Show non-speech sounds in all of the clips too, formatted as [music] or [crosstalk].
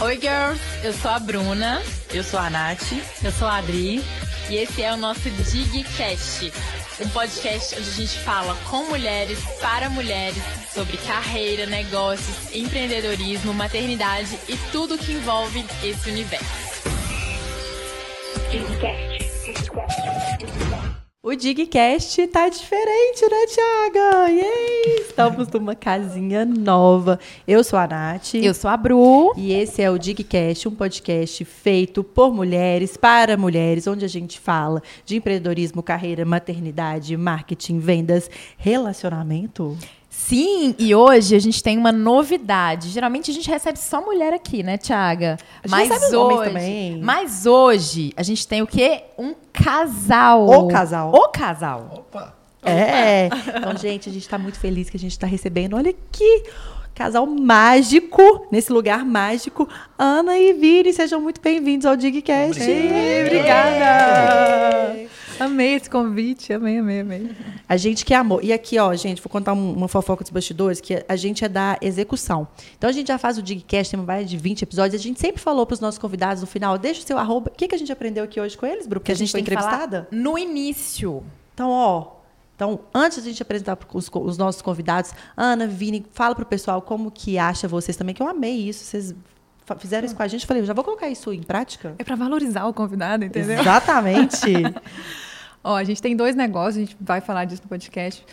Oi, girls! Eu sou a Bruna. Eu sou a Nath. Eu sou a Adri. E esse é o nosso Digcast, um podcast onde a gente fala com mulheres, para mulheres, sobre carreira, negócios, empreendedorismo, maternidade e tudo que envolve esse universo. Digcast. O Digcast tá diferente, né, Tiaga? Yay! Estamos numa casinha nova. Eu sou a Nath. Eu sou a Bru. E esse é o Digcast, um podcast feito por mulheres, para mulheres, onde a gente fala de empreendedorismo, carreira, maternidade, marketing, vendas, relacionamento. Sim, e hoje a gente tem uma novidade. Geralmente a gente recebe só mulher aqui, né, Tiaga? Mas hoje, também. mas hoje a gente tem o quê? Um casal. O casal. O casal. Opa. É. Então, gente, a gente está muito feliz que a gente está recebendo. Olha que casal mágico, nesse lugar mágico. Ana e Vini, sejam muito bem-vindos ao Digcast. Obrigada. Amei esse convite, amei, amei, amei. A gente que amou. E aqui, ó, gente, vou contar uma fofoca dos bastidores, que a gente é da execução. Então a gente já faz o Digcast, tem mais de 20 episódios. A gente sempre falou para os nossos convidados no final, deixa o seu arroba. O que, que a gente aprendeu aqui hoje com eles, Bru? Porque a gente, a gente foi entrevistada? no início. Então, ó, então, antes de a gente apresentar os, os, nossos convidados, Ana, Vini, fala para o pessoal como que acha vocês também, que eu amei isso. Vocês fizeram isso com a gente. Eu falei, já vou colocar isso em prática. É para valorizar o convidado, entendeu? Exatamente. [laughs] Ó, a gente tem dois negócios, a gente vai falar disso no podcast.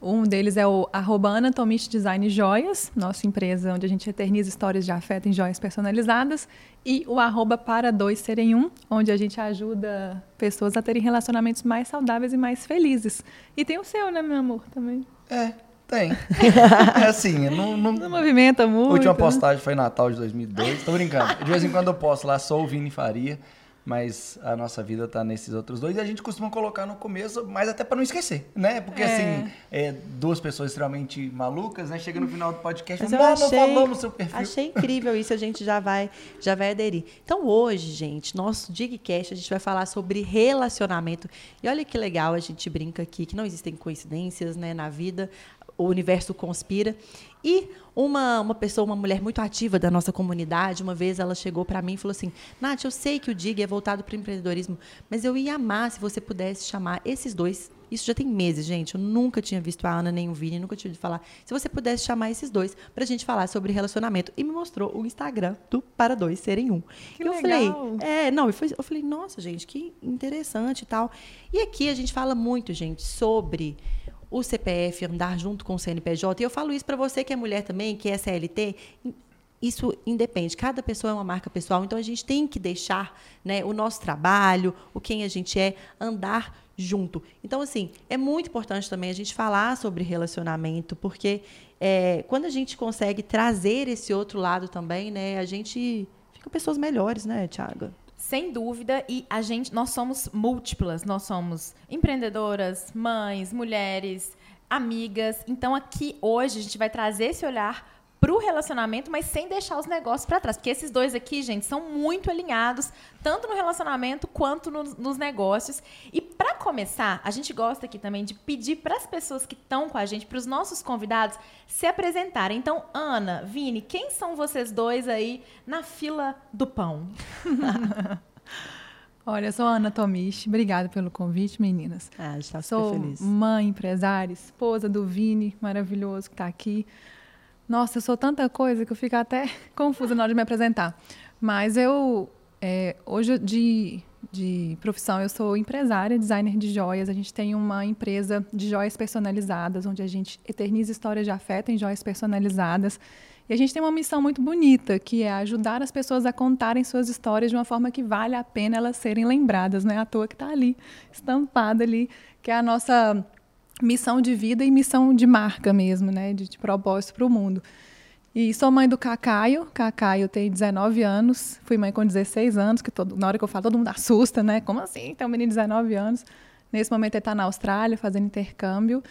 Um deles é o arroba Anatomist Design Joias, nossa empresa onde a gente eterniza histórias de afeto em joias personalizadas. E o arroba para dois serem um, onde a gente ajuda pessoas a terem relacionamentos mais saudáveis e mais felizes. E tem o seu, né, meu amor, também. É, tem. [laughs] É assim, não, não... não movimenta muito. A última postagem foi Natal de 2002. Tô brincando. De vez em quando eu posto lá, sou o Vini Faria mas a nossa vida está nesses outros dois e a gente costuma colocar no começo, mas até para não esquecer, né? Porque é. assim, é, duas pessoas extremamente malucas, né? Chega no final do podcast, eu achei, falamos seu perfil. Achei incrível isso, a gente já vai, já vai aderir. Então hoje, gente, nosso Digcast, a gente vai falar sobre relacionamento. E olha que legal, a gente brinca aqui que não existem coincidências, né, na vida o universo conspira. E uma, uma pessoa, uma mulher muito ativa da nossa comunidade, uma vez ela chegou para mim e falou assim: Nath, eu sei que o DIG é voltado para o empreendedorismo, mas eu ia amar se você pudesse chamar esses dois. Isso já tem meses, gente. Eu nunca tinha visto a Ana nem o Vini, nunca tinha ouvido falar. Se você pudesse chamar esses dois para a gente falar sobre relacionamento. E me mostrou o Instagram do Para Dois Serem Um. Que eu legal. falei, é, não, eu falei, nossa, gente, que interessante e tal. E aqui a gente fala muito, gente, sobre o CPF andar junto com o CNPJ. E eu falo isso para você que é mulher também, que é CLT. Isso independe, cada pessoa é uma marca pessoal, então a gente tem que deixar né, o nosso trabalho, o quem a gente é, andar junto. Então, assim, é muito importante também a gente falar sobre relacionamento, porque é, quando a gente consegue trazer esse outro lado também, né, a gente fica pessoas melhores, né, Tiago? Sem dúvida, e a gente, nós somos múltiplas, nós somos empreendedoras, mães, mulheres, amigas. Então aqui hoje a gente vai trazer esse olhar para o relacionamento, mas sem deixar os negócios para trás. Porque esses dois aqui, gente, são muito alinhados, tanto no relacionamento quanto no, nos negócios. E para começar, a gente gosta aqui também de pedir para as pessoas que estão com a gente, para os nossos convidados, se apresentarem. Então, Ana, Vini, quem são vocês dois aí na fila do pão? [laughs] Olha, eu sou a Ana Tomichi. Obrigada pelo convite, meninas. Ah, está sou feliz. mãe, empresária, esposa do Vini, maravilhoso, que está aqui. Nossa, eu sou tanta coisa que eu fico até [laughs] confusa na hora de me apresentar. Mas eu, é, hoje de, de profissão, eu sou empresária, designer de joias. A gente tem uma empresa de joias personalizadas, onde a gente eterniza histórias de afeto em joias personalizadas. E a gente tem uma missão muito bonita, que é ajudar as pessoas a contarem suas histórias de uma forma que vale a pena elas serem lembradas. Não é à toa que está ali, estampada ali, que é a nossa missão de vida e missão de marca mesmo, né, de, de propósito para o mundo. E sou mãe do Cacaio. Cacaio tem 19 anos. Fui mãe com 16 anos, que todo, na hora que eu falo, todo mundo assusta, né? Como assim? Tem um menino de 19 anos. Nesse momento ele está na Austrália, fazendo intercâmbio.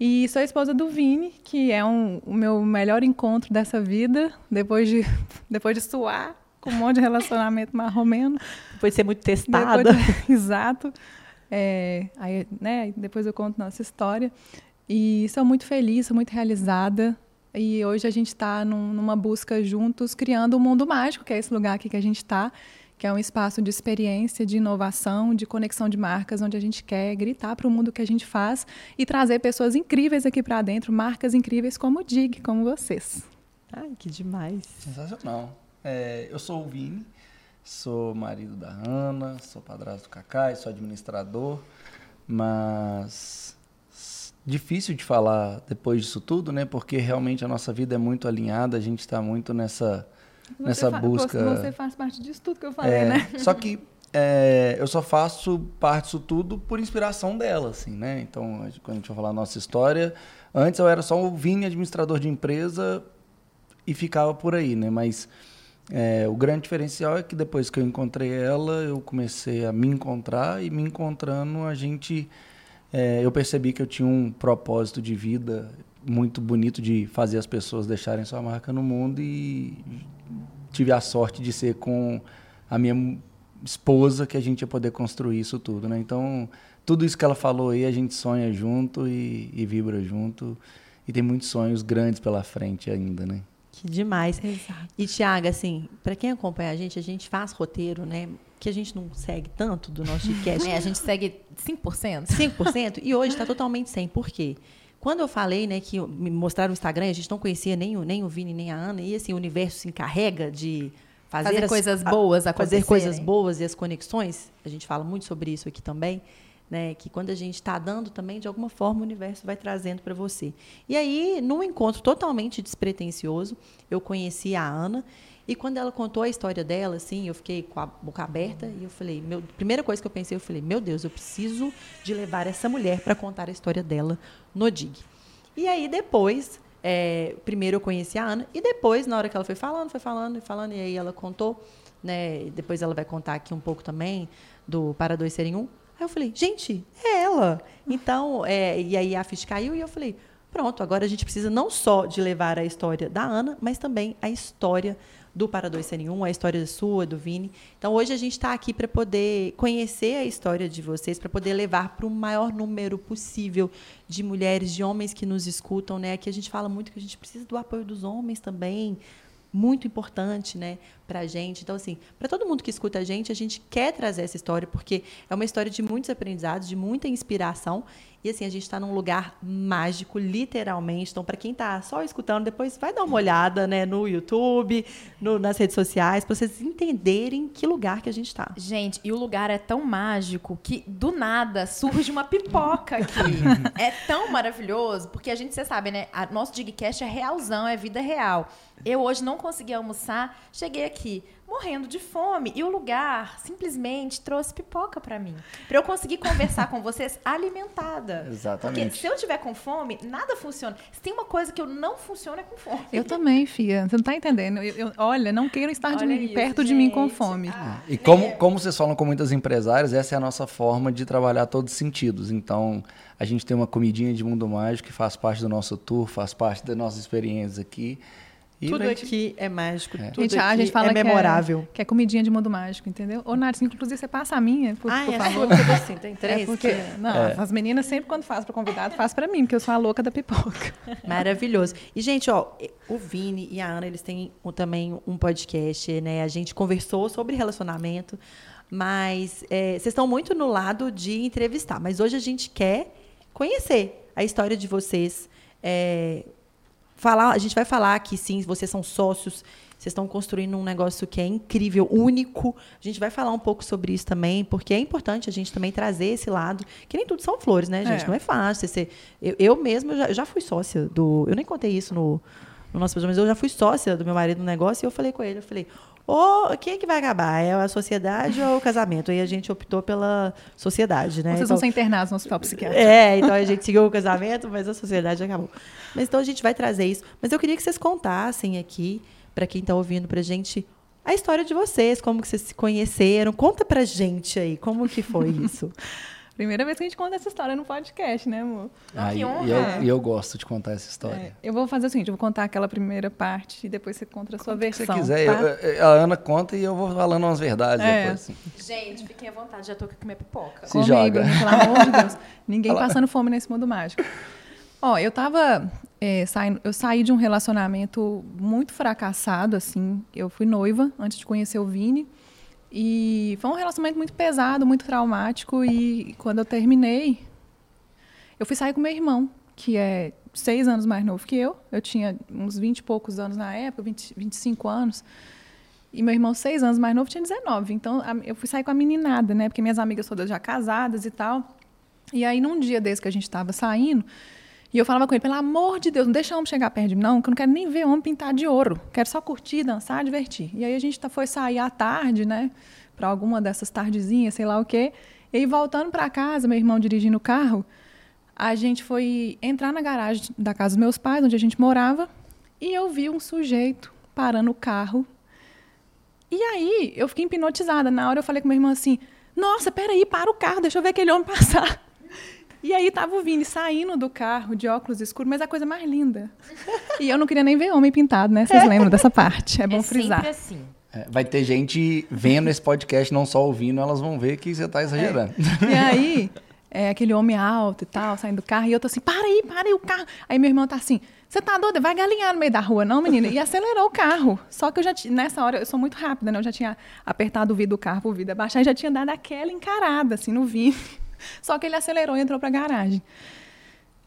E sou esposa do Vini, que é um, o meu melhor encontro dessa vida, depois de, [laughs] depois de suar com um monte de relacionamento marromeno. Depois de ser muito testada. De, [laughs] exato. É, aí, né, depois eu conto nossa história. E sou muito feliz, sou muito realizada. e hoje a gente está num, numa busca juntos, criando o um mundo mágico, que é esse lugar aqui que a gente está, que é um espaço de experiência, de inovação, de conexão de marcas, onde a gente quer gritar para o mundo que a gente faz e trazer pessoas incríveis aqui para dentro, marcas incríveis como o Dig, como vocês. Ai, que demais. Sensacional. É, eu sou o Vini, sou marido da Ana, sou padrasto do Cacai, sou administrador, mas difícil de falar depois disso tudo, né? Porque realmente a nossa vida é muito alinhada, a gente está muito nessa você nessa busca. Você faz parte disso tudo que eu falei, é, né? Só que é, eu só faço parte disso tudo por inspiração dela, assim, né? Então, quando a gente vai falar a nossa história, antes eu era só o Vini, administrador de empresa, e ficava por aí, né? Mas é, o grande diferencial é que depois que eu encontrei ela, eu comecei a me encontrar e me encontrando a gente, é, eu percebi que eu tinha um propósito de vida muito bonito de fazer as pessoas deixarem sua marca no mundo e tive a sorte de ser com a minha esposa que a gente ia poder construir isso tudo, né? Então, tudo isso que ela falou aí, a gente sonha junto e, e vibra junto. E tem muitos sonhos grandes pela frente ainda, né? Que demais. Exato. E, Tiago, assim, para quem acompanha a gente, a gente faz roteiro, né? Que a gente não segue tanto do nosso [laughs] podcast. É, a gente segue 5%. 5%. e hoje está [laughs] totalmente sem. Por quê? Quando eu falei, né, que me mostraram o Instagram, a gente não conhecia nem o, nem o Vini nem a Ana, e assim, o universo se encarrega de fazer, fazer as, coisas boas a, Fazer coisas boas e as conexões. A gente fala muito sobre isso aqui também. Né, que quando a gente está dando também, de alguma forma, o universo vai trazendo para você. E aí, num encontro totalmente despretensioso, eu conheci a Ana e quando ela contou a história dela, assim, eu fiquei com a boca aberta e eu falei, meu, primeira coisa que eu pensei, eu falei, meu Deus, eu preciso de levar essa mulher para contar a história dela no DIG. E aí depois, é, primeiro eu conheci a Ana e depois, na hora que ela foi falando, foi falando e falando, e aí ela contou, né? Depois ela vai contar aqui um pouco também do Para Dois Serem Um. Aí eu falei, gente, é ela. Então, é, e aí a ficha caiu e eu falei, pronto, agora a gente precisa não só de levar a história da Ana, mas também a história do Para Dois Serem Um, a história sua, do Vini. Então, hoje a gente está aqui para poder conhecer a história de vocês, para poder levar para o maior número possível de mulheres, de homens que nos escutam. Né? Aqui a gente fala muito que a gente precisa do apoio dos homens também, muito importante, né, para a gente. Então, assim, para todo mundo que escuta a gente, a gente quer trazer essa história porque é uma história de muitos aprendizados, de muita inspiração e assim, a gente está num lugar mágico, literalmente. Então, para quem está só escutando, depois vai dar uma olhada né, no YouTube, no, nas redes sociais, para vocês entenderem que lugar que a gente está. Gente, e o lugar é tão mágico que do nada surge uma pipoca aqui. [laughs] é tão maravilhoso, porque a gente, você sabe, né? A, nosso Digcast é realzão, é vida real. Eu hoje não consegui almoçar, cheguei aqui morrendo de fome. E o lugar simplesmente trouxe pipoca para mim. para eu conseguir conversar com vocês [laughs] alimentada. Exatamente. Porque se eu tiver com fome, nada funciona. Se tem uma coisa que eu não funciona é com fome. Eu também, Fia. Você não tá entendendo. Eu, eu, olha, não quero estar de mim, isso, perto gente. de mim com fome. Ah, e como, como vocês falam com muitas empresárias, essa é a nossa forma de trabalhar todos os sentidos. Então, a gente tem uma comidinha de mundo mágico que faz parte do nosso tour, faz parte das nossas experiências aqui. E tudo gente... aqui é mágico, é. tudo gente, aqui a gente fala é memorável. Que é, que é, comidinha de mundo mágico, entendeu? Ô, Nath, inclusive você passa a minha, por, ah, por é favor. Tudo assim, tem três. É porque, não, é. as meninas sempre quando fazem para convidado, fazem para mim, porque eu sou a louca da pipoca. [laughs] Maravilhoso. E, gente, ó, o Vini e a Ana, eles têm um, também um podcast, né? A gente conversou sobre relacionamento, mas é, vocês estão muito no lado de entrevistar. Mas hoje a gente quer conhecer a história de vocês, é, falar, a gente vai falar que sim, vocês são sócios, vocês estão construindo um negócio que é incrível, único. A gente vai falar um pouco sobre isso também, porque é importante a gente também trazer esse lado, que nem tudo são flores, né, gente? É. Não é fácil. Você, eu, eu mesma já, já fui sócia do. Eu nem contei isso no, no nosso programa, mas eu já fui sócia do meu marido no negócio e eu falei com ele, eu falei, ou quem é que vai acabar? É a sociedade ou o casamento? Aí a gente optou pela sociedade, né? Vocês então, vão ser internados no hospital psiquiátrico. É, então a gente seguiu o casamento, mas a sociedade acabou. Mas então a gente vai trazer isso. Mas eu queria que vocês contassem aqui, para quem está ouvindo pra gente, a história de vocês, como que vocês se conheceram. Conta pra gente aí, como que foi isso? [laughs] Primeira vez que a gente conta essa história no podcast, né, amor? Ah, que honra. E eu, e eu gosto de contar essa história. É, eu vou fazer o seguinte, eu vou contar aquela primeira parte e depois você conta a sua Conta versão. Se você quiser, tá? eu, a Ana conta e eu vou falando umas verdades é. depois. Assim. Gente, fiquem à vontade, já tô com a minha pipoca. Se Comigo, joga. pelo amor de Deus. [laughs] Ninguém passando fome nesse mundo mágico. Ó, eu tava é, saindo- eu saí de um relacionamento muito fracassado, assim. Eu fui noiva antes de conhecer o Vini. E foi um relacionamento muito pesado, muito traumático. E quando eu terminei, eu fui sair com meu irmão, que é seis anos mais novo que eu. Eu tinha uns 20 e poucos anos na época, 20, 25 anos. E meu irmão, seis anos mais novo, tinha 19. Então, eu fui sair com a meninada, né? Porque minhas amigas todas já casadas e tal. E aí, num dia desse que a gente estava saindo, e eu falava com ele, pelo amor de Deus, não deixa homem chegar perto de mim, não, que eu não quero nem ver homem pintar de ouro. Quero só curtir, dançar, divertir. E aí a gente tá- foi sair à tarde, né? Para alguma dessas tardezinhas, sei lá o quê. E aí, voltando para casa, meu irmão dirigindo o carro, a gente foi entrar na garagem da casa dos meus pais, onde a gente morava, e eu vi um sujeito parando o carro. E aí, eu fiquei hipnotizada. Na hora eu falei com meu irmão assim: Nossa, peraí, para o carro, deixa eu ver aquele homem passar. E aí tava o Vini saindo do carro de óculos escuros, mas a coisa mais linda. [laughs] E eu não queria nem ver homem pintado, né? Vocês lembram dessa parte? É bom é frisar. sempre assim. É, vai ter gente vendo esse podcast, não só ouvindo, elas vão ver que você tá exagerando. E [laughs] aí, é, aquele homem alto e tal, saindo do carro, e eu tô assim, para aí, para aí o carro. Aí meu irmão tá assim, você tá doida? Vai galinhar no meio da rua, não, menina? E acelerou o carro. Só que eu já tinha, nessa hora, eu sou muito rápida, né? Eu já tinha apertado o vidro do carro pro vidro abaixar e já tinha dado aquela encarada, assim, no Vini. Só que ele acelerou e entrou pra garagem.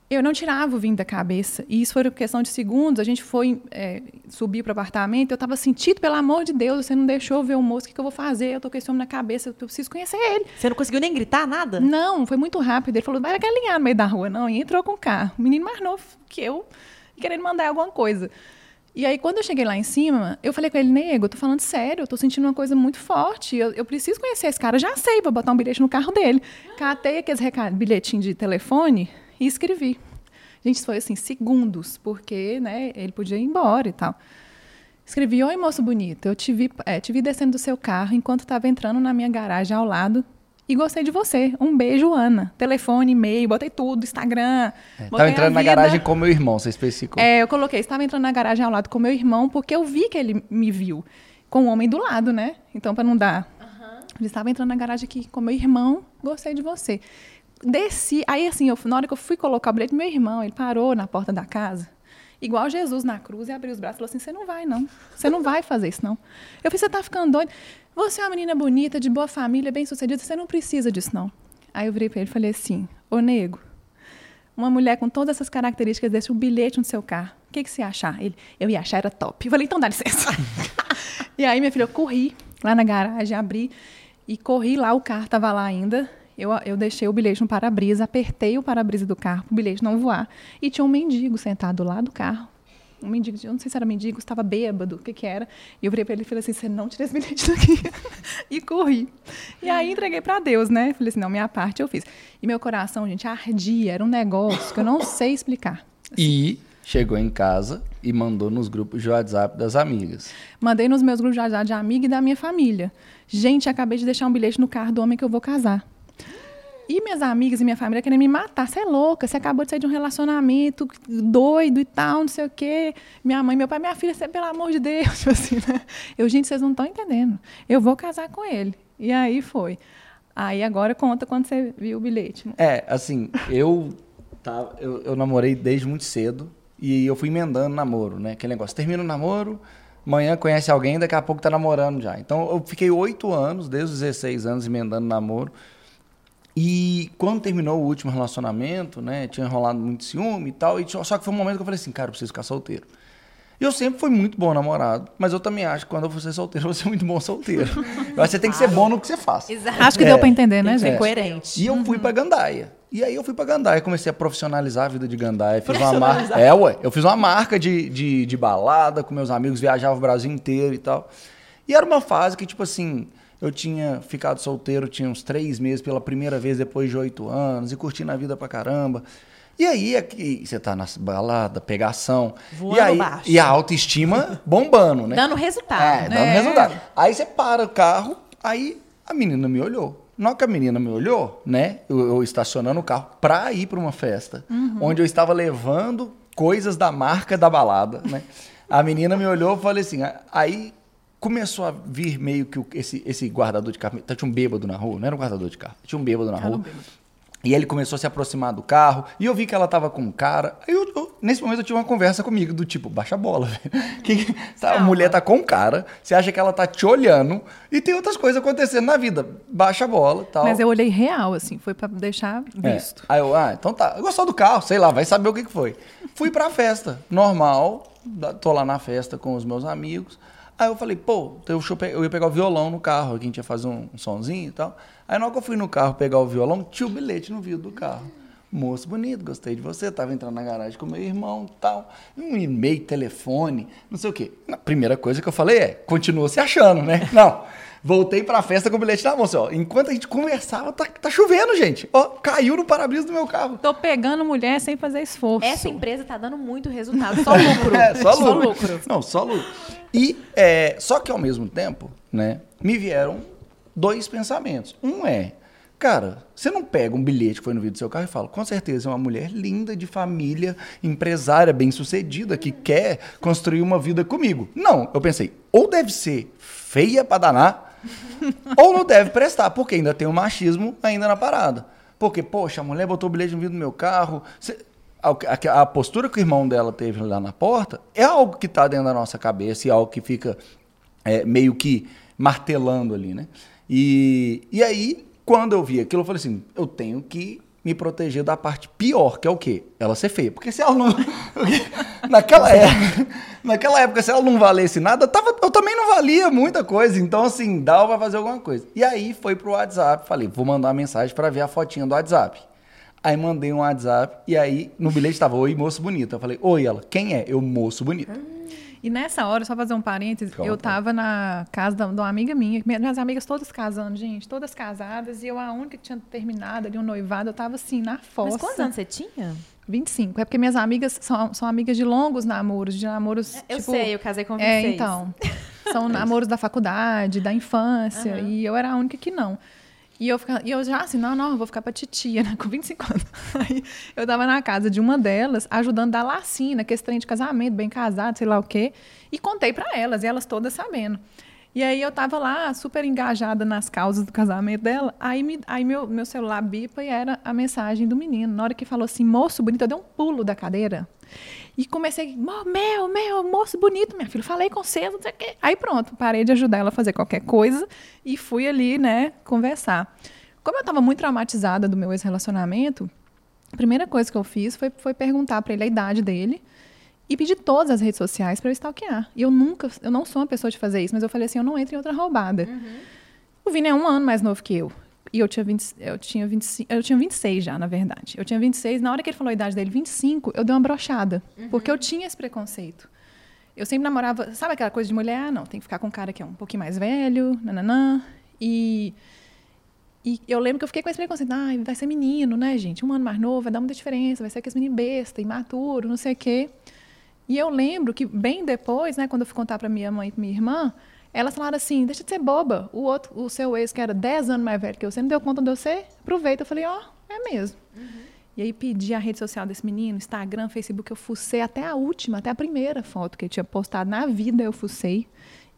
Eu não tirava o vinho da cabeça. E isso foi questão de segundos. A gente foi é, subir para o apartamento. Eu estava Tito, pelo amor de Deus, você não deixou ver o moço, o que, que eu vou fazer? Eu tô com esse homem na cabeça, eu preciso conhecer ele. Você não conseguiu nem gritar nada? Não, foi muito rápido. Ele falou, vai galinhar no meio da rua, não. E entrou com o carro. Um menino mais novo que eu, querendo mandar alguma coisa. E aí, quando eu cheguei lá em cima, eu falei com ele, nego, eu tô falando sério, eu tô sentindo uma coisa muito forte. Eu, eu preciso conhecer esse cara, já sei, vou botar um bilhete no carro dele. Catei aqueles bilhetinho de telefone e escrevi. Gente, foi assim, segundos, porque né, ele podia ir embora e tal. Escrevi, oi moço bonito, eu te vi, é, te vi descendo do seu carro enquanto estava entrando na minha garagem ao lado e gostei de você. Um beijo, Ana. Telefone, e-mail, botei tudo, Instagram. É, botei tava a entrando na garagem com meu irmão, você especificou. É, eu coloquei, estava entrando na garagem ao lado com meu irmão, porque eu vi que ele me viu com o homem do lado, né? Então, para não dar. Ele estava entrando na garagem aqui com meu irmão, gostei de você. Desci, aí assim, eu, na hora que eu fui colocar o bilhete, meu irmão, ele parou na porta da casa, igual Jesus na cruz, e abriu os braços e falou assim: Você não vai, não. Você não vai fazer isso, não. Eu falei: Você tá ficando doido? Você é uma menina bonita, de boa família, bem sucedida, você não precisa disso, não. Aí eu virei para ele e falei assim: Ô nego, uma mulher com todas essas características deixa um bilhete no seu carro. O que, que você achar? Ele, eu ia achar era top. Eu falei, então dá licença. [laughs] e aí, minha filha, eu corri lá na garagem, abri e corri lá, o carro estava lá ainda. Eu, eu deixei o bilhete no para-brisa, apertei o para-brisa do carro o bilhete não voar. E tinha um mendigo sentado lá do carro. Um mendigo, eu não sei se era mendigo, estava bêbado, o que que era. E eu virei para ele e falei assim, você não tira esse bilhete daqui. [laughs] e corri. E aí entreguei para Deus, né? Falei assim, não, minha parte eu fiz. E meu coração, gente, ardia, era um negócio que eu não sei explicar. E chegou em casa e mandou nos grupos de WhatsApp das amigas. Mandei nos meus grupos de WhatsApp de amiga e da minha família. Gente, acabei de deixar um bilhete no carro do homem que eu vou casar. E minhas amigas e minha família querendo me matar. Você é louca, você acabou de sair de um relacionamento doido e tal, não sei o quê. Minha mãe, meu pai, minha filha, você, pelo amor de Deus. [laughs] Tipo assim, né? Eu, gente, vocês não estão entendendo. Eu vou casar com ele. E aí foi. Aí agora conta quando você viu o bilhete. É, assim, eu, tava, eu, eu namorei desde muito cedo e eu fui emendando namoro, né? Aquele negócio, termina o namoro, amanhã conhece alguém, daqui a pouco tá namorando já. Então eu fiquei oito anos, desde os 16 anos, emendando namoro. E quando terminou o último relacionamento, né? Tinha enrolado muito ciúme e tal. E tinha- só que foi um momento que eu falei assim, cara, eu preciso ficar solteiro. E eu sempre fui muito bom namorado, mas eu também acho que quando eu for ser solteiro, eu vou ser muito bom solteiro. Eu acho que você tem que ser bom no que você faz. Exato. Acho que É, deu para entender, né, gente? coerente. E eu fui pra Gandaia. E aí eu fui pra Gandaia, comecei a profissionalizar a vida de Gandaia. Fiz uma marca. É, ué. Eu fiz uma marca de, de, de balada com meus amigos, viajava o Brasil inteiro e tal. E era uma fase que, tipo assim, eu tinha ficado solteiro, tinha uns três meses pela primeira vez depois de oito anos, e curtindo a vida pra caramba. E aí é que você tá na balada, pegação. Voando e aí, baixo. E a autoestima [laughs] bombando, né? Dando resultado. É, dando É. resultado. Aí você para o carro, aí a menina me olhou. Na hora que a menina me olhou, né? Eu, eu estacionando o carro pra ir pra uma festa, onde eu estava levando coisas da marca da balada, né? A menina me olhou e falei assim, a- aí começou a vir meio que esse, esse guardador de carro, tinha um bêbado na rua, não era um guardador de carro, tinha um bêbado na rua. E ele começou a se aproximar do carro, e eu vi que ela tava com um cara. Aí eu, eu- nesse momento eu tive uma conversa comigo, do tipo, baixa a bola, [laughs] velho. Que, tá, a mulher tá com um cara, você acha que ela tá te olhando, e tem outras coisas acontecendo na vida. Baixa a bola tal. Mas eu olhei real, assim, foi pra deixar É. visto. Aí eu, ah, então tá. Gostou do carro, sei lá, vai saber o que, que foi. Fui pra festa, normal, tô lá na festa com os meus amigos. Aí eu falei, pô, então eu, ia pegar o violão no carro, que a gente ia fazer um, um sonzinho e tal. Aí na hora que eu fui no carro pegar o violão, tinha o bilhete no vidro do carro. Moço bonito, gostei de você, tava entrando na garagem com meu irmão e tal. Um e-mail, telefone, não sei o quê. A primeira coisa que eu falei é, continua se achando, né? [laughs] Não. Voltei pra festa com o bilhete na mão, assim, ó. Enquanto a gente conversava, tá, tá chovendo, gente. Ó, caiu no para-brisa do meu carro. Tô pegando mulher sem fazer esforço. Essa empresa tá dando muito resultado, só lucro. [laughs] É, só lucro. Não, só lucro. E, é, só que ao mesmo tempo, né, me vieram dois pensamentos. Um é, cara, você não pega um bilhete que foi no vídeo do seu carro e fala, com certeza é uma mulher linda, de família, empresária, bem-sucedida, que quer construir uma vida comigo. Não, eu pensei, ou deve ser feia pra danar, [laughs] ou não deve prestar, porque ainda tem o machismo ainda na parada. Porque, poxa, a mulher botou o bilhete no vidro do meu carro. Cê- a, a- postura que o irmão dela teve lá na porta é algo que está dentro da nossa cabeça e algo que fica é, meio que martelando ali, né? E, e aí, quando eu vi aquilo, eu falei assim: eu tenho que me proteger da parte pior, que é o quê? Ela ser feia. Porque se ela não. [laughs] naquela, época, naquela época, se ela não valesse nada, tava, eu também não valia muita coisa. Então, assim, dava pra fazer alguma coisa. E aí foi pro WhatsApp, falei, vou mandar uma mensagem pra ver a fotinha do WhatsApp. Aí mandei um WhatsApp e aí no bilhete tava, oi, moço bonito. Eu falei, oi, ela, quem é? Eu, moço bonito. E nessa hora, só fazer um parênteses, eu tava na casa da- de uma amiga minha, minha- minhas amigas todas casando, gente, todas casadas, e eu a única que tinha terminado ali um noivado, eu tava assim, na fossa. Mas quantos anos você tinha? 25. É porque minhas amigas são, são amigas de longos namoros, de namoros. Eu tipo, sei, eu casei com 26. É, então. [laughs] São namoros da faculdade, da infância, e eu era a única que não. E eu, e eu já assim, não, não, eu vou ficar pra titia, né, [laughs] com 25 anos. Aí eu tava na casa de uma delas, ajudando a dar lacina, que esse trem de casamento, bem casado, sei lá o quê, e contei pra elas, e elas todas sabendo. E aí eu tava lá, super engajada nas causas do casamento dela, aí, me, aí meu, meu celular bipa e era a mensagem do menino. Na hora que falou assim, moço bonito, eu dei um pulo da cadeira. E comecei, "Mo- meu, meu, moço bonito, minha filha, falei com você, não sei o quê. Aí pronto, parei de ajudar ela a fazer qualquer coisa e fui ali, né, conversar. Como eu estava muito traumatizada do meu ex-relacionamento, a primeira coisa que eu fiz foi, foi perguntar para ele a idade dele e pedir todas as redes sociais para eu stalkear. E eu nunca, eu não sou uma pessoa de fazer isso, mas eu falei assim, eu não entro em outra roubada. O Vini é um ano mais novo que eu. E eu tinha, 20, eu, tinha 25, eu tinha 26 já, na verdade. Eu tinha 26, na hora que ele falou a idade dele, 25, eu dei uma brochada. Porque eu tinha esse preconceito. Eu sempre namorava, sabe aquela coisa de mulher? Ah, não, tem que ficar com um cara que é um pouquinho mais velho, nananã. E, e eu lembro que eu fiquei com esse preconceito. Ah, vai ser menino, né, gente? Um ano mais novo, vai dar muita diferença, vai ser aquele menino besta, imaturo, não sei o quê. E eu lembro que bem depois, né, quando eu fui contar para minha mãe e pra minha irmã, elas falaram assim: deixa de ser boba. O outro, o seu ex, que era 10 anos mais velho que eu, você não deu conta de ser? Aproveita. Eu falei: ó, é mesmo. E aí pedi a rede social desse menino, Instagram, Facebook, eu fucei até a última, até a primeira foto que ele tinha postado na vida, eu fucei.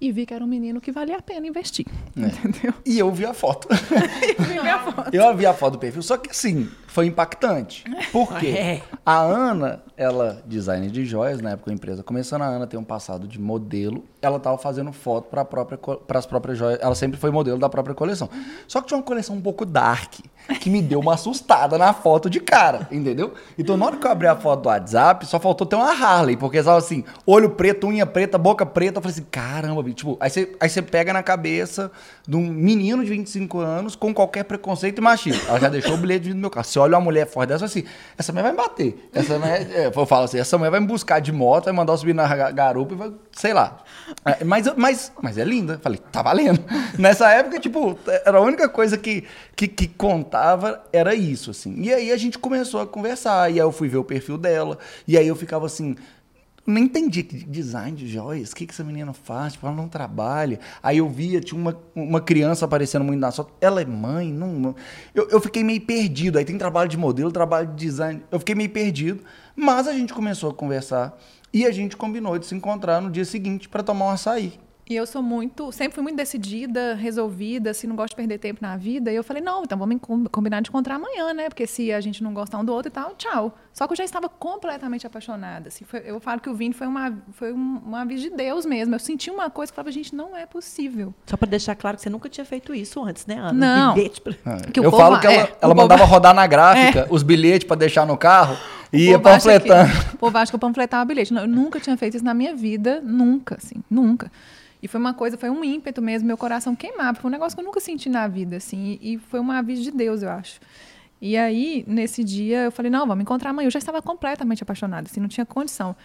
E vi que era um menino que valia a pena investir. Entendeu? E eu vi a foto. [laughs] Vi minha foto. Eu vi a foto do perfil, só que assim, foi impactante. Por quê? A Ana, ela, designer de joias, na época a empresa começando, a Ana tem um passado de modelo, ela tava fazendo foto para própria para as próprias joias, ela sempre foi modelo da própria coleção. Só que tinha uma coleção um pouco dark, que me deu uma assustada na foto de cara, entendeu? Então na hora que eu abri a foto do WhatsApp, só faltou ter uma Harley, porque estava assim, olho preto, unha preta, boca preta, eu falei assim, caramba, bicho, tipo, aí você, aí você pega na cabeça de um menino de 25 anos com qualquer preconceito e machismo. Ela já deixou o bilhete no meu carro. Você olha uma mulher forte dessa, assim, essa mulher vai me bater. Essa mulher, é, eu falo assim, essa mulher vai me buscar de moto, vai mandar eu subir na ga- garupa e vai, sei lá. É, Mas, mas, mas é linda. Falei, tá valendo. [laughs] Nessa época, tipo, era a única coisa que, que, que contava era isso, assim. E aí a gente começou a conversar, e aí eu fui ver o perfil dela, e aí eu ficava assim, nem entendi que design de joias, o que, que essa menina faz, tipo, ela não trabalha. Aí eu via, tinha uma, uma criança aparecendo muito na foto, ela é mãe, não, não. Eu, eu fiquei meio perdido. Aí tem trabalho de modelo, trabalho de design, eu fiquei meio perdido. Mas a gente começou a conversar e a gente combinou de se encontrar no dia seguinte para tomar um açaí. E eu sou muito, sempre fui muito decidida, resolvida, assim, não gosto de perder tempo na vida. E eu falei, não, então vamos com- combinar de encontrar amanhã, né? Porque se a gente não gostar um do outro e tal, tchau. Só que eu já estava completamente apaixonada. Assim, foi- eu falo que o Vini foi uma, foi um, uma aviso de Deus mesmo. Eu senti uma coisa que eu falava, gente, não é possível. Só pra deixar claro que você nunca tinha feito isso antes, né, Ana? Não. Bilhete pra- Ah, Que o eu povo- falo que ela, é, ela povo- mandava rodar na gráfica os bilhetes pra deixar no carro e ia panfletando. O povo acha que eu panfletava bilhete. Não, eu nunca tinha feito isso na minha vida, nunca, assim, nunca. E foi uma coisa, foi um ímpeto mesmo, meu coração queimava. Foi um negócio que eu nunca senti na vida, assim. E, e foi uma aviso de Deus, eu acho. E aí, nesse dia, eu falei, não, vamos encontrar amanhã. Eu já estava completamente apaixonada, assim, não tinha condição.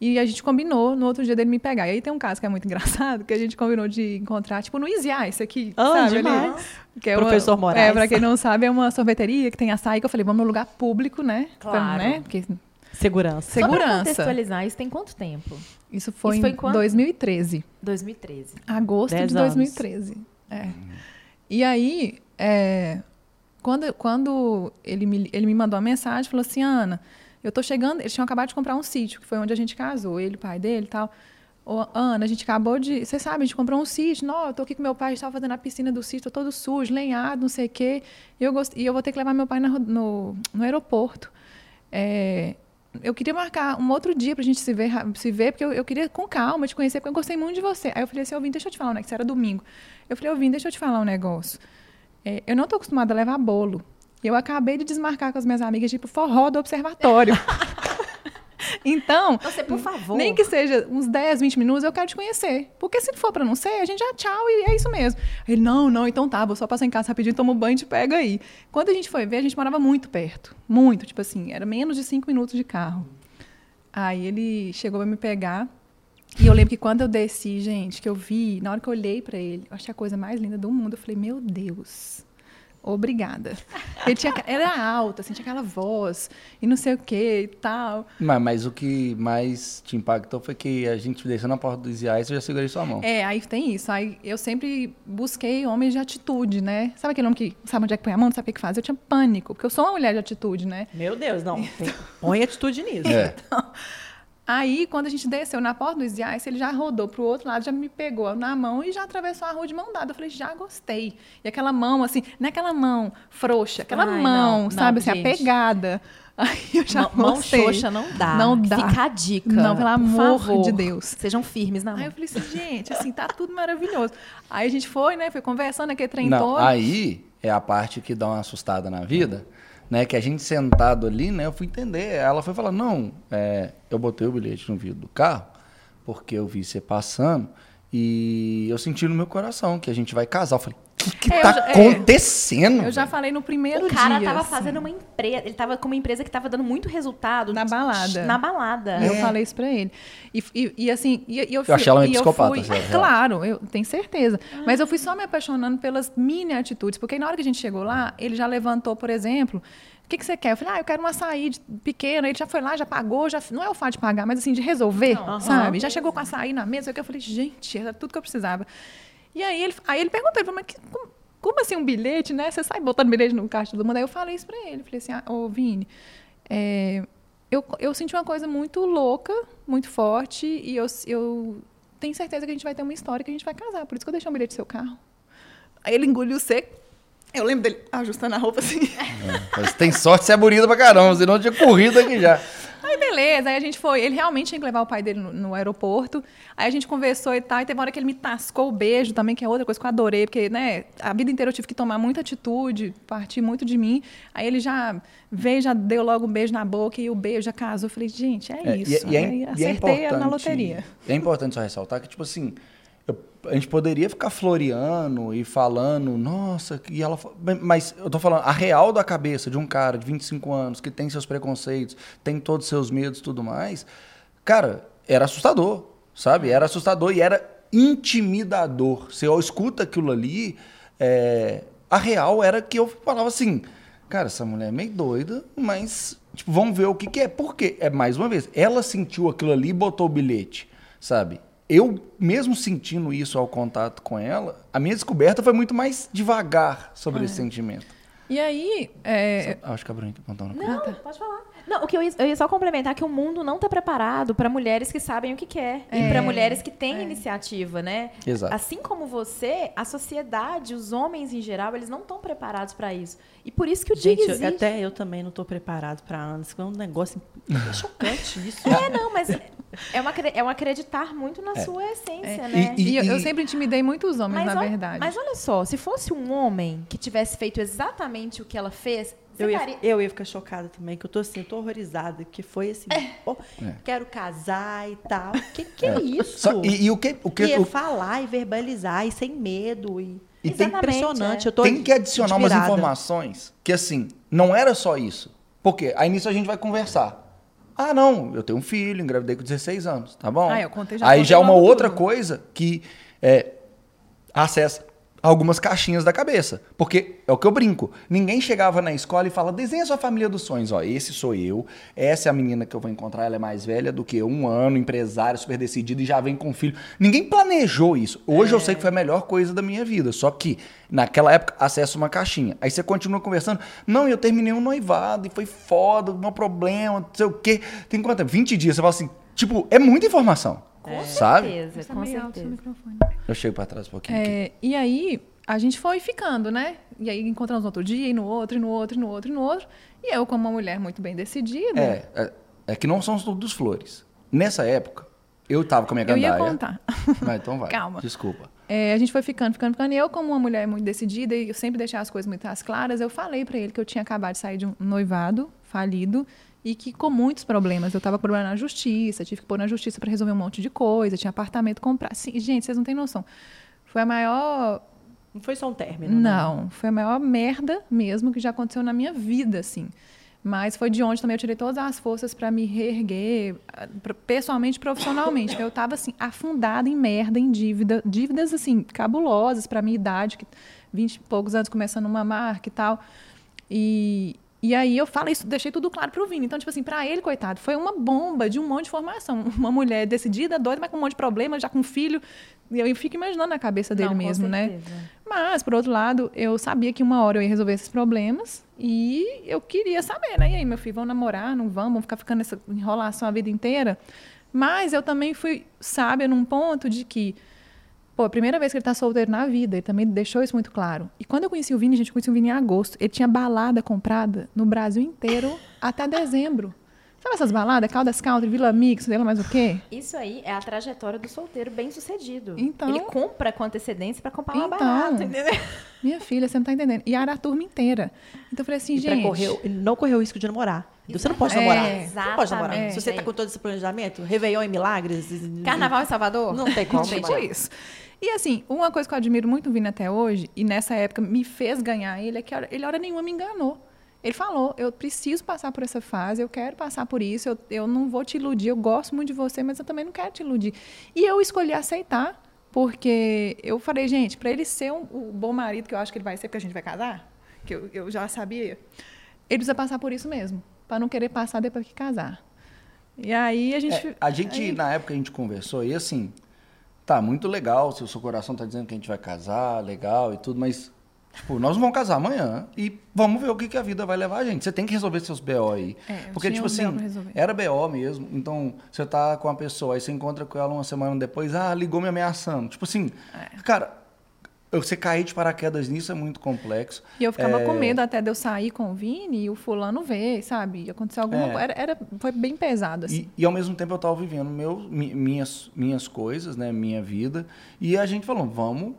E a gente combinou no outro dia dele me pegar. E aí tem um caso que é muito [laughs] engraçado, que a gente combinou de encontrar, tipo, no Easy Ice aqui, Ah, sabe? ali? Que é Professor uma, Moraes. É, pra quem não sabe, é uma sorveteria que tem açaí, que eu falei, vamos no lugar público, né? Pra- Claro. né? Porque Segurança. Só pra Segurança. contextualizar, isso tem quanto tempo? Isso foi, Isso foi em quando? 2013. 2013. Agosto Dez de anos. 2013. É. E aí, é, quando, quando ele, me, ele me mandou uma mensagem, falou assim, Ana, eu tô chegando... Eles tinham acabado de comprar um sítio, que foi onde a gente casou, ele, o pai dele e tal. Ô, Ana, a gente acabou de... Você sabe, a gente comprou um sítio. Não, eu tô aqui com meu pai, a gente tava fazendo a piscina do sítio, tô todo sujo, lenhado, não sei o quê. E eu, gost... e eu vou ter que levar meu pai na ro- no, no aeroporto. É, eu queria marcar um outro dia pra gente se ver, se ver porque eu, eu queria com calma te conhecer, porque eu gostei muito de você. Aí eu falei assim, Ovin, deixa eu te falar um negócio, isso era domingo. Eu falei, Ovin, deixa eu te falar um negócio. É, eu não tô acostumada a levar bolo. Eu acabei de desmarcar com as minhas amigas, tipo, forró do observatório. [laughs] então, Você, por favor. nem que seja uns 10, 20 minutos, eu quero te conhecer. Porque se for pra não ser, a gente já tchau e é isso mesmo. Ele, não, não, então tá, vou só passar em casa rapidinho, tomo banho e te pega aí. Quando a gente foi ver, a gente morava muito perto. Muito, tipo assim, era menos de 5 minutos de carro. Aí ele chegou pra me pegar. E eu lembro que quando eu desci, gente, que eu vi, na hora que eu olhei pra ele, eu achei a coisa mais linda do mundo. Eu falei, meu Deus, obrigada. Ele tinha, era alto, assim, tinha aquela voz, e não sei o que e tal. Mas, mas o que mais te impactou foi que a gente desceu na porta do Easy Ice e eu já segurei sua mão. É, aí tem isso. Aí eu sempre busquei homens de atitude, né? Sabe aquele homem que sabe onde é que põe a mão, não sabe o que faz? Eu tinha pânico, porque eu sou uma mulher de atitude, né? Meu Deus, não. Tem- põe atitude nisso. É. Aí, quando a gente desceu na porta do Easy Ice, ele já rodou pro outro lado, já me pegou na mão e já atravessou a rua de mão dada. Eu falei, já gostei. E aquela mão, assim, não é aquela mão frouxa, aquela Ai, mão, não, sabe, não, assim, gente. apegada. [laughs] Aí eu já Mão, mão gostei. xoxa não dá. Não dá. Fica a dica. Não, pelo amor favor. de Deus. Sejam firmes na Aí mão. eu falei assim, gente, assim, tá tudo maravilhoso. Aí a gente foi, né, foi conversando aquele trem Não, todo. aí é a parte que dá uma assustada na vida, né? Que a gente sentado ali, né? Eu fui entender. Ela foi falar, não, é, eu botei o bilhete no vidro do carro, porque eu vi você passando e eu senti no meu coração que a gente vai casar. Eu falei, que, que É, eu tá já- é, acontecendo? Eu já falei no primeiro O cara dia. tava assim. fazendo uma empresa. Ele tava com uma empresa que tava dando muito resultado. Na balada. Na balada. E eu falei isso pra ele. E, e- e assim, e, e eu, Eu achei ela eu psicopata, fui- real. Claro, eu tenho certeza. Mas eu fui só me apaixonando pelas mini atitudes. Porque na hora que a gente chegou lá, ele já levantou, por exemplo, o que, que você quer? Eu falei, ah, eu quero um açaí pequeno. Ele já foi lá, já pagou, já, não é o fato de pagar, mas assim, de resolver, sabe? Já chegou com açaí na mesa, que eu falei, gente, era tudo que eu precisava. E aí ele, aí ele perguntou, mas que, como, como assim um bilhete, né? Você sai botando bilhete no caixa do mundo. Aí eu falei isso pra ele. Falei assim, ah, ô Vini, é, eu, eu senti uma coisa muito louca, muito forte, e eu, eu tenho certeza que a gente vai ter uma história que a gente vai casar. Por isso que eu deixei um bilhete no seu carro. Aí ele engoliu seco. Eu lembro dele ajustando a roupa assim. Mas tem sorte você é bonita pra caramba, senão eu tinha corrido aqui já. Aí beleza, aí a gente foi. Ele realmente tinha que levar o pai dele no, no aeroporto. Aí a gente conversou e tal. E teve uma hora que ele me tascou o beijo também, que é outra coisa que eu adorei, porque, né, a vida inteira eu tive que tomar muita atitude, partir muito de mim. Aí ele já veio, já deu logo um beijo na boca e o beijo já casou. Eu falei, gente, é, É, isso. E, e é, Aí e é acertei importante, na loteria. É importante só ressaltar que, tipo assim, a gente poderia ficar floreando e falando, nossa, e ela. Mas eu tô falando, a real da cabeça de um cara de 25 anos que tem seus preconceitos, tem todos os seus medos e tudo mais, cara, era assustador, sabe? Era assustador e era intimidador. Você escuta aquilo ali, é, a real era que eu falava assim, cara, essa mulher é meio doida, mas, tipo, vamos ver o que, que é. Por quê? É, mais uma vez, ela sentiu aquilo ali e botou o bilhete, sabe? Eu, mesmo sentindo isso ao contato com ela, a minha descoberta foi muito mais devagar sobre esse sentimento. E aí, é, Acho que a Bruna apontou no Não, pode falar. Não, o que eu ia, eu ia só complementar que o mundo não está preparado para mulheres que sabem o que quer e para mulheres que têm iniciativa, né? Exato. Assim como você, a sociedade, os homens em geral, eles não estão preparados para isso. E por isso que o Gente, DIG eu- existe. até eu também não tô preparado para anos. É um negócio é [laughs] chocante isso. É, não, mas é um, acre- é um acreditar muito na sua essência, né? E- e, eu- eu e- sempre intimidei muitos homens, na olha- verdade. mas olha só, se fosse um homem que tivesse feito exatamente o que ela fez, Eu ia, faria- eu ia ficar chocada também, que eu tô assim, eu tô horrorizada, que foi assim, ó, É. quero casar e tal. Que que é, isso? Só- e, e o que, o que E é o- falar e verbalizar e sem medo. E, E é tem- impressionante. é. Eu tô tem que adicionar umas admirada. informações que, assim, não era só isso. Porque aí nisso a gente vai conversar. Ah, não, eu tenho um filho, engravidei com 16 anos, tá bom? Ah, eu contei- já aí já é uma outra tudo. coisa que é, acessa algumas caixinhas da cabeça. Porque é o que eu brinco. Ninguém chegava na escola e fala, desenha sua família dos sonhos. Ó, esse sou eu, essa é a menina que eu vou encontrar, ela é mais velha do que eu, um ano, empresária, super decidida e já vem com filho. Ninguém planejou isso. Hoje eu sei que foi a melhor coisa da minha vida. Só que, naquela época, acessa uma caixinha. Aí você continua conversando. Não, eu terminei um noivado e foi foda, um problema, não sei o quê. Tem quanto tempo? 20 dias. Você fala assim, tipo, é muita informação. Sabe? certeza, com meio alto certeza. seu microfone. Eu chego pra trás um pouquinho. aqui. É, e aí, a gente foi ficando, né? E aí encontramos no outro dia, e no outro, e no outro, e no outro, e no outro. E eu, como uma mulher muito bem decidida, É, é, é que não são todos flores. Nessa época, eu tava com a minha eu ia gandaia. contar. [laughs] Vai, então vai. Calma. Desculpa. É, a gente foi ficando, ficando, ficando. E eu, como uma mulher muito decidida, e eu sempre deixei as coisas muito às claras, eu falei pra ele que eu tinha acabado de sair de um noivado falido e que com muitos problemas. Eu tava com problema na justiça, tive que pôr na justiça pra resolver um monte de coisa, tinha apartamento comprar. Sim, gente, vocês não têm noção. Foi a maior Não foi só um término. né? Não, foi a maior merda mesmo que já aconteceu na minha vida, assim. Mas foi de onde também eu tirei todas as forças para me reerguer, ah, pessoalmente e profissionalmente. Eu estava assim, afundada em merda, em dívida, dívidas assim, cabulosas para minha idade, que 20 e poucos anos começando uma marca e tal. E, e aí eu falo isso, deixei tudo claro pro Vini. Então, tipo assim, para ele, coitado, foi uma bomba de um monte de informação. [laughs] Uma mulher decidida, doida, mas com um monte de problema, já com filho. E eu fico imaginando na cabeça dele Não, mesmo, né? Mas, por outro lado, eu sabia que uma hora eu ia resolver esses problemas e eu queria saber, né? E aí, meu filho, vamos namorar, não vamos, vamos ficar ficando nessa enrolação a vida inteira? Mas eu também fui sábia num ponto de que, pô, a primeira vez que ele tá solteiro na vida, ele também deixou isso muito claro. E quando eu conheci o Vini, gente, eu conheci o Vini em agosto, ele tinha balada comprada no Brasil inteiro até dezembro. Sabe essas baladas? Caldas Country, Vila Mix, sei lá mais o quê? Isso aí é a trajetória do solteiro bem sucedido. Então- Ele compra com antecedência para comprar uma Então. barata, entendeu? Minha filha, você não tá entendendo. E era a turma inteira. Então eu falei assim, E gente... correr, ele não correu o risco de namorar. Você não pode É, namorar. Você não pode namorar. exatamente. Se você tá com todo esse planejamento, Réveillon e Milagres. Carnaval em Salvador? Não tem como. [laughs] Tipo isso. E assim, uma coisa que eu admiro muito o Vini até hoje, e nessa época me fez ganhar ele, é que ele hora nenhuma me enganou. Ele falou, eu preciso passar por essa fase, eu quero passar por isso, eu, eu não vou te iludir, eu gosto muito de você, mas eu também não quero te iludir. E eu escolhi aceitar, porque eu falei, gente, para ele ser um, o bom marido que eu acho que ele vai ser, porque a gente vai casar, que eu, eu já sabia, ele precisa passar por isso mesmo, para não querer passar depois que casar. E aí a gente... É, a gente, aí- na época, a gente conversou e assim, tá muito legal, se o seu coração tá dizendo que a gente vai casar, legal e tudo, mas, tipo, nós vamos casar amanhã e vamos ver o que, que a vida vai levar a gente. Você tem que resolver seus BO aí. É, Porque, tipo BO assim, era BO mesmo, então você tá com uma pessoa, aí você encontra com ela uma semana depois, ah, ligou me ameaçando. Tipo assim, É. cara, você cair de paraquedas nisso é muito complexo. E eu ficava É, com medo até de eu sair com o Vini e o fulano ver, sabe? Acontecer alguma É. coisa. Era, era- foi bem pesado, assim. E, e ao mesmo tempo eu estava vivendo meu, mi- minhas, minhas coisas, né, minha vida. E a gente falou, vamos,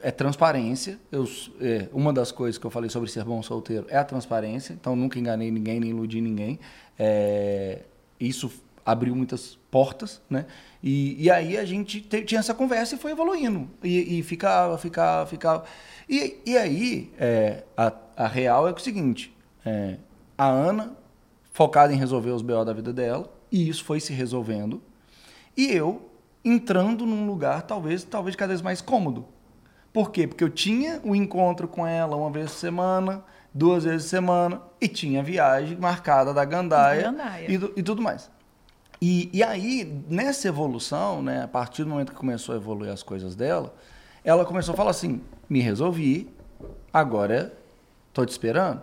é transparência. Eu, é, uma das coisas que eu falei sobre ser bom solteiro é a transparência. Então nunca enganei ninguém, nem iludi ninguém. É, isso abriu muitas portas, né? E, e aí a gente te- tinha essa conversa e foi evoluindo. E, e ficava, ficava, ficava. E, e aí é, a, a real é o seguinte: é, a Ana focada em resolver os BO da vida dela, e isso foi se resolvendo. E eu entrando num lugar talvez, talvez cada vez mais cômodo. Por quê? Porque eu tinha o encontro com ela uma vez por semana, duas vezes por semana, e tinha a viagem marcada da Gandaia, Da Gandaia. E, do- e tudo mais. E, e aí, nessa evolução, né, a partir do momento que começou a evoluir as coisas dela, ela começou a falar assim: me resolvi, agora Tô te esperando.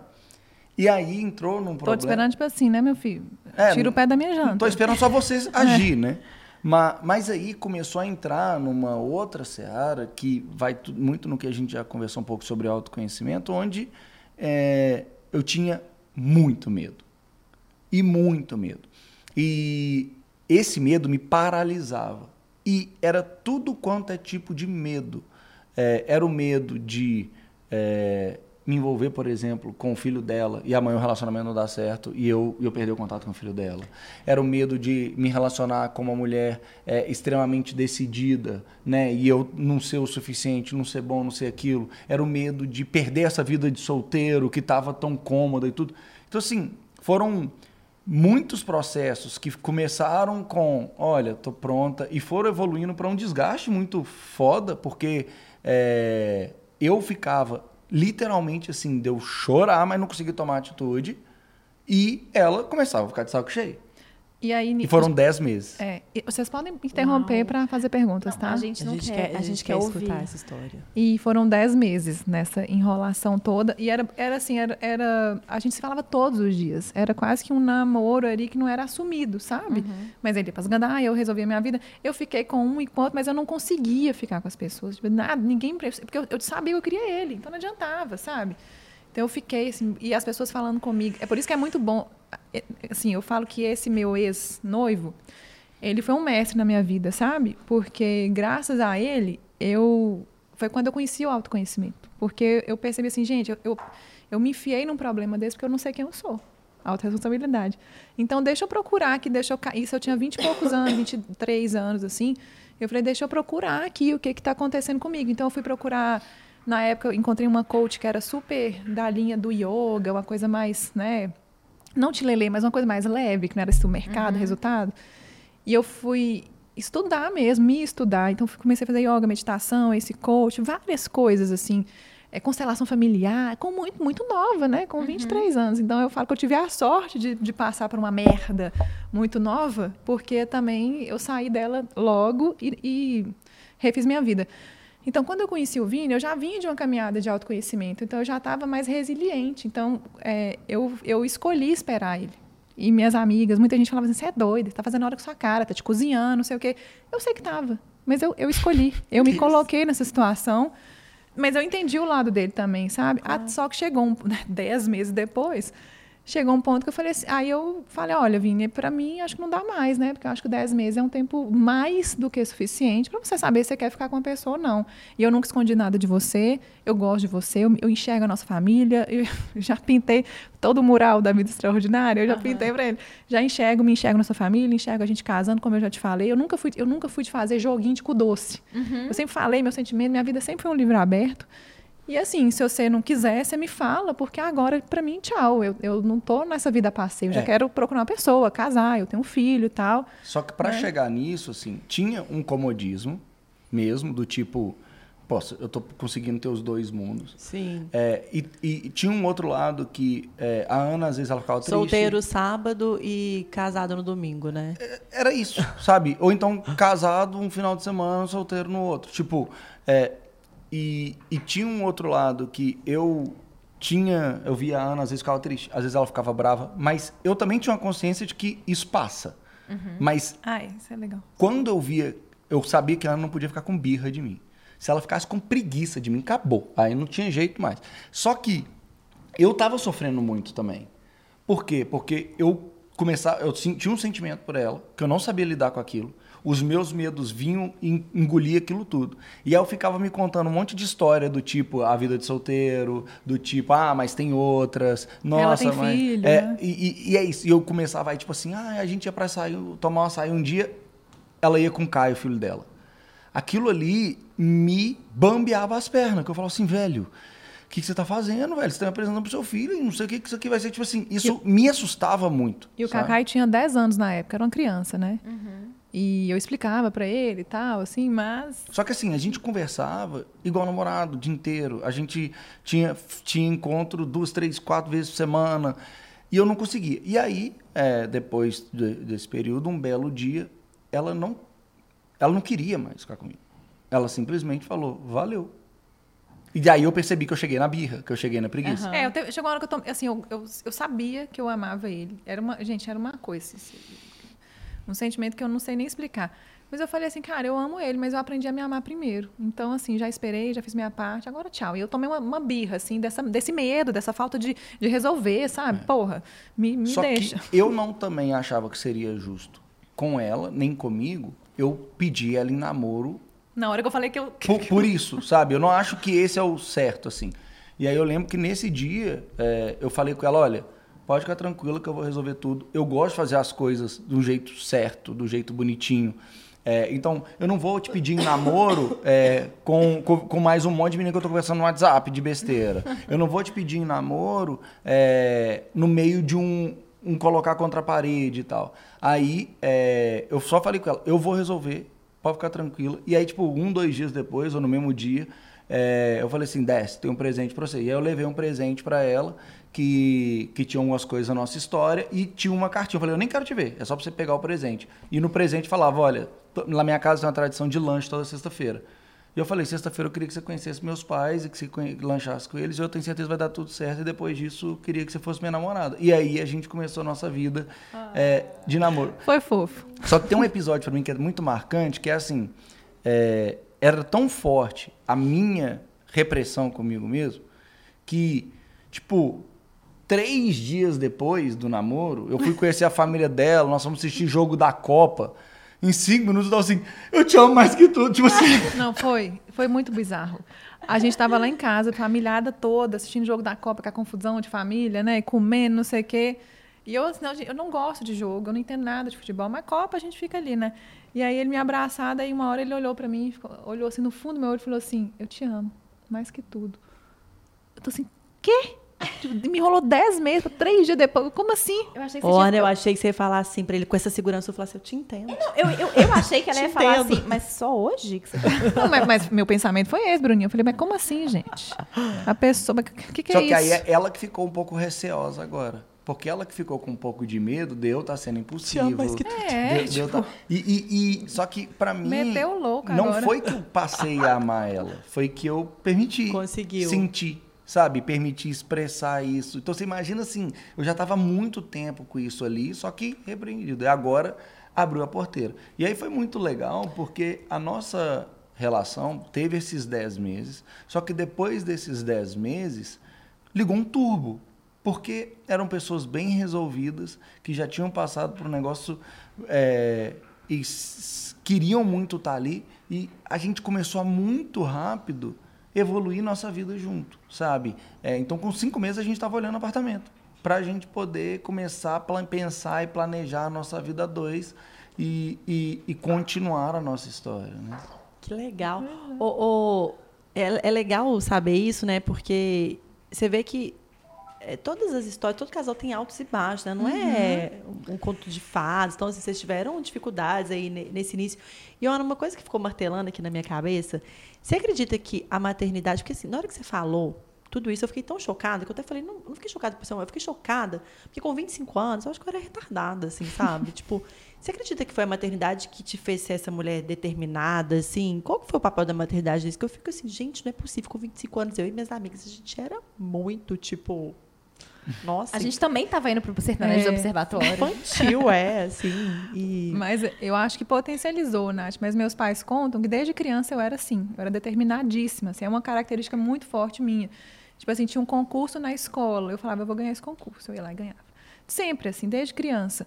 E aí entrou num Tô problema. te esperando, tipo assim, né, meu filho? É, Tira o pé da minha janta. Tô esperando só vocês [laughs] agir, né? Mas, mas aí começou a entrar numa outra seara que vai muito no que a gente já conversou um pouco sobre autoconhecimento, onde é, eu tinha muito medo. E muito medo. E esse medo me paralisava. E era tudo quanto é tipo de medo. É, era o medo de é, me envolver, por exemplo, com o filho dela e amanhã o relacionamento não dar certo e eu, eu perder o contato com o filho dela. Era o medo de me relacionar com uma mulher é, extremamente decidida, né? E eu não ser o suficiente, não ser bom, não ser aquilo. Era o medo de perder essa vida de solteiro que estava tão cômoda e tudo. Então, assim, foram muitos processos que começaram com, olha, tô pronta, e foram evoluindo para um desgaste muito foda, porque é, eu ficava literalmente assim, de eu chorar, mas não conseguia tomar atitude, e ela começava a ficar de saco cheio. E aí, E foram 10 meses. É, e vocês podem interromper para fazer perguntas, Não, tá? a gente A não gente quer, quer, a gente quer ouvir. escutar essa história. E foram dez meses nessa enrolação toda. E era, era assim, era, era- A gente se falava todos os dias. Era quase que um namoro ali que não era assumido, sabe? Mas ele ia pra Zagandá, eu resolvia a minha vida. Eu fiquei com um e com outro, mas eu não conseguia ficar com as pessoas. Tipo, nada, ninguém. Porque eu, eu sabia que eu queria ele, então não adiantava, sabe? Então eu fiquei assim, e as pessoas falando comigo. É por isso que é muito bom. é, Assim, eu falo que esse meu ex-noivo, ele foi um mestre na minha vida, sabe? Porque graças a ele, eu foi quando eu conheci o autoconhecimento. Porque eu percebi assim, gente, eu, eu, eu me enfiei num problema desse porque eu não sei quem eu sou. Autoresponsabilidade. Então, deixa eu procurar aqui, deixa eu. Isso eu tinha 20 e poucos anos, 23 anos, assim. Eu falei, deixa eu procurar aqui o que está acontecendo comigo. Então, eu fui procurar. Na época, eu encontrei uma coach que era super da linha do yoga, uma coisa mais, né? Não te lelê, mas uma coisa mais leve, que não era esse o mercado, resultado. E eu fui estudar mesmo, me estudar. Então, comecei a fazer yoga, meditação, esse coach, várias coisas, assim. É, constelação familiar, com muito, muito nova, né? Com 23 anos. Então, eu falo que eu tive a sorte de, de passar por uma merda muito nova, porque também eu saí dela logo e, e refiz minha vida. Então, quando eu conheci o Vini, eu já vinha de uma caminhada de autoconhecimento, então eu já estava mais resiliente. Então, é, eu, eu escolhi esperar ele. E minhas amigas, muita gente falava assim: você é doida, tá fazendo hora com sua cara, tá te cozinhando, não sei o quê. Eu sei que tava, mas eu, eu escolhi. Eu me coloquei nessa situação, mas eu entendi o lado dele também, sabe? Ah, só que chegou um, dez meses depois, chegou um ponto que eu falei assim, aí eu falei, olha, Vini, para mim acho que não dá mais, né? Porque eu acho que 10 meses é um tempo mais do que suficiente para você saber se você quer ficar com a pessoa ou não. E eu nunca escondi nada de você, eu gosto de você, eu, eu enxergo a nossa família, [laughs] eu já pintei todo o mural da vida extraordinária, eu já pintei para ele. Já enxergo, me enxergo nossa família, enxergo a gente casando, como eu já te falei. Eu nunca fui, eu nunca fui de fazer joguinho de cu doce. Eu sempre falei meu sentimento, minha vida sempre foi um livro aberto. E assim, se você não quiser, você me fala, porque agora, pra mim, tchau. Eu, eu não tô nessa vida a passeio. Eu já É. quero procurar uma pessoa, casar, eu tenho um filho e tal. Só que para Né? chegar nisso, assim, tinha um comodismo mesmo, do tipo, poxa, eu tô conseguindo ter os dois mundos. Sim. É, e, e tinha um outro lado que é, a Ana, às vezes, ela ficava triste. Solteiro sábado e casado no domingo, né? Era isso, sabe? Ou então casado um final de semana, solteiro no outro. Tipo, é, e, e tinha um outro lado que eu tinha, eu via a Ana, às vezes ficava triste, às vezes ela ficava brava, mas eu também tinha uma consciência de que isso passa. Mas Ai, isso é legal. quando eu via, eu sabia que ela não podia ficar com birra de mim. Se ela ficasse com preguiça de mim, acabou. Aí não tinha jeito mais. Só que eu tava sofrendo muito também. Por quê? Porque eu começava, eu tinha um sentimento por ela, que eu não sabia lidar com aquilo. Os meus medos vinham e engolia aquilo tudo. E aí eu ficava me contando um monte de história do tipo a vida de solteiro, do tipo, ah, mas tem outras. Nossa, tem mas filho, é, né? e, e- e é isso. E eu começava aí, tipo assim, ah, a gente ia pra sair, tomar uma açaí um dia, ela ia com o Caio, filho dela. Aquilo ali me bambeava as pernas, que eu falava assim, velho, o que, que você tá fazendo, velho? Você tá me apresentando pro seu filho e não sei o que, que isso aqui vai ser. Tipo assim, isso me assustava muito. E o sabe? Cacai tinha 10 anos na época, era uma criança, né? E eu explicava pra ele e tal, assim, mas. Só que assim, a gente conversava igual namorado o dia inteiro. A gente tinha, tinha encontro duas, três, quatro vezes por semana. E eu não conseguia. E aí, é, depois de- desse período, um belo dia, ela não, ela não queria mais ficar comigo. Ela simplesmente falou, valeu. E daí eu percebi que eu cheguei na birra, que eu cheguei na preguiça. É, eu te- chegou uma hora que eu, tom- assim, eu, eu, eu sabia que eu amava ele. Era uma, gente, era uma coisa. assim, um sentimento que eu não sei nem explicar. Mas eu falei assim, cara, eu amo ele, mas eu aprendi a me amar primeiro. Então, assim, já esperei, já fiz minha parte, agora tchau. E eu tomei uma, uma birra, assim, dessa, desse medo, dessa falta de, de resolver, sabe? Porra, me, me É. Só deixa. que [laughs] eu não também achava que seria justo com ela, nem comigo, eu pedi ela em namoro Na hora que eu falei que eu. por, por isso, sabe? Eu não acho que esse é o certo, assim. E aí eu lembro que nesse dia é, eu falei com ela, olha, pode ficar tranquila que eu vou resolver tudo. Eu gosto de fazer as coisas do jeito certo, do jeito bonitinho. É, então, eu não vou te pedir em namoro é, com, com, com mais um monte de menina que eu tô conversando no WhatsApp de besteira. Eu não vou te pedir em namoro é, no meio de um, um colocar contra a parede e tal. Aí, é, eu só falei com ela, eu vou resolver, pode ficar tranquila. E aí, tipo, um, dois dias depois, ou no mesmo dia, é, eu falei assim, desce, tem um presente pra você. E aí eu levei um presente pra ela, que, que tinha algumas coisas da nossa história, e tinha uma cartinha. Eu falei, eu nem quero te ver, é só pra você pegar o presente. E no presente falava, olha, na minha casa tem uma tradição de lanche toda sexta-feira. E eu falei, sexta-feira eu queria que você conhecesse meus pais e que você lanchasse com eles, e eu tenho certeza que vai dar tudo certo, e depois disso eu queria que você fosse minha namorada. E aí a gente começou a nossa vida é, de namoro. Foi fofo. Só que tem um episódio pra mim que é muito marcante, que é assim, é, era tão forte a minha repressão comigo mesmo, que, tipo, três dias depois do namoro, eu fui conhecer a família dela, nós fomos assistir jogo da Copa, em cinco minutos eu tava assim, eu te amo mais que tudo, tipo assim... [laughs] Não, foi. Foi muito bizarro. A gente tava lá em casa, familhada toda, assistindo jogo da Copa, com a confusão de família, né? Comendo, não sei o quê. E eu, assim, eu não gosto de jogo, eu não entendo nada de futebol, mas Copa a gente fica ali, né? E aí ele me abraçado, aí uma hora ele olhou pra mim, ficou- olhou assim no fundo do meu olho e falou assim: Eu te amo, mais que tudo. Eu tô assim, quê? Tipo, Me enrolou dez meses, três dias depois. Como assim? Eu achei que você Olha, tinha... eu achei que você ia falar assim pra ele, com essa segurança, eu falasse, eu te entendo. eu, eu, eu achei que ela ia falar entendo. assim, mas só hoje que você [laughs] Não, mas, mas meu pensamento foi esse, Bruninho. Eu falei, mas como assim, gente? A pessoa. O que, que Só é que isso? aí é ela que ficou um pouco receosa agora. Porque ela que ficou com um pouco de medo de eu estar sendo impossível. mais que tudo. É, de- eu tá- e, e- e- só que pra mim Meteu louco não agora. foi que eu passei a amar ela, foi que eu permiti Conseguiu. sentir, sabe, permiti expressar isso. Então você imagina assim, eu já estava muito tempo com isso ali, só que repreendido. E agora abriu a porteira. E aí foi muito legal porque a nossa relação teve esses 10 meses, só que depois desses 10 meses ligou um turbo. Porque eram pessoas bem resolvidas, que já tinham passado por um negócio é, e queriam muito estar ali. E a gente começou a muito rápido evoluir nossa vida junto, sabe? É, então, com cinco meses, a gente estava olhando apartamento. Para a gente poder começar a pensar e planejar a nossa vida a dois e, e, e continuar a nossa história, né? Que legal. Ô, ô, é, é legal saber isso, né? Porque você vê que é, todas as histórias, todo casal tem altos e baixos, né? Não é um, um conto de fadas. Então, assim, vocês tiveram dificuldades aí ne- nesse início. E olha, uma coisa que ficou martelando aqui na minha cabeça, você acredita que a maternidade, porque assim, na hora que você falou tudo isso, eu fiquei tão chocada que eu até falei, não, não fiquei chocada por ser eu fiquei chocada, porque com 25 anos, eu acho que eu era retardada, assim, sabe? [laughs] tipo, você acredita que foi a maternidade que te fez ser essa mulher determinada, assim? Qual que foi o papel da maternidade nisso? Que eu fico assim, gente, não é possível, com 25 anos, eu e minhas amigas, a gente era muito, tipo, nossa, A gente também tava indo pro sertanejo do É. observatório. infantil, é, assim, e... Mas eu acho que potencializou, Nath. Mas meus pais contam que desde criança eu era assim. Eu era determinadíssima. Assim, é uma característica muito forte minha. Tipo assim, tinha um concurso na escola. Eu falava, eu vou ganhar esse concurso. Eu ia lá e ganhava. Sempre, assim, desde criança.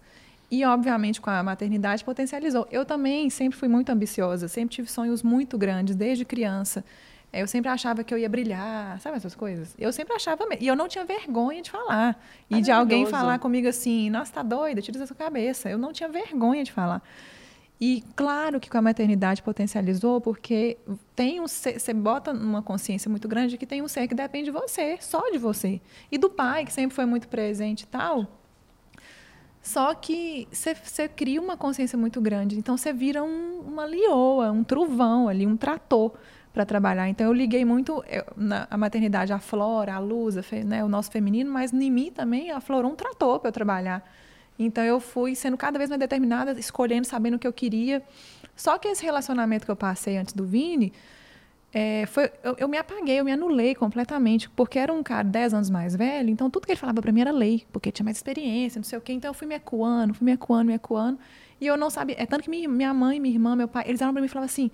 E, obviamente, com a maternidade potencializou. Eu também sempre fui muito ambiciosa. Sempre tive sonhos muito grandes, desde criança. Eu sempre achava que eu ia brilhar, sabe essas coisas? Eu sempre achava mesmo. E eu não tinha vergonha de falar. E de alguém falar comigo assim, nossa, tá doida, tira da sua cabeça. Eu não tinha vergonha de falar. E claro que com a maternidade potencializou, porque tem um ser, você bota numa consciência muito grande de que tem um ser que depende de você, só de você. E do pai, que sempre foi muito presente e tal. Só que você, você cria uma consciência muito grande. Então você vira um- uma lioa, um trovão ali, um trator para trabalhar. Então eu liguei muito eu, na a maternidade, a flora, a luz, a fe- né, o nosso feminino, mas em mim também aflorou um trator para eu trabalhar. Então eu fui sendo cada vez mais determinada, escolhendo, sabendo o que eu queria. Só que esse relacionamento que eu passei antes do Vini, é, foi, eu, eu, me apaguei, eu me anulei completamente, porque era um cara 10 anos mais velho, então tudo que ele falava para mim era lei, porque tinha mais experiência, não sei o quê. Então eu fui me ecoando, fui me ecoando, me ecoando. E eu não sabia. É tanto que minha, minha mãe, minha irmã, meu pai, eles eram para mim e falavam assim: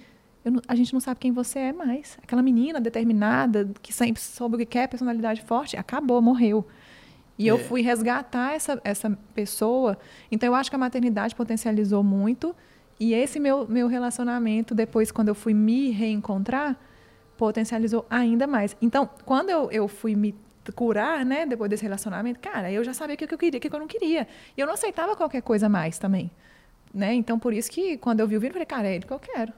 não, a gente não sabe quem você é mais. Aquela menina determinada, que sempre soube o que quer, personalidade forte, acabou, morreu. E é. eu fui resgatar essa, essa pessoa. Então eu acho que a maternidade potencializou muito. E esse meu, meu relacionamento, depois, quando eu fui me reencontrar, potencializou ainda mais. Então, quando eu, eu fui me curar, né, depois desse relacionamento, cara, eu já sabia o que eu queria, o que eu não queria. E eu não aceitava qualquer coisa mais também. Né? Então, por isso que quando eu vi o vídeo, eu falei, cara, é ele que eu quero.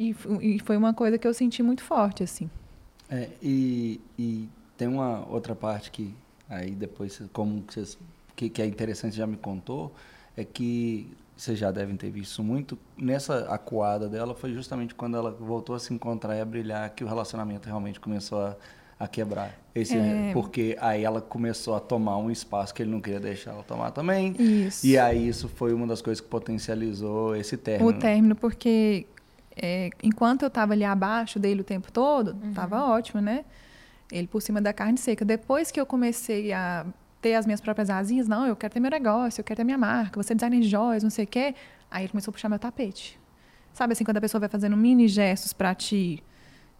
E, e foi uma coisa que eu senti muito forte, assim. É, e, e tem uma outra parte que aí depois, como vocês, que, que é interessante, já me contou, é que vocês já devem ter visto muito, nessa acuada dela foi justamente quando ela voltou a se encontrar e a brilhar que o relacionamento realmente começou a, a quebrar. Esse, é. Porque aí ela começou a tomar um espaço que ele não queria deixar ela tomar também. Isso. E aí isso foi uma das coisas que potencializou esse término. O término, porque é, enquanto eu estava ali abaixo dele o tempo todo, estava uhum. ótimo, né? Ele por cima da carne seca. Depois que eu comecei a ter as minhas próprias asinhas, não, eu quero ter meu negócio, eu quero ter minha marca, você é designer de joias, não sei o quê. Aí ele começou a puxar meu tapete. Sabe assim, quando a pessoa vai fazendo mini gestos para te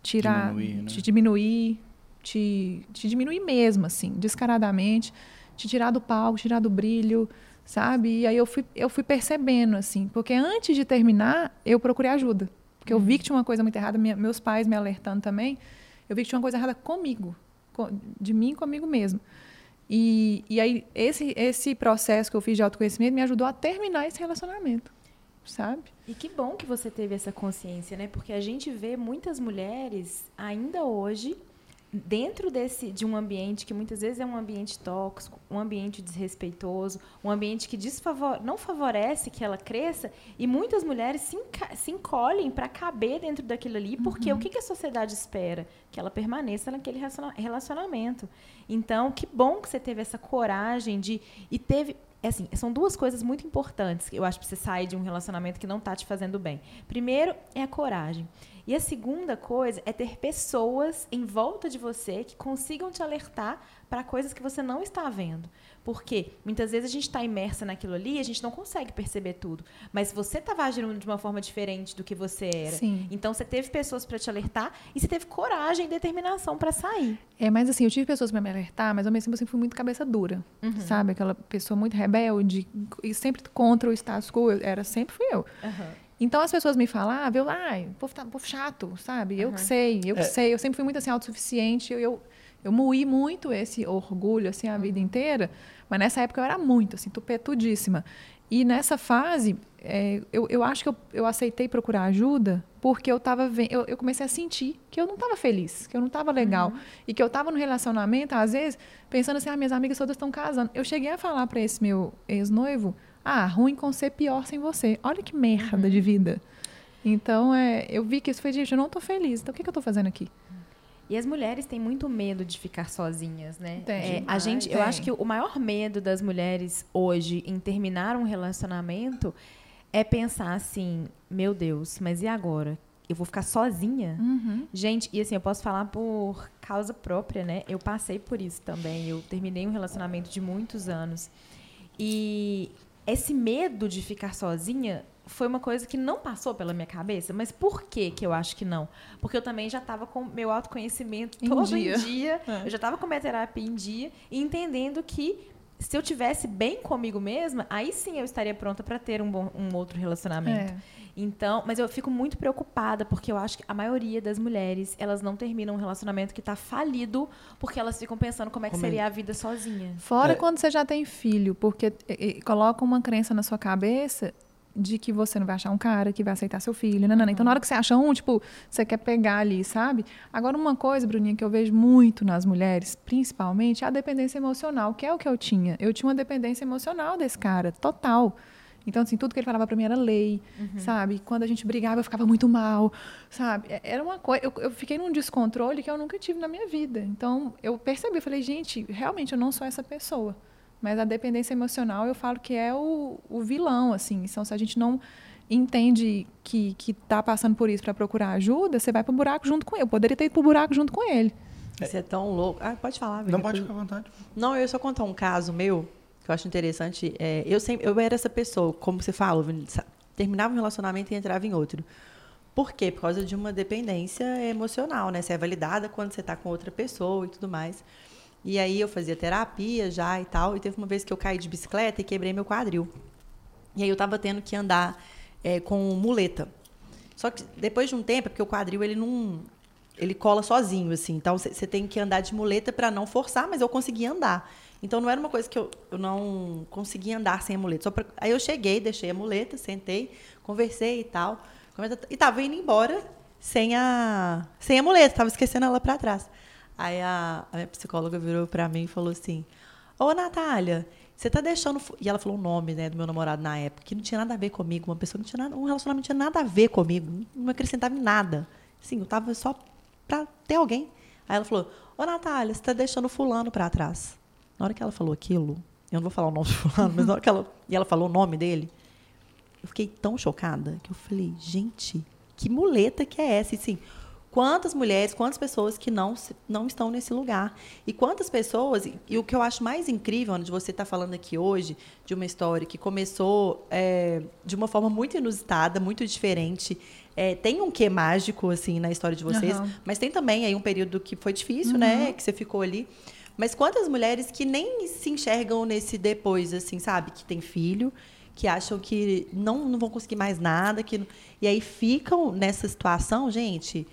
tirar, diminuir, né? te diminuir, te, te diminuir mesmo, assim, descaradamente, te tirar do palco, tirar do brilho, sabe? E aí eu fui, eu fui percebendo, assim, porque antes de terminar, eu procurei ajuda. Porque eu vi que tinha uma coisa muito errada, minha, meus pais me alertando também, eu vi que tinha uma coisa errada comigo, de mim comigo mesmo. E, e aí, esse, esse processo que eu fiz de autoconhecimento me ajudou a terminar esse relacionamento, sabe? E que bom que você teve essa consciência, né? Porque a gente vê muitas mulheres, ainda hoje, dentro desse de um ambiente que muitas vezes é um ambiente tóxico, um ambiente desrespeitoso, um ambiente que desfavor, não favorece que ela cresça, e muitas mulheres se, se encolhem para caber dentro daquilo ali, porque uhum. o que, que a sociedade espera? Que ela permaneça naquele relacionamento. Então, que bom que você teve essa coragem de e teve é assim, são duas coisas muito importantes que eu acho que você sair de um relacionamento que não está te fazendo bem. Primeiro é a coragem. E a segunda coisa é ter pessoas em volta de você que consigam te alertar para coisas que você não está vendo. Porque muitas vezes a gente está imersa naquilo ali e a gente não consegue perceber tudo. Mas você estava agindo de uma forma diferente do que você era, Sim. então você teve pessoas para te alertar e você teve coragem e determinação para sair. É, mas assim, eu tive pessoas para me alertar, mas ao mesmo tempo eu sempre fui muito cabeça dura. Uhum. Sabe? Aquela pessoa muito rebelde e sempre contra o status quo. Era sempre fui eu. Uhum. Então as pessoas me falavam, eu, ai, ah, povo, tá, povo chato, sabe? Eu uhum. que sei, eu que é. sei. Eu sempre fui muito assim, autossuficiente. Eu, eu, eu moí muito esse orgulho, assim, a vida inteira. Mas nessa época eu era muito, assim, tupetudíssima. E nessa fase, é, eu, eu acho que eu, eu aceitei procurar ajuda porque eu tava eu, eu comecei a sentir que eu não estava feliz, que eu não estava legal. Uhum. E que eu estava no relacionamento, às vezes, pensando assim, ah, minhas amigas todas estão casando. Eu cheguei a falar para esse meu ex-noivo, ah, ruim com ser pior sem você. Olha que merda uhum. de vida. Então, é, eu vi que isso foi, gente, eu não estou feliz. Então, o que, que eu estou fazendo aqui? E as mulheres têm muito medo de ficar sozinhas, né? Tem. É, a gente, tem. eu acho que o maior medo das mulheres hoje em terminar um relacionamento é pensar assim, meu Deus, mas e agora? Eu vou ficar sozinha? Uhum. Gente, e assim, eu posso falar por causa própria, né? Eu passei por isso também. Eu terminei um relacionamento de muitos anos. E esse medo de ficar sozinha foi uma coisa que não passou pela minha cabeça. Mas por que que eu acho que não? Porque eu também já estava com meu autoconhecimento em todo dia. em dia. [laughs] É. Eu já estava com minha terapia em dia e entendendo que se eu tivesse bem comigo mesma, aí sim eu estaria pronta para ter um, bom, um outro relacionamento. É. Então, mas eu fico muito preocupada porque eu acho que a maioria das mulheres, elas não terminam um relacionamento que está falido porque elas ficam pensando como é que como seria é? a vida sozinha. Fora é. quando você já tem filho, porque e, coloca uma crença na sua cabeça de que você não vai achar um cara que vai aceitar seu filho, não, não, não. Então, na hora que você acha um, tipo, você quer pegar ali, sabe? Agora, uma coisa, Bruninha, que eu vejo muito nas mulheres, principalmente, é a dependência emocional, que é o que eu tinha. Eu tinha uma dependência emocional desse cara, total. Então, assim, tudo que ele falava para mim era lei, uhum. sabe? Quando a gente brigava, eu ficava muito mal, sabe? É, era uma coisa. Eu, eu, fiquei num descontrole que eu nunca tive na minha vida. Então, eu percebi, eu falei, gente, realmente eu não sou essa pessoa. Mas a dependência emocional, eu falo que é o, o vilão, assim. Então, se a gente não entende que que tá passando por isso para procurar ajuda, você vai pro buraco junto com ele. Eu poderia ter ido pro buraco junto com ele. Isso é tão louco. Ah, pode falar. Não pode ficar à vontade. Não, eu ia só contar um caso meu que eu acho interessante. É, eu sempre, eu era essa pessoa, como você sa- terminava um relacionamento e entrava em outro. Por quê? Por causa de uma dependência emocional, né? Você é validada quando você está com outra pessoa e tudo mais. E aí eu fazia terapia já e tal. E teve uma vez que eu caí de bicicleta e quebrei meu quadril. E aí eu tava tendo que andar é, com muleta. Só que depois de um tempo, é porque o quadril ele não ele cola sozinho assim. Então você tem que andar de muleta para não forçar, mas eu conseguia andar. Então não era uma coisa que eu, eu não conseguia andar sem a muleta. Pra- aí eu cheguei, deixei a muleta, sentei, conversei e tal. E tava indo embora sem a sem a muleta, tava esquecendo ela para trás. Aí a, a minha psicóloga virou para mim e falou assim: Ô, Natália, você tá deixando. fu-" E ela falou o nome né, do meu namorado na época, que não tinha nada a ver comigo, uma pessoa que não tinha nada, um relacionamento não tinha nada a ver comigo, não acrescentava em nada. Sim, eu tava só pra ter alguém. Aí ela falou: Ô, Natália, você tá deixando fulano pra trás. Na hora que ela falou aquilo, eu não vou falar o nome do fulano, mas na hora que ela. E ela falou o nome dele, eu fiquei tão chocada que eu falei, gente, que muleta que é essa? E assim, quantas mulheres, quantas pessoas que não, não estão nesse lugar? E quantas pessoas, e, o que eu acho mais incrível, Ana, de você estar falando aqui hoje, de uma história que começou é, de uma forma muito inusitada, muito diferente. É, tem um quê mágico, assim, na história de vocês, Aham. mas tem também aí um período que foi difícil, né? Que você ficou ali. Mas quantas mulheres que nem se enxergam nesse depois, assim, sabe? Que tem filho, que acham que não, não vão conseguir mais nada, que e aí ficam nessa situação, gente,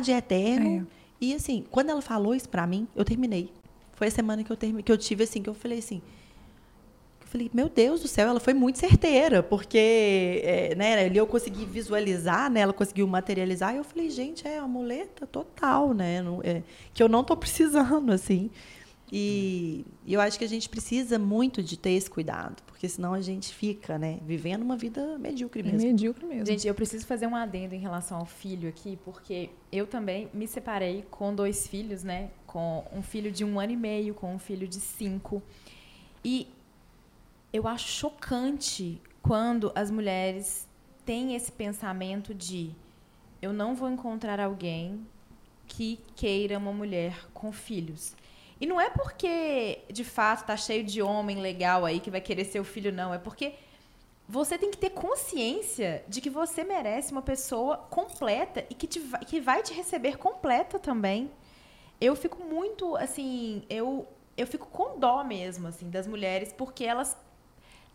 de eterno. E assim, quando ela falou isso pra mim, eu terminei. Foi a semana que eu termi- que eu tive assim, que eu falei assim, eu falei, meu Deus do céu, ela foi muito certeira, porque é, né, ali eu consegui visualizar, né, ela conseguiu materializar, e eu falei, gente, é uma muleta total, né, não- é, que eu não estou precisando, assim. E, eu acho que a gente precisa muito de ter esse cuidado, porque senão a gente fica, né, vivendo uma vida medíocre É mesmo. medíocre mesmo. Gente, eu preciso fazer um adendo em relação ao filho aqui, porque eu também me separei com dois filhos, né? Com um filho de um ano e meio, com um filho de cinco. E eu acho chocante quando as mulheres têm esse pensamento de eu não vou encontrar alguém que queira uma mulher com filhos. E não é porque, de fato, tá cheio de homem legal aí que vai querer ser o filho, não. É porque você tem que ter consciência de que você merece uma pessoa completa e que, te que vai te receber completa também. Eu fico muito, assim, eu, eu fico com dó mesmo, assim, das mulheres, porque elas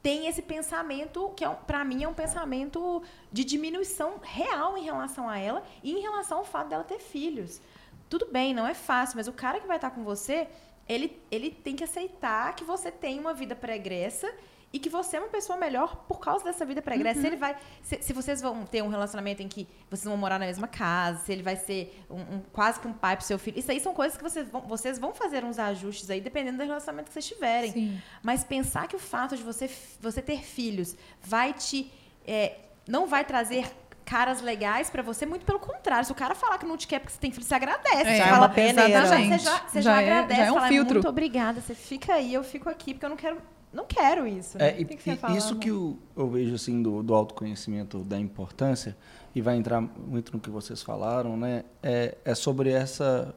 têm esse pensamento que, é para mim, é um pensamento de diminuição real em relação a ela e em relação ao fato dela ter filhos. Tudo bem, não é fácil, mas o cara que vai estar com você, ele, ele tem que aceitar que você tem uma vida pregressa e que você é uma pessoa melhor por causa dessa vida pregressa. Se ele vai, se, se vocês vão ter um relacionamento em que vocês vão morar na mesma casa, se ele vai ser um, um- quase que um pai pro seu filho, isso aí são coisas que vocês vão, vocês vão fazer uns ajustes aí dependendo do relacionamento que vocês tiverem. Sim. Mas pensar que o fato de você, você ter filhos vai te. é, não vai trazer caras legais pra você, muito pelo contrário. Se o cara falar que não te quer porque você tem filho, você agradece. É, você é fala, uma peneira. Você já, você já, você já Já é- agradece. já é um fala, filtro. Muito obrigada, você fica aí, eu fico aqui, porque eu não quero. Não quero isso. né? É, e, que que isso que eu, eu vejo assim do, do autoconhecimento da importância e vai entrar muito no que vocês falaram, né? É, é sobre essa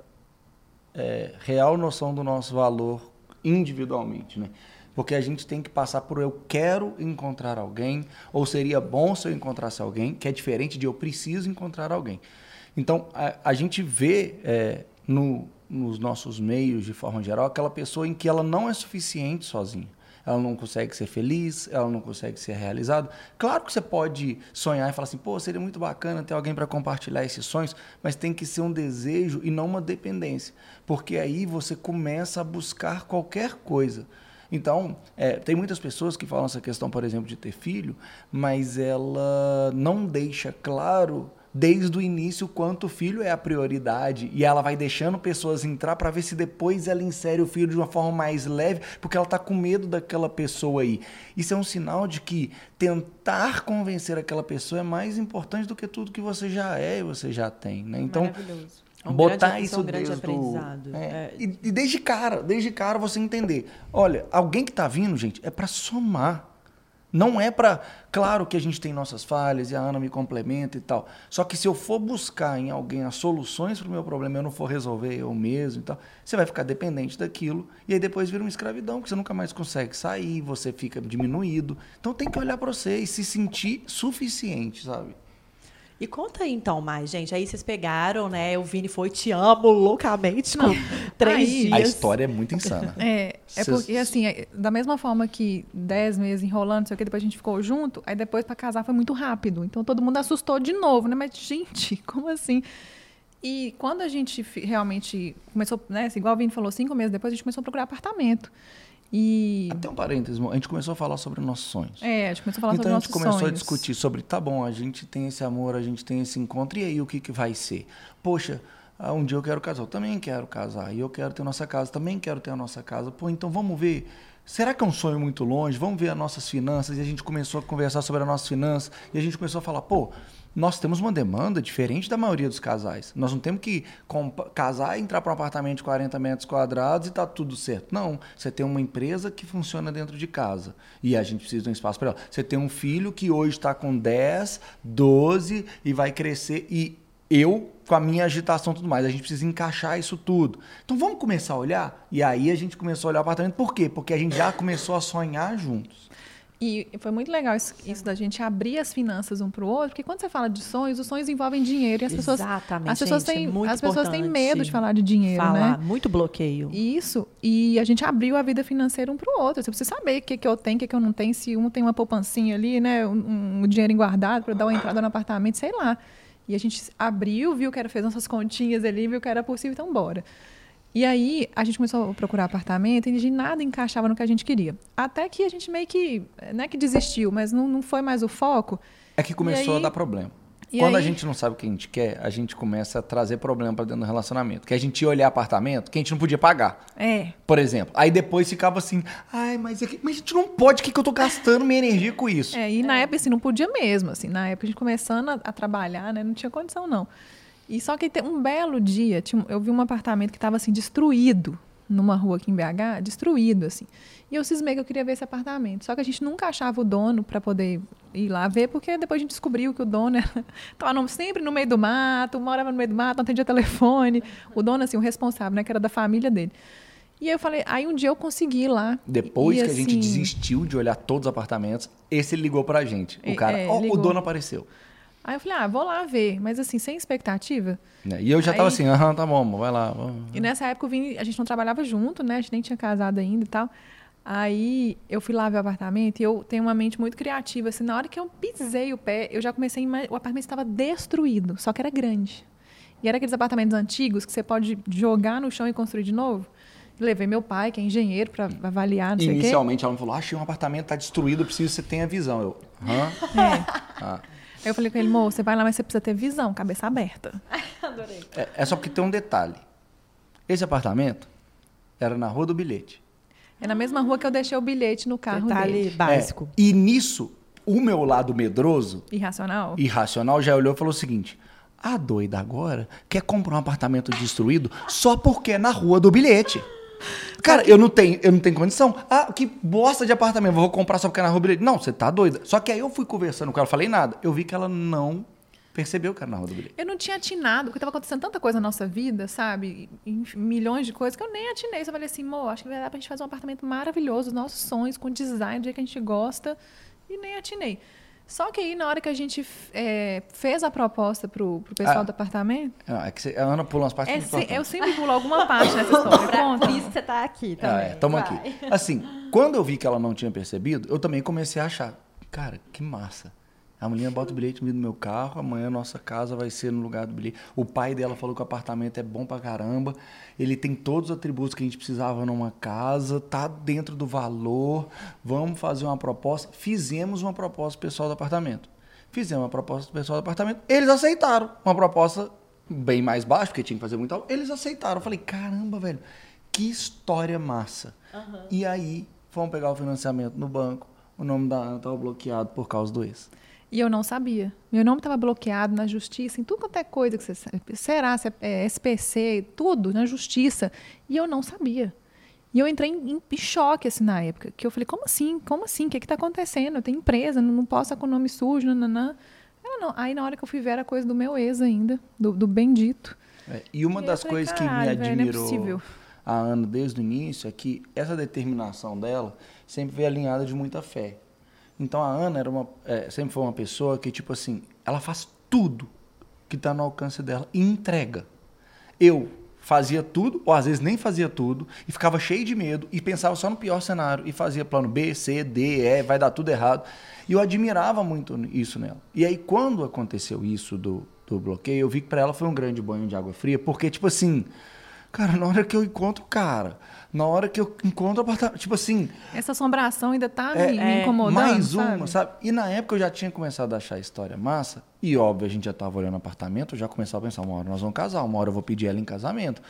é, real noção do nosso valor individualmente, né? Porque a gente tem que passar por eu quero encontrar alguém ou seria bom se eu encontrasse alguém, que é diferente de eu preciso encontrar alguém. Então a, a gente vê é, no, nos nossos meios de forma geral aquela pessoa em que ela não é suficiente sozinha ela não consegue ser feliz, ela não consegue ser realizada. Claro que você pode sonhar e falar assim, pô, seria muito bacana ter alguém para compartilhar esses sonhos, mas tem que ser um desejo e não uma dependência, porque aí você começa a buscar qualquer coisa. Então, é, tem muitas pessoas que falam essa questão, por exemplo, de ter filho, mas ela não deixa claro desde o início quanto o filho é a prioridade e ela vai deixando pessoas entrar para ver se depois ela insere o filho de uma forma mais leve, porque ela tá com medo daquela pessoa aí. Isso é um sinal de que tentar convencer aquela pessoa é mais importante do que tudo que você já é e você já tem, né? Então, um botar grande- isso é um grande desde aprendizado. É, É. E, e desde cara, desde cara você entender. Olha, alguém que tá vindo, gente, é para somar. Não é pra. Claro que a gente tem nossas falhas e a Ana me complementa e tal. Só que se eu for buscar em alguém as soluções para o meu problema eu não for resolver eu mesmo e tal, você vai ficar dependente daquilo e aí depois vira uma escravidão, porque você nunca mais consegue sair, você fica diminuído. Então tem que olhar para você e se sentir suficiente, sabe? E conta aí então mais, gente. Aí vocês pegaram, né? O Vini foi Te Amo loucamente com [laughs] três Aí- dias. A história é muito insana. É, é porque, assim, é, da mesma forma que 10 meses enrolando, não sei o que, depois a gente ficou junto, aí depois pra casar foi muito rápido. Então todo mundo assustou de novo, né? Mas, gente, [laughs] como assim? E quando a gente realmente começou, né? assim, Igual o Vini falou, cinco meses depois a gente começou a procurar apartamento. E. Até um parênteses, a gente começou a falar sobre nossos sonhos. É, a gente começou a falar então sobre a nossos gente começou a sonhos. discutir sobre, tá bom, a gente tem esse amor, a gente tem esse encontro, e aí o que, que vai ser? Poxa, ah, um dia eu quero casar, eu também quero casar, e eu quero ter nossa casa, também quero ter a nossa casa. Pô, então vamos ver. Será que é um sonho muito longe? Vamos ver as nossas finanças. E a gente começou a conversar sobre as nossas finanças. E a gente começou a falar, pô, nós temos uma demanda diferente da maioria dos casais. Nós não temos que casar e entrar para um apartamento de 40 metros quadrados e tá tudo certo. Não, você tem uma empresa que funciona dentro de casa e a gente precisa de um espaço para ela. Você tem um filho que hoje está com 10, 12 e vai crescer e eu com a minha agitação e tudo mais, a gente precisa encaixar isso tudo. Então vamos começar a olhar? E aí a gente começou a olhar o apartamento. Por quê? Porque a gente já começou a sonhar juntos. E foi muito legal isso, isso da gente abrir as finanças um para o outro, porque quando você fala de sonhos, os sonhos envolvem dinheiro e as pessoas, Exatamente, as pessoas gente, é têm, as pessoas têm medo de falar de dinheiro, Falar, né? muito bloqueio. Isso, e a gente abriu a vida financeira um para o outro. Você precisa saber o que, que eu tenho, o que, que eu não tenho, se um tem uma poupancinha ali, né? Um, um dinheiro guardado para dar uma entrada no apartamento, sei lá. E a gente abriu, viu que era, fez nossas continhas ali, viu que era possível, então bora. E aí a gente começou a procurar apartamento e de nada encaixava no que a gente queria. Até que a gente meio que, não é que desistiu, mas não, não foi mais o foco. É que começou E a aí- dar problema. e Quando a aí- gente não sabe o que a gente quer, a gente começa a trazer problema para dentro do relacionamento. Que a gente ia olhar apartamento que a gente não podia pagar. É, Por exemplo. Aí depois ficava assim, ai, mas, é que- mas a gente não pode, o que, que eu tô gastando minha energia com isso? É, e na época, assim, não podia mesmo, assim, na época a gente começando a, a trabalhar, né, não tinha condição, não. E só que tem um belo dia, eu vi um apartamento que estava, assim, destruído, numa rua aqui em BH, destruído, assim. E eu cismei que eu queria ver esse apartamento. Só que a gente nunca achava o dono para poder ir lá ver, porque depois a gente descobriu que o dono era, [laughs] tava no- sempre no meio do mato, morava no meio do mato, não atendia telefone. O dono, assim, o responsável, né, que era da família dele. E aí eu falei, aí um dia eu consegui ir lá. Depois e, que a gente assim, desistiu de olhar todos os apartamentos, esse ligou pra gente. O cara, é, ó, o dono apareceu. Aí eu falei, ah, vou lá ver. Mas assim, sem expectativa. né? E eu já tava Aí- assim, aham, tá bom, vai lá. vamos. E nessa época eu vim, a gente não trabalhava junto, né? A gente nem tinha casado ainda e tal. Aí eu fui lá ver o apartamento e eu tenho uma mente muito criativa. Assim, na hora que eu pisei o pé, eu já comecei. O apartamento estava destruído, só que era grande. E era aqueles apartamentos antigos que você pode jogar no chão e construir de novo. Levei meu pai, que é engenheiro, para avaliar. Inicialmente ela me falou, achei um apartamento, tá destruído, eu preciso que você tenha visão. Eu, hã? É. Ah. Aí eu falei com ele, moço, você vai lá, mas você precisa ter visão, cabeça aberta. [laughs] É, é só porque tem um detalhe. Esse apartamento era na Rua do Bilhete. É na mesma rua que eu deixei o bilhete no carro Detalhe dele. básico. É, e nisso, o meu lado medroso, Irracional? irracional, já olhou e falou o seguinte: a doida agora quer comprar um apartamento destruído só porque é na Rua do Bilhete. Cara, eu não tenho, eu não tenho condição. Ah, que bosta de apartamento, vou comprar só porque é na Rua. Não, você tá doida. Só que aí eu fui conversando com ela, falei nada. Eu vi que ela não percebeu que era na Rua. Eu não tinha atinado, porque estava acontecendo tanta coisa na nossa vida, sabe? Milhões de coisas que eu nem atinei. Só falei assim, amor, acho que vai dar pra gente fazer um apartamento maravilhoso, os nossos sonhos, com design, do jeito que a gente gosta. E nem atinei. Só que aí, na hora que a gente é, fez a proposta pro, pro pessoal Ah. do apartamento, Ah, É que você, a Ana pula umas partes é muito se- eu sempre pulo alguma parte nessa [laughs] história. Pra, Conta. por isso que você tá aqui Ah, também. é, tamo Vai. aqui. Assim, quando eu vi que ela não tinha percebido, eu também comecei a achar, cara, que massa. A mulher bota o bilhete no meu carro, amanhã nossa casa vai ser no lugar do bilhete. O pai dela falou que o apartamento é bom pra caramba, ele tem todos os atributos que a gente precisava numa casa, tá dentro do valor, vamos fazer uma proposta. Fizemos uma proposta pro pessoal do apartamento. Fizemos uma proposta pro pessoal do apartamento, eles aceitaram. Uma proposta bem mais baixa, porque tinha que fazer muito alto. Eles aceitaram. Eu falei, caramba, velho, que história massa. E aí, fomos pegar o financiamento no banco. O nome da Ana estava bloqueado por causa do ex. E eu não sabia. Meu nome estava bloqueado na justiça, em tudo quanto é coisa que você sabe. Será, se é, é, SPC, tudo na justiça. E eu não sabia. E eu entrei em, em choque, assim, na época. Que eu falei, como assim? Como assim? O que está acontecendo? Eu tenho empresa, não, não posso estar com o nome sujo, nananã. Ela não. Aí, na hora que eu fui ver, era coisa do meu ex ainda, do, do bendito. É, e uma E das falei, coisas que me "Caralho, velho, não é admirou possível." a Ana desde o início é que essa determinação dela sempre veio alinhada de muita fé. Então a Ana era uma, é, sempre foi uma pessoa que, tipo assim, ela faz tudo que está no alcance dela e entrega. Eu fazia tudo, ou às vezes nem fazia tudo, e ficava cheio de medo e pensava só no pior cenário e fazia plano B, C, D, E, vai dar tudo errado. E eu admirava muito isso nela. E aí quando aconteceu isso do, do bloqueio, eu vi que para ela foi um grande banho de água fria, porque tipo assim, cara, na hora que eu encontro o cara, na hora que eu encontro o apartamento, tipo assim, Essa assombração ainda tá é, me, me incomodando. mais uma, sabe? sabe? E na época eu já tinha começado a achar a história massa. E óbvio, a gente já estava olhando apartamento, eu já começava a pensar, uma hora nós vamos casar, uma hora eu vou pedir ela em casamento.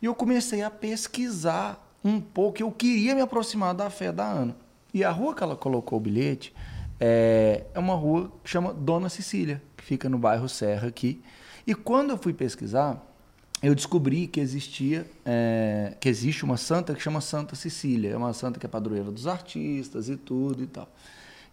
E eu comecei a pesquisar um pouco, eu queria me aproximar da fé da Ana. E a rua que ela colocou o bilhete é, é uma rua que chama Dona Cecília, que fica no bairro Serra aqui. E quando eu fui pesquisar, eu descobri que existia, é, que existe uma santa que chama Santa Cecília. É uma santa que é padroeira dos artistas e tudo e tal.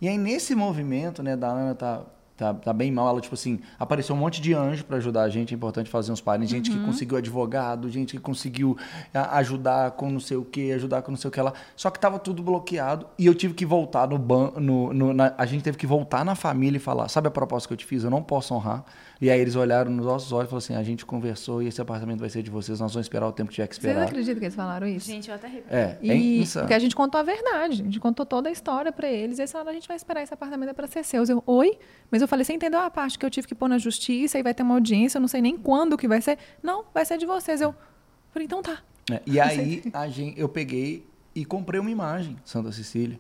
E aí, nesse movimento, né, da Ana tá, tá, tá bem mal, ela, tipo assim, apareceu um monte de anjo para ajudar a gente, é importante fazer uns parentes, gente que conseguiu advogado, gente que conseguiu ajudar com não sei o que, ajudar com não sei o que lá. Só que tava tudo bloqueado e eu tive que voltar no banco, no, no- na- a gente teve que voltar na família e falar, sabe a proposta que eu te fiz? Eu não posso honrar. E aí eles olharam nos nossos olhos e falaram assim, a gente conversou e esse apartamento vai ser de vocês, nós vamos esperar o tempo que tiver que Vocês esperar. acreditam que eles falaram isso? Gente, eu até arrepio. É, é insano. porque a gente contou a verdade, a gente contou toda a história pra eles. E eles falaram, a gente vai esperar esse apartamento é pra ser seu. Eu, oi? Mas eu falei, você entendeu a parte que eu tive que pôr na justiça e vai ter uma audiência, eu não sei nem quando que vai ser. Não, vai ser de vocês. Eu falei, então tá. É, e aí a gente, eu peguei e comprei uma imagem, Santa Cecília.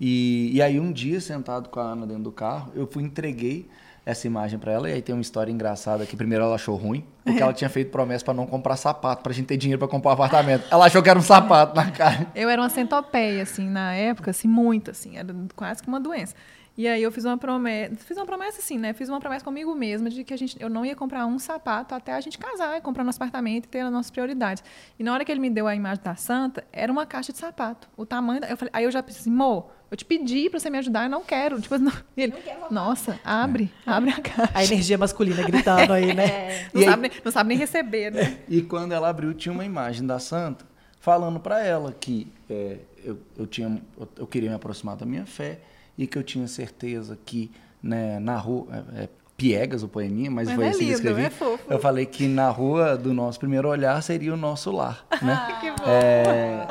E, e aí um dia, sentado com a Ana dentro do carro, eu fui entreguei essa imagem para ela. E aí tem uma história engraçada que primeiro ela achou ruim, porque ela [laughs] tinha feito promessa para não comprar sapato, pra gente ter dinheiro para comprar um apartamento. Ela achou que era um sapato na cara. [laughs] Eu era uma centopeia, assim, na época, assim, muito, assim, era quase que uma doença. E aí eu fiz uma promessa, fiz uma promessa assim, né? Fiz uma promessa comigo mesma de que a gente, eu não ia comprar um sapato até a gente casar, e comprar nosso apartamento e ter as nossas prioridades. E na hora que ele me deu a imagem da santa, era uma caixa de sapato. O tamanho, da, eu falei, aí eu já pensei assim, Mo, eu te pedi pra você me ajudar, eu não quero. Tipo, não, ele, nossa, abre, abre a caixa. A [laughs] energia masculina gritando aí, né? [laughs] Não, E aí- sabe, nem- não sabe nem receber, né? [laughs] E quando ela abriu, tinha uma imagem da santa falando para ela que é, eu, eu, tinha, eu, eu queria me aproximar da minha fé e que eu tinha certeza que né, na rua. É, é Piegas, o poeminha, mas, Mas foi é assim que eu lindo, escrevi. é fofo. Eu falei que na rua do nosso primeiro olhar seria o nosso lar. Né? que bom. É,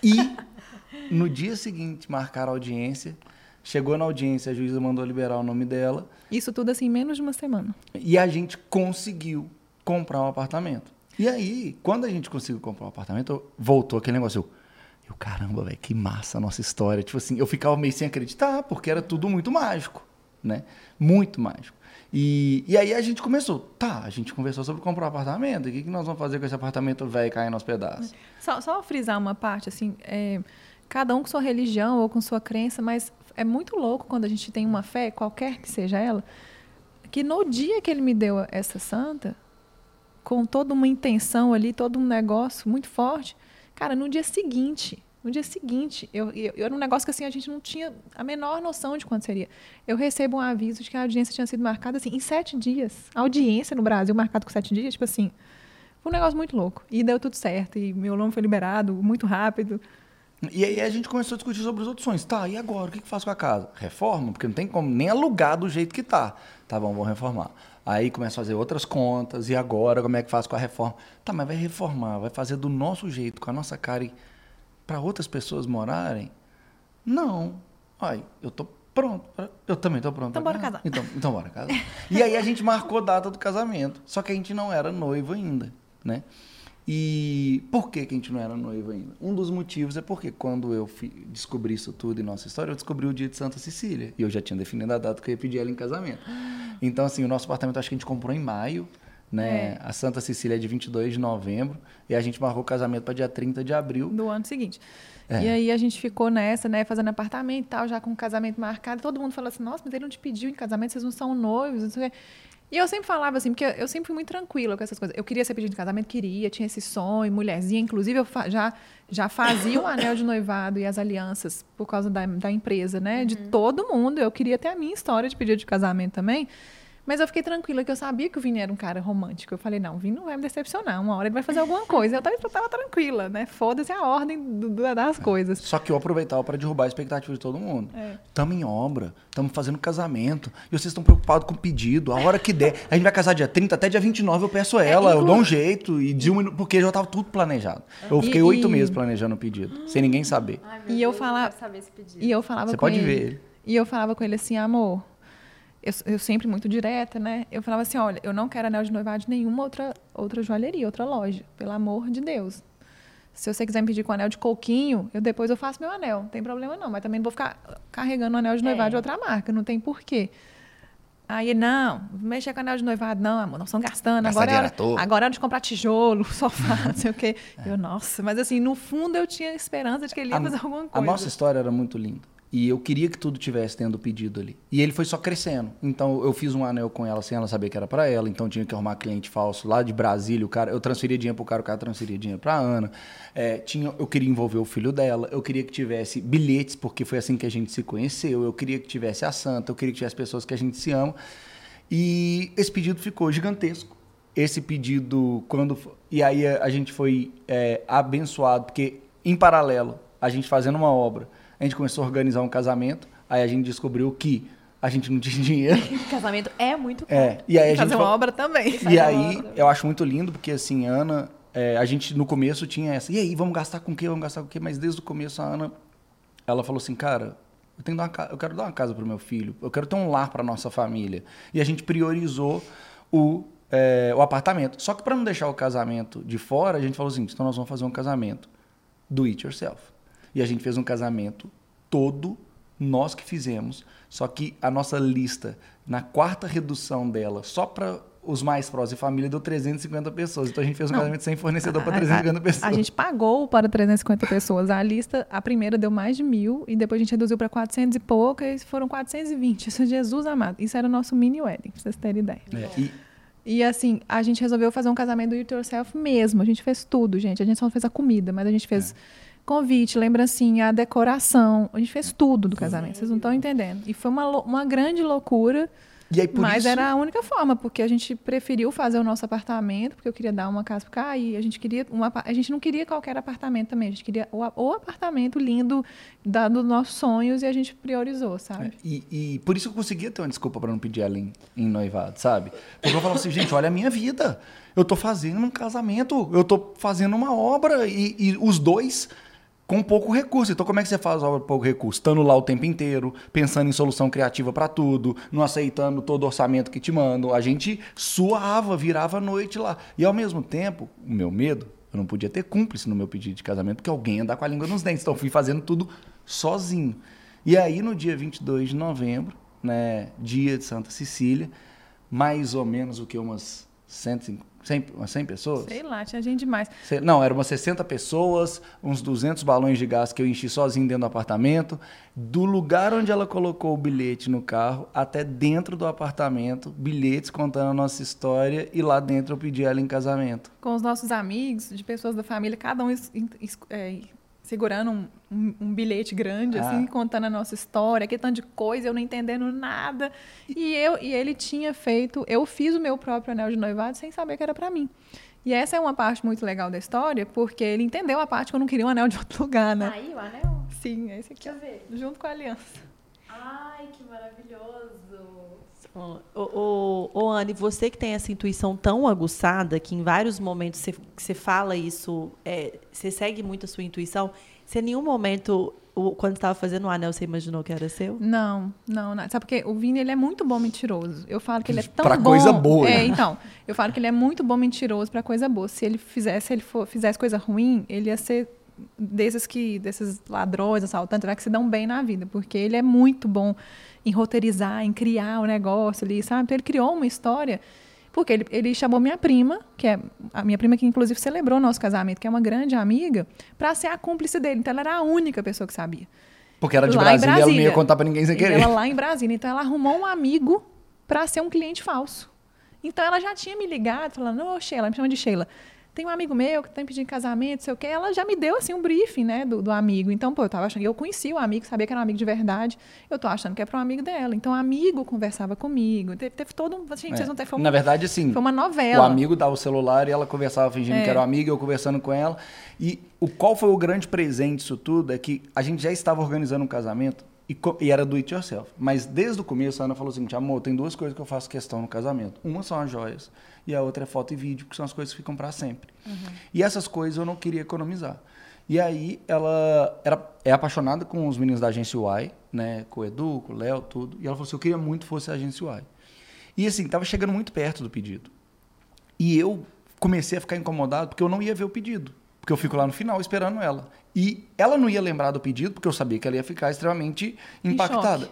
e no dia seguinte, marcaram a audiência. Chegou na audiência, a juíza mandou liberar o nome dela. Isso tudo assim, em menos de uma semana. E a gente conseguiu comprar um apartamento. E aí, quando a gente conseguiu comprar um apartamento, voltou aquele negócio. Eu, eu caramba, velho, que massa a nossa história. Tipo assim, eu ficava meio sem acreditar, porque era tudo muito mágico, né? Muito mágico. E, e aí a gente começou. Tá, a gente conversou sobre comprar um apartamento. O que, que nós vamos fazer com esse apartamento velho caindo aos pedaços? Só, só frisar uma parte, assim, é, cada um com sua religião ou com sua crença, mas é muito louco quando a gente tem uma fé, qualquer que seja ela, que no dia que ele me deu essa santa, com toda uma intenção ali, todo um negócio muito forte, cara, no dia seguinte, no dia seguinte, eu, eu, eu era um negócio que assim, a gente não tinha a menor noção de quanto seria. Eu recebo um aviso de que a audiência tinha sido marcada assim, em sete dias. A audiência no Brasil marcada com sete dias, tipo assim, foi um negócio muito louco. E deu tudo certo. E meu nome foi liberado muito rápido. E aí a gente começou a discutir sobre as opções. Tá, e agora? O que, que faz com a casa? Reforma? Porque não tem como nem alugar do jeito que tá. Tá bom, vamos reformar. Aí começa a fazer outras contas. E agora, como é que faz com a reforma? Tá, mas vai reformar, vai fazer do nosso jeito, com a nossa cara e para outras pessoas morarem? Não. Ai, eu tô pronto. pra- Eu também tô pronto. Então bora casar. Então, então bora casar. [laughs] e aí a gente marcou a data do casamento. Só que a gente não era noivo ainda, né? E por que, que a gente não era noivo ainda? Um dos motivos é porque quando eu descobri isso tudo em nossa história, eu descobri o dia de Santa Cecília. E eu já tinha definido a data que eu ia pedir ela em casamento. Então, assim, o nosso apartamento acho que a gente comprou em maio, né? A Santa Cecília é de 22 de novembro. E a gente marcou o casamento para dia 30 de abril. do ano seguinte. É. E aí a gente ficou nessa, né, fazendo apartamento e tal, já com o casamento marcado. Todo mundo falou assim, nossa, mas ele não te pediu em casamento, vocês não são noivos, não sei o quê. E eu sempre falava assim, porque eu sempre fui muito tranquila com essas coisas. Eu queria ser pedido de casamento, queria, tinha esse sonho, mulherzinha. Inclusive, eu já, já fazia o anel de noivado e as alianças por causa da, da empresa, né? De todo mundo. Eu queria ter a minha história de pedido de casamento também. Mas eu fiquei tranquila, que eu sabia que o Vini era um cara romântico. Eu falei, não, o Vini não vai me decepcionar. Uma hora ele vai fazer alguma coisa. Eu tava, eu tava tranquila, né? Foda-se a ordem do- do- das coisas. Só que eu aproveitava para derrubar a expectativa de todo mundo. É. Estamos em obra, estamos fazendo casamento, e vocês estão preocupados com o pedido. A hora que der, a gente vai casar dia 30, até dia 29 eu peço ela, eu inclu- dou um jeito, e um porque já estava tudo planejado. Eu E- fiquei oito e- meses planejando o pedido, sem ninguém saber. E eu falava- quero saber esse pedido. E eu falava Você com pode ele. ver ele. E eu falava com ele assim, amor. Eu, eu sempre muito direta, né? Eu falava assim, olha, eu não quero anel de noivado de nenhuma outra, outra joalheria, outra loja. Pelo amor de Deus. Se você quiser me pedir com anel de coquinho, eu depois eu faço meu anel. Não tem problema não. Mas também não vou ficar carregando o anel de noivado de outra marca. Não tem porquê. Aí não, não mexa com anel de noivado, não, amor, nós estamos gastando. Gastar Agora é, toa. agora é hora de comprar tijolo, [laughs] sofá, [laughs] não sei o quê. É. Eu, nossa, mas assim, no fundo eu tinha esperança de que ele ia fazer alguma coisa. A nossa história era muito linda. E eu queria que tudo tivesse tendo pedido ali. E ele foi só crescendo. Então eu fiz um anel com ela sem ela saber que era pra ela. Então tinha que arrumar cliente falso lá de Brasília. O cara, eu transferia dinheiro pro cara, o cara transferia dinheiro pra Ana. É, tinha, eu queria envolver o filho dela. Eu queria que tivesse bilhetes, porque foi assim que a gente se conheceu. Eu queria que tivesse a santa. Eu queria que tivesse pessoas que a gente se ama. E esse pedido ficou gigantesco. Esse pedido, quando. E aí a, a gente foi é, abençoado, porque em paralelo, a gente fazendo uma obra, a gente começou a organizar um casamento, aí a gente descobriu que a gente não [laughs] tinha dinheiro. [laughs] Casamento é muito caro. É, e aí a fazer gente. uma fa- obra também. E aí, eu acho muito lindo, porque assim, a Ana, é, a gente no começo tinha essa, e aí, vamos gastar com o quê? Vamos gastar com o quê? Mas desde o começo a Ana, ela falou assim, cara, eu, tenho uma, eu quero dar uma casa pro meu filho, eu quero ter um lar pra nossa família. E a gente priorizou o, é, o apartamento. Só que para não deixar o casamento de fora, a gente falou assim, então nós vamos fazer um casamento do it yourself. E a gente fez um casamento todo nós que fizemos, só que a nossa lista, na quarta redução dela, só para os mais próximos e família, deu 350 pessoas. Então a gente fez um Não. casamento sem fornecedor para A- a- 350 pessoas. A gente pagou para 350 pessoas. A lista, a primeira deu mais de mil, e depois a gente reduziu para 400 e pouco, e foram 420. Isso é Jesus amado. Isso era o nosso mini wedding, pra vocês terem ideia. É, e E assim, a gente resolveu fazer um casamento do it yourself mesmo. A gente fez tudo, gente. A gente só não fez a comida, mas a gente fez convite, lembrancinha, a decoração. A gente fez tudo do casamento. Vocês não estão entendendo. E foi uma, uma grande loucura. Aí, mas isso, era a única forma, porque a gente preferiu fazer o nosso apartamento, porque eu queria dar uma casa para Caí. A gente queria um apa- a gente não queria qualquer apartamento também, a gente queria o, o apartamento lindo da, dos nossos sonhos e a gente priorizou, sabe? E, e por isso eu conseguia ter uma desculpa para não pedir ela em, em noivado, sabe? Porque eu falava assim, gente, olha a minha vida. Eu tô fazendo um casamento, eu tô fazendo uma obra e, e os dois com pouco recurso. Então, como é que você faz obra com pouco recurso? Estando lá o tempo inteiro, pensando em solução criativa para tudo, não aceitando todo orçamento que te mandam. A gente suava, virava a noite lá. E ao mesmo tempo, o meu medo, eu não podia ter cúmplice no meu pedido de casamento, porque alguém ia andar com a língua nos dentes. Então, fui fazendo tudo sozinho. E aí, no dia 22 de novembro, né, dia de Santa Cecília, mais ou menos o que umas 150, 100, umas 100 pessoas? Sei lá, tinha gente demais. Não, eram umas 60 pessoas, uns 200 balões de gás que eu enchi sozinho dentro do apartamento. Do lugar onde ela colocou o bilhete no carro até dentro do apartamento, bilhetes contando a nossa história e lá dentro eu pedi ela em casamento. Com os nossos amigos, de pessoas da família, cada um é, segurando um, um- um bilhete grande, Ah. assim, contando a nossa história, aquele tanto de coisa, eu não entendendo nada. E, eu, e ele tinha feito, eu fiz o meu próprio anel de noivado sem saber que era para mim. E essa é uma parte muito legal da história, porque ele entendeu a parte que eu não queria um anel de outro lugar, né? Aí o anel. Sim, é esse aqui, Deixa eu ver. junto com a aliança. Ai, que maravilhoso. Ô, ô, ô, Anne, você que tem essa intuição tão aguçada, que em vários momentos você, você fala isso, é, você segue muito a sua intuição, se em nenhum momento, quando estava fazendo o anel, você imaginou que era seu? Não, não, não. Sabe porque o Vini ele é muito bom mentiroso. Eu falo que ele é tão Pra bom. coisa boa, É, né? então. Eu falo que ele é muito bom mentiroso pra coisa boa. Se ele fizesse, se ele for, fizesse coisa ruim, ele ia ser desses que desses ladrões, assaltantes, vai que se dão bem na vida, porque ele é muito bom em roteirizar, em criar o negócio ali, sabe? Então ele criou uma história porque ele, ele chamou minha prima, que é a minha prima que inclusive celebrou nosso casamento, que é uma grande amiga, pra ser a cúmplice dele. Então ela era a única pessoa que sabia. Porque era de Lá em Brasília, ela não ia Brasília. contar pra ninguém sem E querer. ela lá em Brasília. Então ela arrumou um amigo para ser um cliente falso. Então ela já tinha me ligado, falando, ô Sheila, me chama de Sheila. Tem um amigo meu que tá me pedindo casamento, sei o quê. Ela já me deu, assim, um briefing, né, do, do amigo. Então, pô, eu tava achando, eu conhecia o amigo, sabia que era um amigo de verdade. Eu tô achando que é para um amigo dela. Então, o amigo conversava comigo. Teve, teve todo um. Gente, É. vocês não têm. Foi, um- Na verdade, assim, foi uma o novela. amigo dava o celular e ela conversava fingindo É. que era um amigo, eu conversando com ela. E o qual foi o grande presente disso tudo é que a gente já estava organizando um casamento e, e era do it yourself. Mas desde o começo a Ana falou o seguinte, amor, tem duas coisas que eu faço questão no casamento. Uma são as joias e a outra é foto e vídeo, que são as coisas que ficam para sempre. E essas coisas eu não queria economizar. E aí ela era, é apaixonada com os meninos da agência Y, né? Com o Edu, com o Léo, tudo. E ela falou assim, eu queria muito que fosse a agência Y. E assim, tava chegando muito perto do pedido. E eu comecei a ficar incomodado porque eu não ia ver o pedido. Porque eu fico lá no final esperando ela. E ela não ia lembrar do pedido porque eu sabia que ela ia ficar extremamente Em impactada.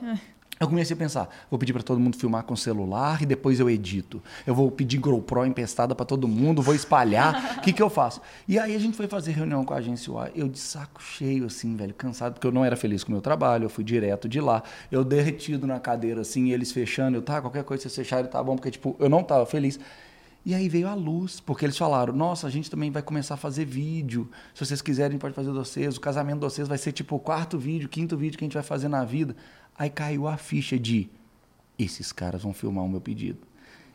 Eu comecei a pensar, vou pedir para todo mundo filmar com celular e depois eu edito. Eu vou pedir GoPro emprestada para todo mundo, vou espalhar. O [laughs] que, que eu faço? E aí a gente foi fazer reunião com a agência UI. Eu de saco cheio, assim, velho, cansado, porque eu não era feliz com o meu trabalho. Eu fui direto de lá. Eu derretido na cadeira, assim, eles fechando. Eu, tá, qualquer coisa vocês fecharem tá bom, porque, tipo, eu não tava feliz. E aí veio a luz, porque eles falaram: nossa, a gente também vai começar a fazer vídeo. Se vocês quiserem, pode fazer de vocês. O casamento de vocês vai ser tipo o quarto vídeo, quinto vídeo que a gente vai fazer na vida. Aí caiu a ficha de: esses caras vão filmar o meu pedido.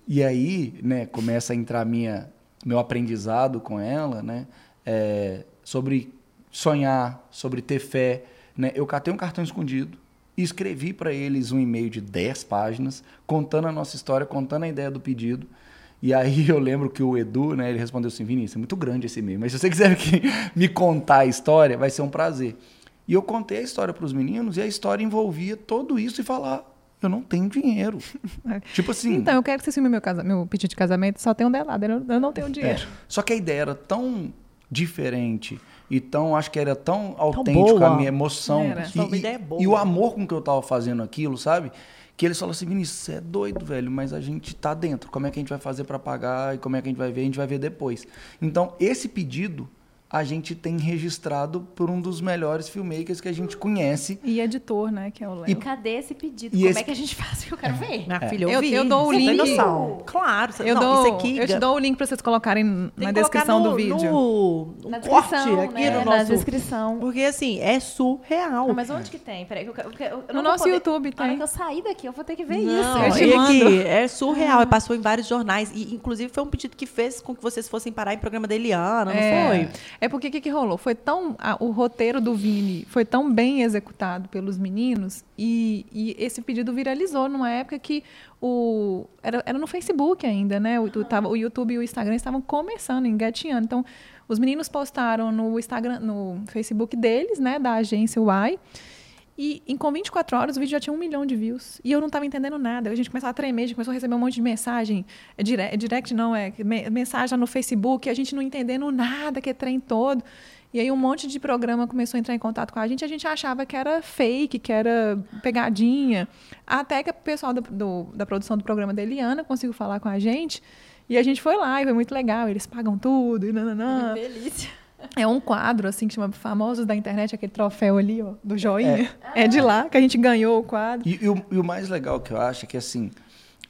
E aí, né, começa a entrar minha, meu aprendizado com ela, né, é, sobre sonhar, sobre ter fé. Né? Eu catei um cartão escondido e escrevi para eles um e-mail de 10 páginas, contando a nossa história, contando a ideia do pedido. E aí [laughs] eu lembro que o Edu, né, ele respondeu assim, Vinícius, é muito grande esse e-mail, mas se você quiser [laughs] me contar a história, vai ser um prazer. E eu contei a história para os meninos e a história envolvia tudo isso e falar, eu não tenho dinheiro. [laughs] tipo assim... Então, eu quero que você filme meu, casa, meu pedido de casamento, só tem um delado, eu não, eu não tenho É. dinheiro. Só que a ideia era tão diferente e tão, acho que era tão autêntico boa. a minha emoção Era. e, uma e- ideia boa. e o amor com que eu tava fazendo aquilo, sabe? Que eles falaram assim, Vinícius, você é doido, velho, mas a gente tá dentro. Como é que a gente vai fazer para pagar e como é que a gente vai ver? A gente vai ver depois. Então, esse pedido a gente tem registrado por um dos melhores filmmakers que a gente conhece. E editor, né, que é o Léo. E cadê esse pedido? E Como esse- é que a gente faz? Eu quero ver. Minha filha, eu, Eu- vi. eu dou o Você tem link. noção. Claro. você- Eu, não, dou, isso aqui eu te dou o link para vocês colocarem tem na que descrição no, do vídeo. No, no Na corte descrição, aqui né? no Na nosso... descrição. Porque assim, é surreal. Não, mas onde que tem? Peraí, que eu, quero- eu, eu não No nosso poder- YouTube Na hora tem. que eu sair daqui, eu vou ter que ver Não, isso. eu te e mando. aqui, é surreal. e Passou em vários jornais. E, inclusive, foi um pedido que fez com que vocês fossem parar em programa da Eliana, não É. foi? É porque o que, que rolou? Foi tão. a- o roteiro do Vini foi tão bem executado pelos meninos e, e esse pedido viralizou numa época que o. Era, era no Facebook ainda, né? O, tava- o YouTube e o Instagram estavam começando, engatinhando. Então, os meninos postaram no Instagram, no Facebook deles, né? Da agência Y. E em, com 24 horas o vídeo já tinha um milhão de views. E eu não estava entendendo nada. A gente começava a tremer, a gente começou a receber um monte de mensagem. É direct, direct não, é me- mensagem no Facebook, a gente não entendendo nada, que é trem todo. E aí um monte de programa começou a entrar em contato com a gente. A gente achava que era fake, que era pegadinha. Até que o pessoal do- do- da produção do programa da Eliana conseguiu falar com a gente. E a gente foi lá e foi muito legal. Eles pagam tudo e nananã. Delícia. [laughs] É um quadro, assim, que chama Famosos da Internet, aquele troféu ali, ó, do joinha. É, de lá que a gente ganhou o quadro. E, e o, e o mais legal que eu acho é que, assim,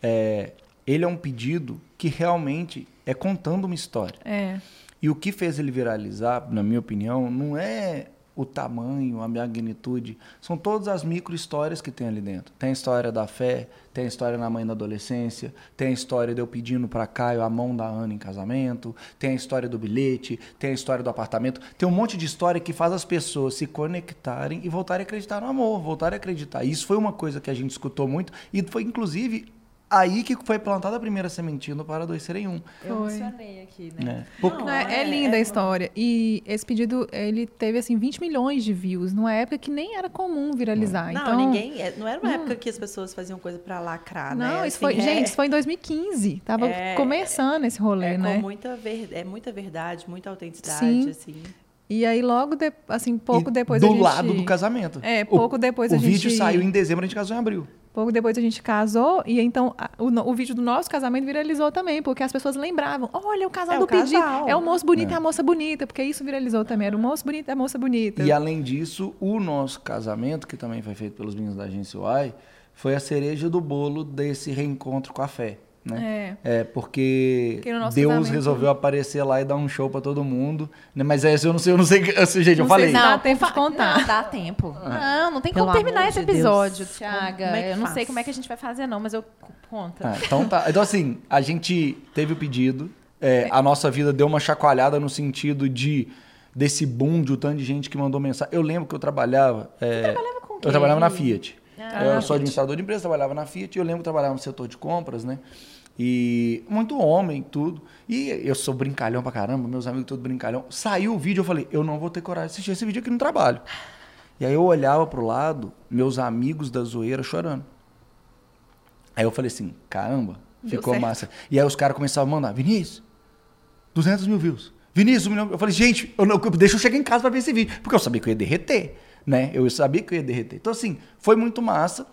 é, ele é um pedido que realmente é contando uma história. É. E o que fez ele viralizar, na minha opinião, não é o tamanho, a magnitude, são todas as micro histórias que tem ali dentro. Tem a história da fé, tem a história na mãe da adolescência, tem a história de eu pedindo para Caio a mão da Ana em casamento, tem a história do bilhete, tem a história do apartamento, tem um monte de história que faz as pessoas se conectarem e voltarem a acreditar no amor, voltarem a acreditar. Isso foi uma coisa que a gente escutou muito e foi inclusive aí que foi plantada a primeira sementinha do Para Dois Serem Um. Eu mencionei aqui, né? Né? Porque- Não, é, é linda a história. E esse pedido, ele teve, assim, 20 milhões de views, numa época que nem era comum viralizar. Não, então, ninguém. é, Não era uma época que as pessoas faziam coisa pra lacrar, né? Não, isso Assim, foi, é- gente, isso foi em 2015. Tava É- começando esse rolê, é né? com muita ver, é muita verdade, muita autenticidade, Sim. assim. E aí, logo, de, assim, pouco E depois do a gente... lado do casamento. É, O- pouco depois o a vídeo gente- saiu em dezembro, a gente casou em abril. Pouco depois a gente casou e então a- o, o vídeo do nosso casamento viralizou também, porque as pessoas lembravam, olha o casal É do o pedido, é o moço bonito É. e a moça bonita, porque isso viralizou também, era o moço bonito e a moça bonita. E além disso, o nosso casamento, que também foi feito pelos meninos da agência Y, foi a cereja do bolo desse reencontro com a fé. Né? É. porque Porque Deus resolveu aparecer lá e dar um show pra todo mundo, né? Mas essa eu não sei, eu não sei, assim, gente, eu Não falei. sei se dá tempo de contar. Não, dá tempo. Não, não tem Pelo como terminar esse Deus. episódio, Thiaga. como é que eu não faz? sei como é que a gente vai fazer, não, mas eu conto. Ah, então tá. Então, assim, a gente teve o pedido, é, a nossa vida deu uma chacoalhada no sentido de desse boom de o tanto de gente que mandou mensagem. Eu lembro que eu trabalhava. é, trabalhava com quê? Eu trabalhava na Fiat. Ah, eu sou administrador de empresa, trabalhava na Fiat e eu lembro que trabalhava no setor de compras, né? E muito homem, tudo. E eu sou brincalhão pra caramba, meus amigos todos brincalhão. Saiu o vídeo, eu falei, eu não vou ter coragem de assistir esse vídeo aqui no trabalho. E aí eu olhava pro lado, meus amigos da zoeira chorando. Aí eu falei assim, caramba, ficou massa. E aí os caras começavam a mandar, Vinícius, 200 mil views. Vinícius, um milhão. Eu falei, gente, eu não- deixa eu chegar em casa pra ver esse vídeo. Porque eu sabia que eu ia derreter, né? Eu sabia que eu ia derreter. Então, assim, foi muito massa.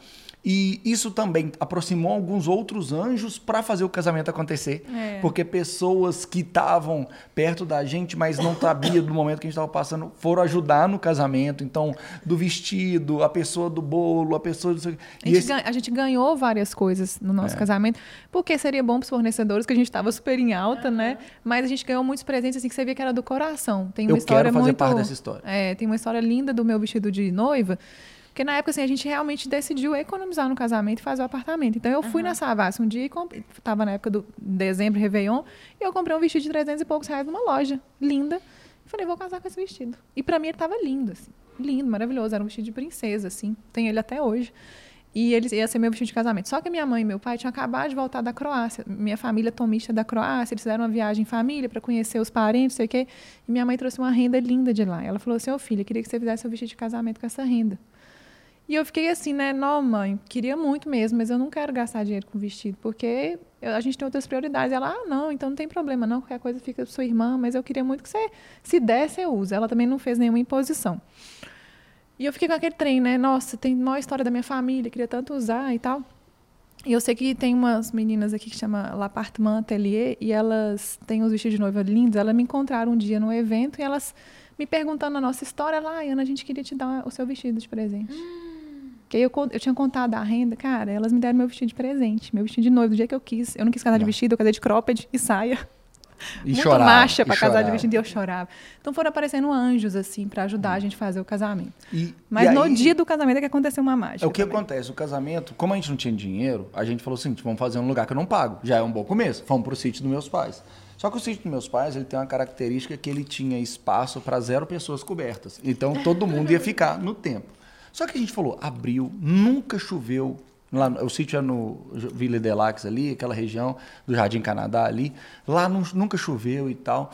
E isso também aproximou alguns outros anjos para fazer o casamento acontecer. É. Porque pessoas que estavam perto da gente, mas não sabiam do momento que a gente estava passando, foram ajudar no casamento. Então, do vestido, a pessoa do bolo, a pessoa do. A E gente, esse- a gente ganhou várias coisas no É. nosso casamento, porque seria bom para os fornecedores, que a gente estava super em alta, né? Mas a gente ganhou muitos presentes assim que você via que era do coração. Tem uma Eu história quero fazer muito, parte dessa história. É, tem uma história linda do meu vestido de noiva, porque na época assim, a gente realmente decidiu economizar no casamento e fazer o apartamento. Então eu fui na Savassi um dia e comprei, tava na época do dezembro, Réveillon, e eu comprei um vestido de 300 e poucos reais numa loja, linda. E falei, vou casar com esse vestido. E para mim ele tava lindo, assim. Lindo, maravilhoso, era um vestido de princesa, assim. Tenho ele até hoje. E ele ia ser meu vestido de casamento. Só que minha mãe e meu pai tinham acabado de voltar da Croácia. Minha família é tomista da Croácia, eles fizeram uma viagem em família para conhecer os parentes, sei o quê. E minha mãe trouxe uma renda linda de lá. Ela falou assim: Ô filha, eu queria que você fizesse seu vestido de casamento com essa renda. E eu fiquei assim, né? Não, mãe, queria muito mesmo, mas eu não quero gastar dinheiro com vestido, porque a gente tem outras prioridades. Ela, ah, não, então não tem problema, não, qualquer coisa fica com sua irmã, mas eu queria muito que você, se der, você usa. Ela também não fez nenhuma imposição. E eu fiquei com aquele trem, né? Nossa, tem maior história da minha família, queria tanto usar e tal. E eu sei que tem umas meninas aqui que chama L'Appartement Atelier e elas têm os vestidos de noiva lindos. Elas me encontraram um dia no evento e elas me perguntando a nossa história. Lá, "Ai, Ana, a gente queria te dar o seu vestido de presente. Que aí eu, eu tinha contado a renda, cara, elas me deram meu vestido de presente, meu vestido de noiva, do dia que eu quis. Eu não quis casar de vestido, eu casei de cropped e saia. E Muito chorava, macha pra casar de vestido e eu chorava. Então foram aparecendo anjos, assim, pra ajudar a gente a fazer o casamento. E- Mas e no aí- dia do casamento é que aconteceu uma mágica. É o que também. acontece, o casamento, como a gente não tinha dinheiro, a gente falou assim, vamos fazer um lugar que eu não pago. Já é um bom começo. Fomos pro sítio dos meus pais. Só que o sítio dos meus pais, ele tem uma característica que ele tinha espaço para zero pessoas cobertas. Então todo mundo ia ficar no tempo. Só que a gente falou, abril, nunca choveu. Lá, o sítio é no Vila Delax ali, aquela região do Jardim Canadá ali. Lá não- nunca choveu e tal.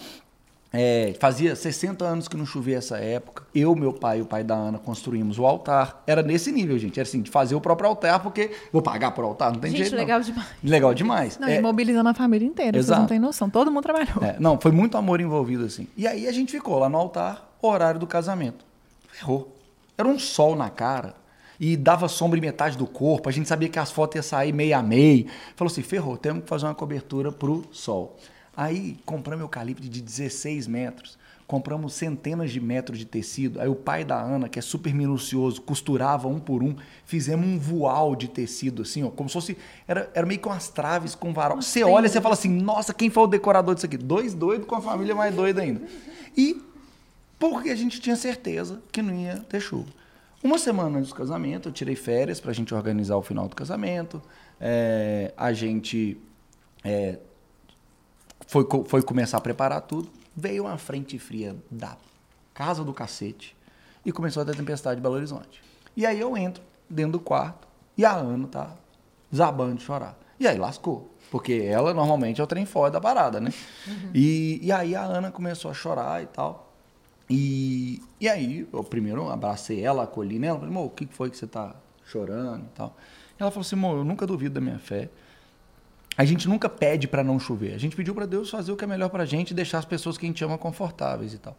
É, fazia 60 anos que não chovia essa época. Eu, meu pai e o pai da Ana construímos o altar. Era nesse nível, gente. Era assim, de fazer o próprio altar, porque vou pagar por altar, não tem Gente, jeito. não. legal demais. Legal demais. Não, É, mobilizando a família inteira, vocês Exato. não têm noção. Todo mundo trabalhou. é, não, foi muito amor envolvido assim. E aí a gente ficou lá no altar, horário do casamento. Ferrou. Era um sol na cara. E dava sombra em metade do corpo. A gente sabia que as fotos iam sair meio a meio. Falou assim: ferrou, temos que fazer uma cobertura pro sol. Aí compramos eucalipto de 16 metros. Compramos centenas de metros de tecido. Aí o pai da Ana, que é super minucioso, costurava um por um. Fizemos um voal de tecido, assim, ó, como se fosse. Era, era meio que umas traves com varal. Você olha e você fala assim: nossa, quem foi o decorador disso aqui? Dois doidos com a família mais doida ainda. E porque a gente tinha certeza que não ia ter chuva. Uma semana antes do casamento, eu tirei férias para a gente organizar o final do casamento. É, a gente é, foi, foi começar a preparar tudo. Veio uma frente fria da casa do cacete e começou a ter tempestade em Belo Horizonte. E aí eu entro dentro do quarto e a Ana tá desabando de chorar. E aí lascou. Porque ela normalmente é o trem fora da parada, né? E, e aí a Ana começou a chorar e tal. E, e aí, eu primeiro abracei ela, acolhi nela, falei, o que foi que você tá chorando e tal? Ela falou assim, eu nunca duvido da minha fé. A gente nunca pede para não chover. A gente pediu para Deus fazer o que é melhor pra gente e deixar as pessoas que a gente ama confortáveis e tal.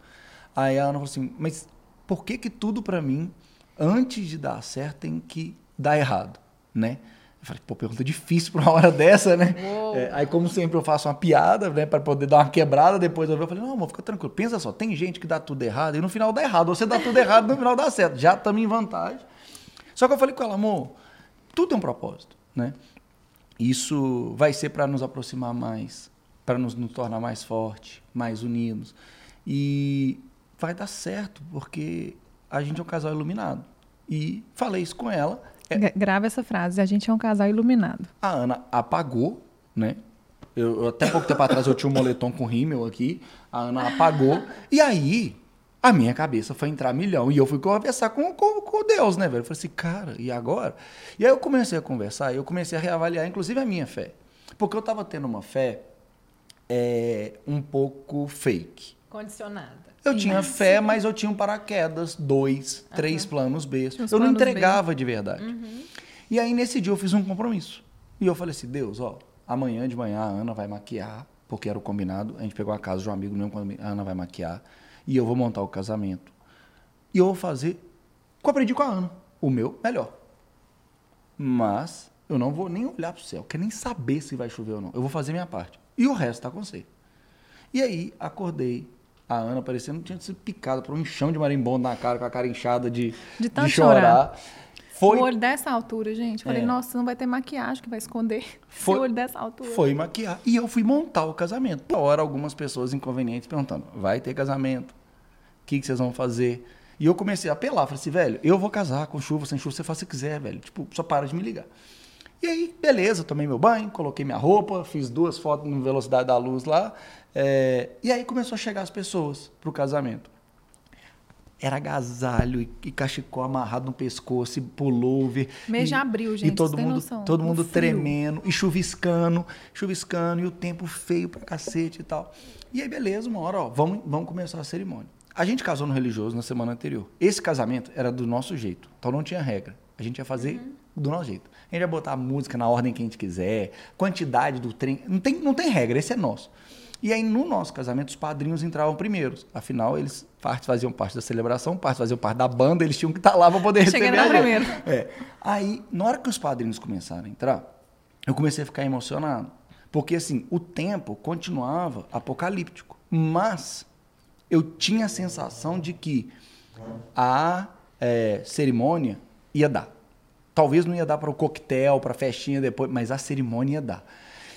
Aí a Ana falou assim, mas por que que tudo para mim, antes de dar certo, tem que dar errado, né? Eu falei, pô, pergunta difícil pra uma hora [laughs] dessa, né? É, aí, como sempre, eu faço uma piada, né, para poder dar uma quebrada. Depois eu falei, não, amor, fica tranquilo. Pensa só, tem gente que dá tudo errado e no final dá errado. Você dá tudo errado no final dá certo. Já estamos em vantagem. Só que eu falei com ela, amor, tudo tem um propósito, né? isso vai ser para nos aproximar mais, para nos, nos tornar mais fortes, mais unidos. E vai dar certo, porque a gente é um casal iluminado. E falei isso com ela. É, Gra- Grava essa frase. A gente é um casal iluminado. a Ana apagou, né? Eu, eu- até pouco tempo atrás eu tinha um moletom com rímel aqui. A Ana apagou. E aí, a minha cabeça foi entrar milhão. E eu fui conversar com, com, com Deus, né, velho? Eu falei assim, cara, e agora? E aí eu comecei a conversar eu comecei a reavaliar, inclusive, a minha fé. Porque eu tava tendo uma fé é, um pouco fake. Condicionada. Eu tinha fé, mas eu tinha um paraquedas, dois, três planos B. Os Eu não planos B. entregava de verdade. E aí, nesse dia, eu fiz um compromisso. E eu falei assim, Deus, ó, amanhã de manhã a Ana vai maquiar, porque era o combinado. A gente pegou a casa de um amigo meu, quando a Ana vai maquiar. E eu vou montar o casamento. E eu vou fazer o que eu aprendi com a Ana. O meu melhor. Mas eu não vou nem olhar pro céu, quero nem saber se vai chover ou não. Eu vou fazer minha parte. E o resto tá com você. E aí, acordei. A Ana parecendo que tinha sido picada por um enxão de marimbondo na cara, com a cara inchada de, De tanto chorar. Foi, O olho dessa altura, gente. Falei, É. nossa, não vai ter maquiagem que vai esconder. [laughs] Foi- Esse olho dessa altura. foi maquiar. E eu fui montar o casamento. Na hora, algumas pessoas inconvenientes perguntando: vai ter casamento? O que, que vocês vão fazer? E eu comecei a apelar. Falei assim, velho, eu vou casar com chuva, sem chuva, você faz o que quiser, velho. Tipo, só para de me ligar. E aí, beleza, tomei meu banho, coloquei minha roupa, fiz duas fotos no velocidade da luz lá. É, e aí começou a chegar as pessoas pro casamento. Era agasalho e, e cachecol amarrado no pescoço e pullover. Mês e- de abril, E gente, todo vocês têm mundo, noção? todo mundo tremendo e chuviscando, chuviscando e o tempo feio pra cacete e tal. E aí, beleza, uma hora, ó, vamos, vamos começar a cerimônia. A gente casou no religioso na semana anterior. Esse casamento era do nosso jeito, então não tinha regra. A gente ia fazer do nosso jeito. A gente ia botar a música na ordem que a gente quiser, quantidade do trem. Não tem, não tem regra, esse é nosso. E aí, no nosso casamento, os padrinhos entravam primeiros. Afinal, eles partes faziam parte da celebração, partes faziam parte da banda, eles tinham que estar lá para poder Cheguei receber primeiro. É. Aí, na hora que os padrinhos começaram a entrar, eu comecei a ficar emocionado. Porque, assim, o tempo continuava apocalíptico. Mas eu tinha a sensação de que a é, cerimônia ia dar. Talvez não ia dar para o coquetel, para a festinha depois, mas a cerimônia ia dar.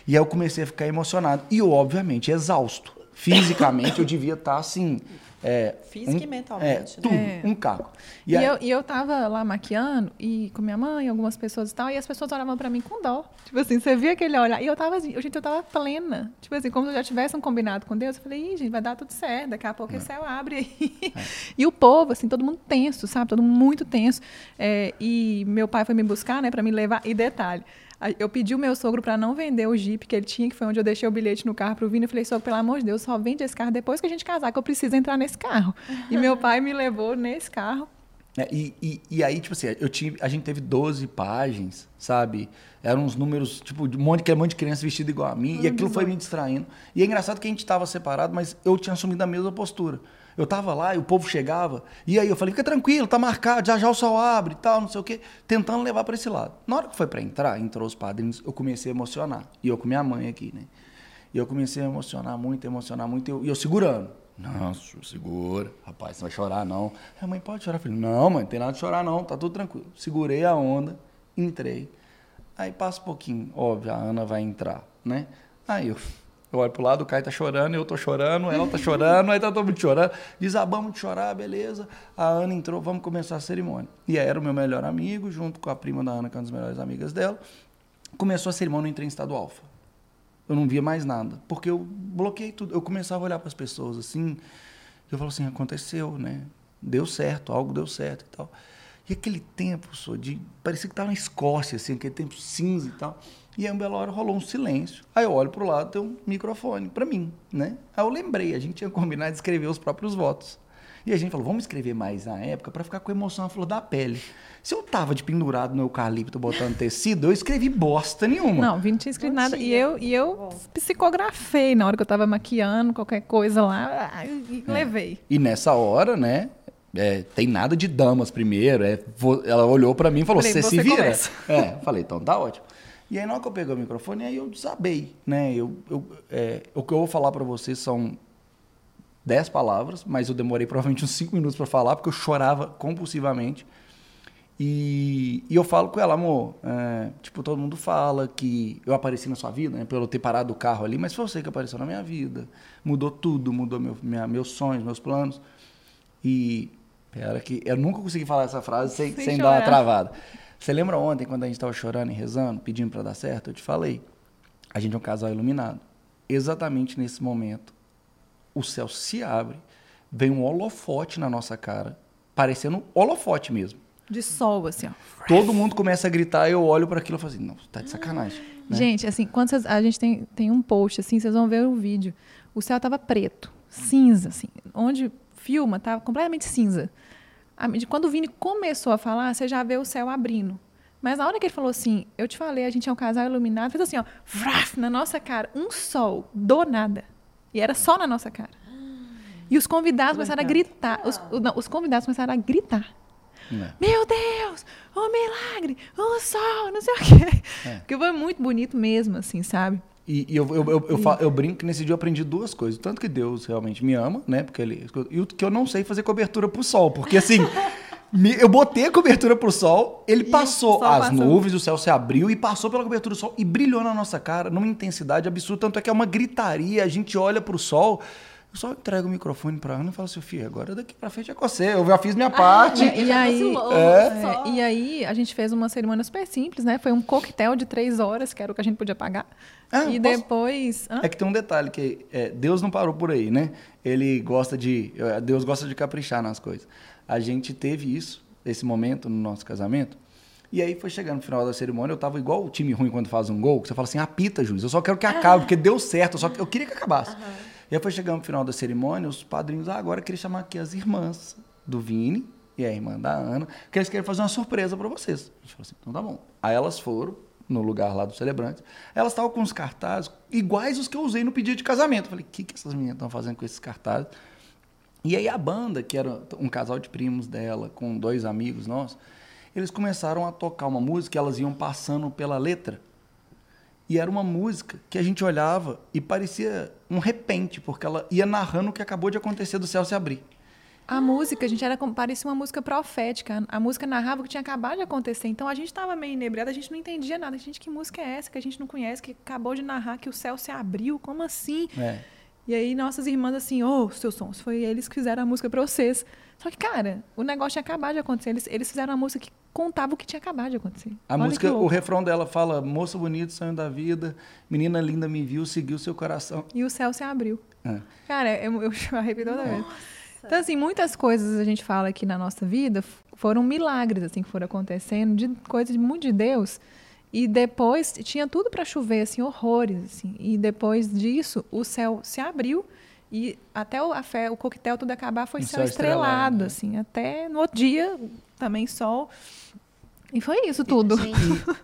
E aí eu comecei a ficar emocionado. E eu, obviamente, exausto. Fisicamente, eu devia estar assim. É, Física e um- mentalmente, É, tudo, né? um caco. E, aí- eu, e eu tava lá maquiando e com minha mãe, algumas pessoas e tal, e as pessoas olhavam pra mim com dó. Tipo assim, você via aquele olhar. E eu tava assim, gente, eu tava plena. Tipo assim, como se eu já tivesse um combinado com Deus. Eu falei, Ih, gente, vai dar tudo certo, daqui a pouco o céu abre aí. [laughs] E o povo, assim, todo mundo tenso, sabe? Todo mundo muito tenso. É, e meu pai foi me buscar, né, pra me levar. E detalhe. Eu pedi o meu sogro pra não vender o Jeep que ele tinha, que foi onde eu deixei o bilhete no carro pro Vini. Eu falei, sogro, pelo amor de Deus, só vende esse carro depois que a gente casar, que eu preciso entrar nesse carro. E meu pai me levou nesse carro. É, e, e, e aí, tipo assim, eu tive, a gente teve 12 páginas, sabe? Eram uns números, tipo, de um monte, aquele monte de criança vestida igual a mim. e aquilo foi me distraindo. E é engraçado que a gente tava separado, mas eu tinha assumido a mesma postura. Eu tava lá e o povo chegava. E aí eu falei, fica tranquilo, tá marcado, já já o sol abre e tal, não sei o quê. Tentando levar para esse lado. Na hora que foi para entrar, entrou os padrinhos, eu comecei a emocionar. E eu com minha mãe aqui, né? E eu comecei a emocionar muito, emocionar muito. E eu, e eu segurando. Nossa, segura. Rapaz, você vai chorar, não. A mãe, pode chorar. Eu falei, não, mãe, não tem nada de chorar, não. Tá tudo tranquilo. Segurei a onda, entrei. Aí passa um pouquinho. Óbvio, a Ana vai entrar, né? Aí eu, eu olho pro lado, o Caio tá chorando, eu tô chorando, ela tá chorando, aí tá todo mundo chorando. Desabamos de chorar, beleza. A Ana entrou, vamos começar a cerimônia. E aí era o meu melhor amigo, junto com a prima da Ana, que é uma das melhores amigas dela. Começou a cerimônia, eu entrei em estado alfa. Eu não via mais nada, porque eu bloqueei tudo. Eu começava a olhar para as pessoas assim, eu falo assim, aconteceu, né? Deu certo, algo deu certo e tal. E aquele tempo, só de parecia que estava na Escócia, assim, aquele tempo cinza e tal. E aí, um belo hora, rolou um silêncio. Aí eu olho pro lado, tem um microfone para mim, né? Aí eu lembrei, a gente tinha combinado de escrever os próprios votos. E a gente falou, vamos escrever mais na época para ficar com emoção à flor da pele. Se eu tava de pendurado no eucalipto botando tecido, eu escrevi bosta nenhuma. Não, Vini tinha escrito Não nada. E eu, e eu psicografei na hora que eu tava maquiando, qualquer coisa lá, ah, e levei. E nessa hora, né? é, tem nada de damas primeiro. é, ela olhou pra mim e falou: Falei, Você se "Você vira? começa." É, falei: Então tá ótimo. E aí, na hora que eu peguei o microfone, aí eu desabei, né? Eu, eu, é, o que eu vou falar pra vocês são dez palavras, mas eu demorei provavelmente uns cinco minutos pra falar, porque eu chorava compulsivamente. E, e eu falo com ela, amor, é, tipo, todo mundo fala que eu apareci na sua vida, né, pelo ter parado o carro ali, mas foi você que apareceu na minha vida. Mudou tudo, mudou meu, minha, meus sonhos, meus planos. E, pera que, eu nunca consegui falar essa frase sem, sem, sem dar uma travada. Você lembra ontem, quando a gente estava chorando e rezando, pedindo para dar certo? Eu te falei, a gente é um casal iluminado. Exatamente nesse momento, o céu se abre, vem um holofote na nossa cara, parecendo um holofote mesmo de sol, assim, ó. Todo mundo começa a gritar, eu olho para aquilo e falo assim, não, tá de sacanagem. Né? Gente, assim, quando vocês, a gente tem, tem um post, assim, vocês vão ver o vídeo. O céu tava preto, cinza, assim. Onde filma, tava completamente cinza. Quando o Vini começou a falar, você já vê o céu abrindo. Mas na hora que ele falou assim, eu te falei, a gente é um casal iluminado, fez assim, ó, vraf, na nossa cara, um sol, do nada. E era só na nossa cara. E os convidados começaram a gritar. Os, não, os convidados começaram a gritar. É. Meu Deus, o milagre, o oh, sol, não sei o quê. É. Porque foi muito bonito mesmo, assim, sabe? E, e eu, eu, eu, eu, eu, brinco que nesse dia eu aprendi duas coisas. Tanto que Deus realmente me ama, né? Porque ele, e o que eu não sei fazer cobertura pro sol. Porque assim, [laughs] me, eu botei a cobertura pro sol, ele passou as passou. nuvens, o céu se abriu e passou pela cobertura do sol e brilhou na nossa cara numa intensidade absurda. Tanto é que é uma gritaria, a gente olha pro sol. Eu só entrego o microfone pra Ana e falo assim, agora daqui pra frente é com você. Eu já fiz minha ah, parte. E, e aí, é. É, e aí, a gente fez uma cerimônia super simples, né? Foi um coquetel de três horas, que era o que a gente podia pagar. Ah, e posso... depois... Hã? É que tem um detalhe, que é, Deus não parou por aí, né? Ele gosta de... Deus gosta de caprichar nas coisas. A gente teve isso, esse momento no nosso casamento, e aí foi chegando no final da cerimônia, eu tava igual o time ruim quando faz um gol, que você fala assim, apita, juiz, eu só quero que acabe, porque deu certo, eu, só, eu queria que acabasse. Uhum. E aí foi chegando no final da cerimônia, os padrinhos, ah, agora eu queria chamar aqui as irmãs do Vini e a irmã da Ana, que eles querem fazer uma surpresa para vocês. A gente falou assim, então tá bom. Aí elas foram no lugar lá dos celebrantes, elas estavam com os cartazes iguais os que eu usei no pedido de casamento. Eu falei, o que, que essas meninas estão fazendo com esses cartazes? E aí a banda, que era um casal de primos dela, com dois amigos nossos, eles começaram a tocar uma música, elas iam passando pela letra e era uma música que a gente olhava e parecia um repente, porque ela ia narrando o que acabou de acontecer do céu se abrir. A música, a gente era parecia uma música profética. A música narrava o que tinha acabado de acontecer. Então a gente estava meio inebriado, a gente não entendia nada. Gente, que música é essa que a gente não conhece, que acabou de narrar que o céu se abriu? Como assim? É. E aí nossas irmãs assim, ô, oh, seus sons, foi eles que fizeram a música para vocês. Só que, cara, o negócio tinha acabado de acontecer. Eles, eles fizeram uma música que contava o que tinha acabado de acontecer. A Olha música, o refrão dela fala: Moça bonita, sonho da vida, menina linda me viu, seguiu seu coração. E o céu se abriu. É. Cara, eu, eu [laughs] arrepio toda vez. Então, assim, muitas coisas a gente fala aqui na nossa vida foram milagres, assim, que foram acontecendo, de coisas muito de Deus. E depois tinha tudo para chover, assim, horrores, assim. E depois disso, o céu se abriu e até o, a fé, o coquetel tudo acabar foi céu, céu estrelado, estrelado né? assim. Até no outro dia, também sol. E foi isso tudo.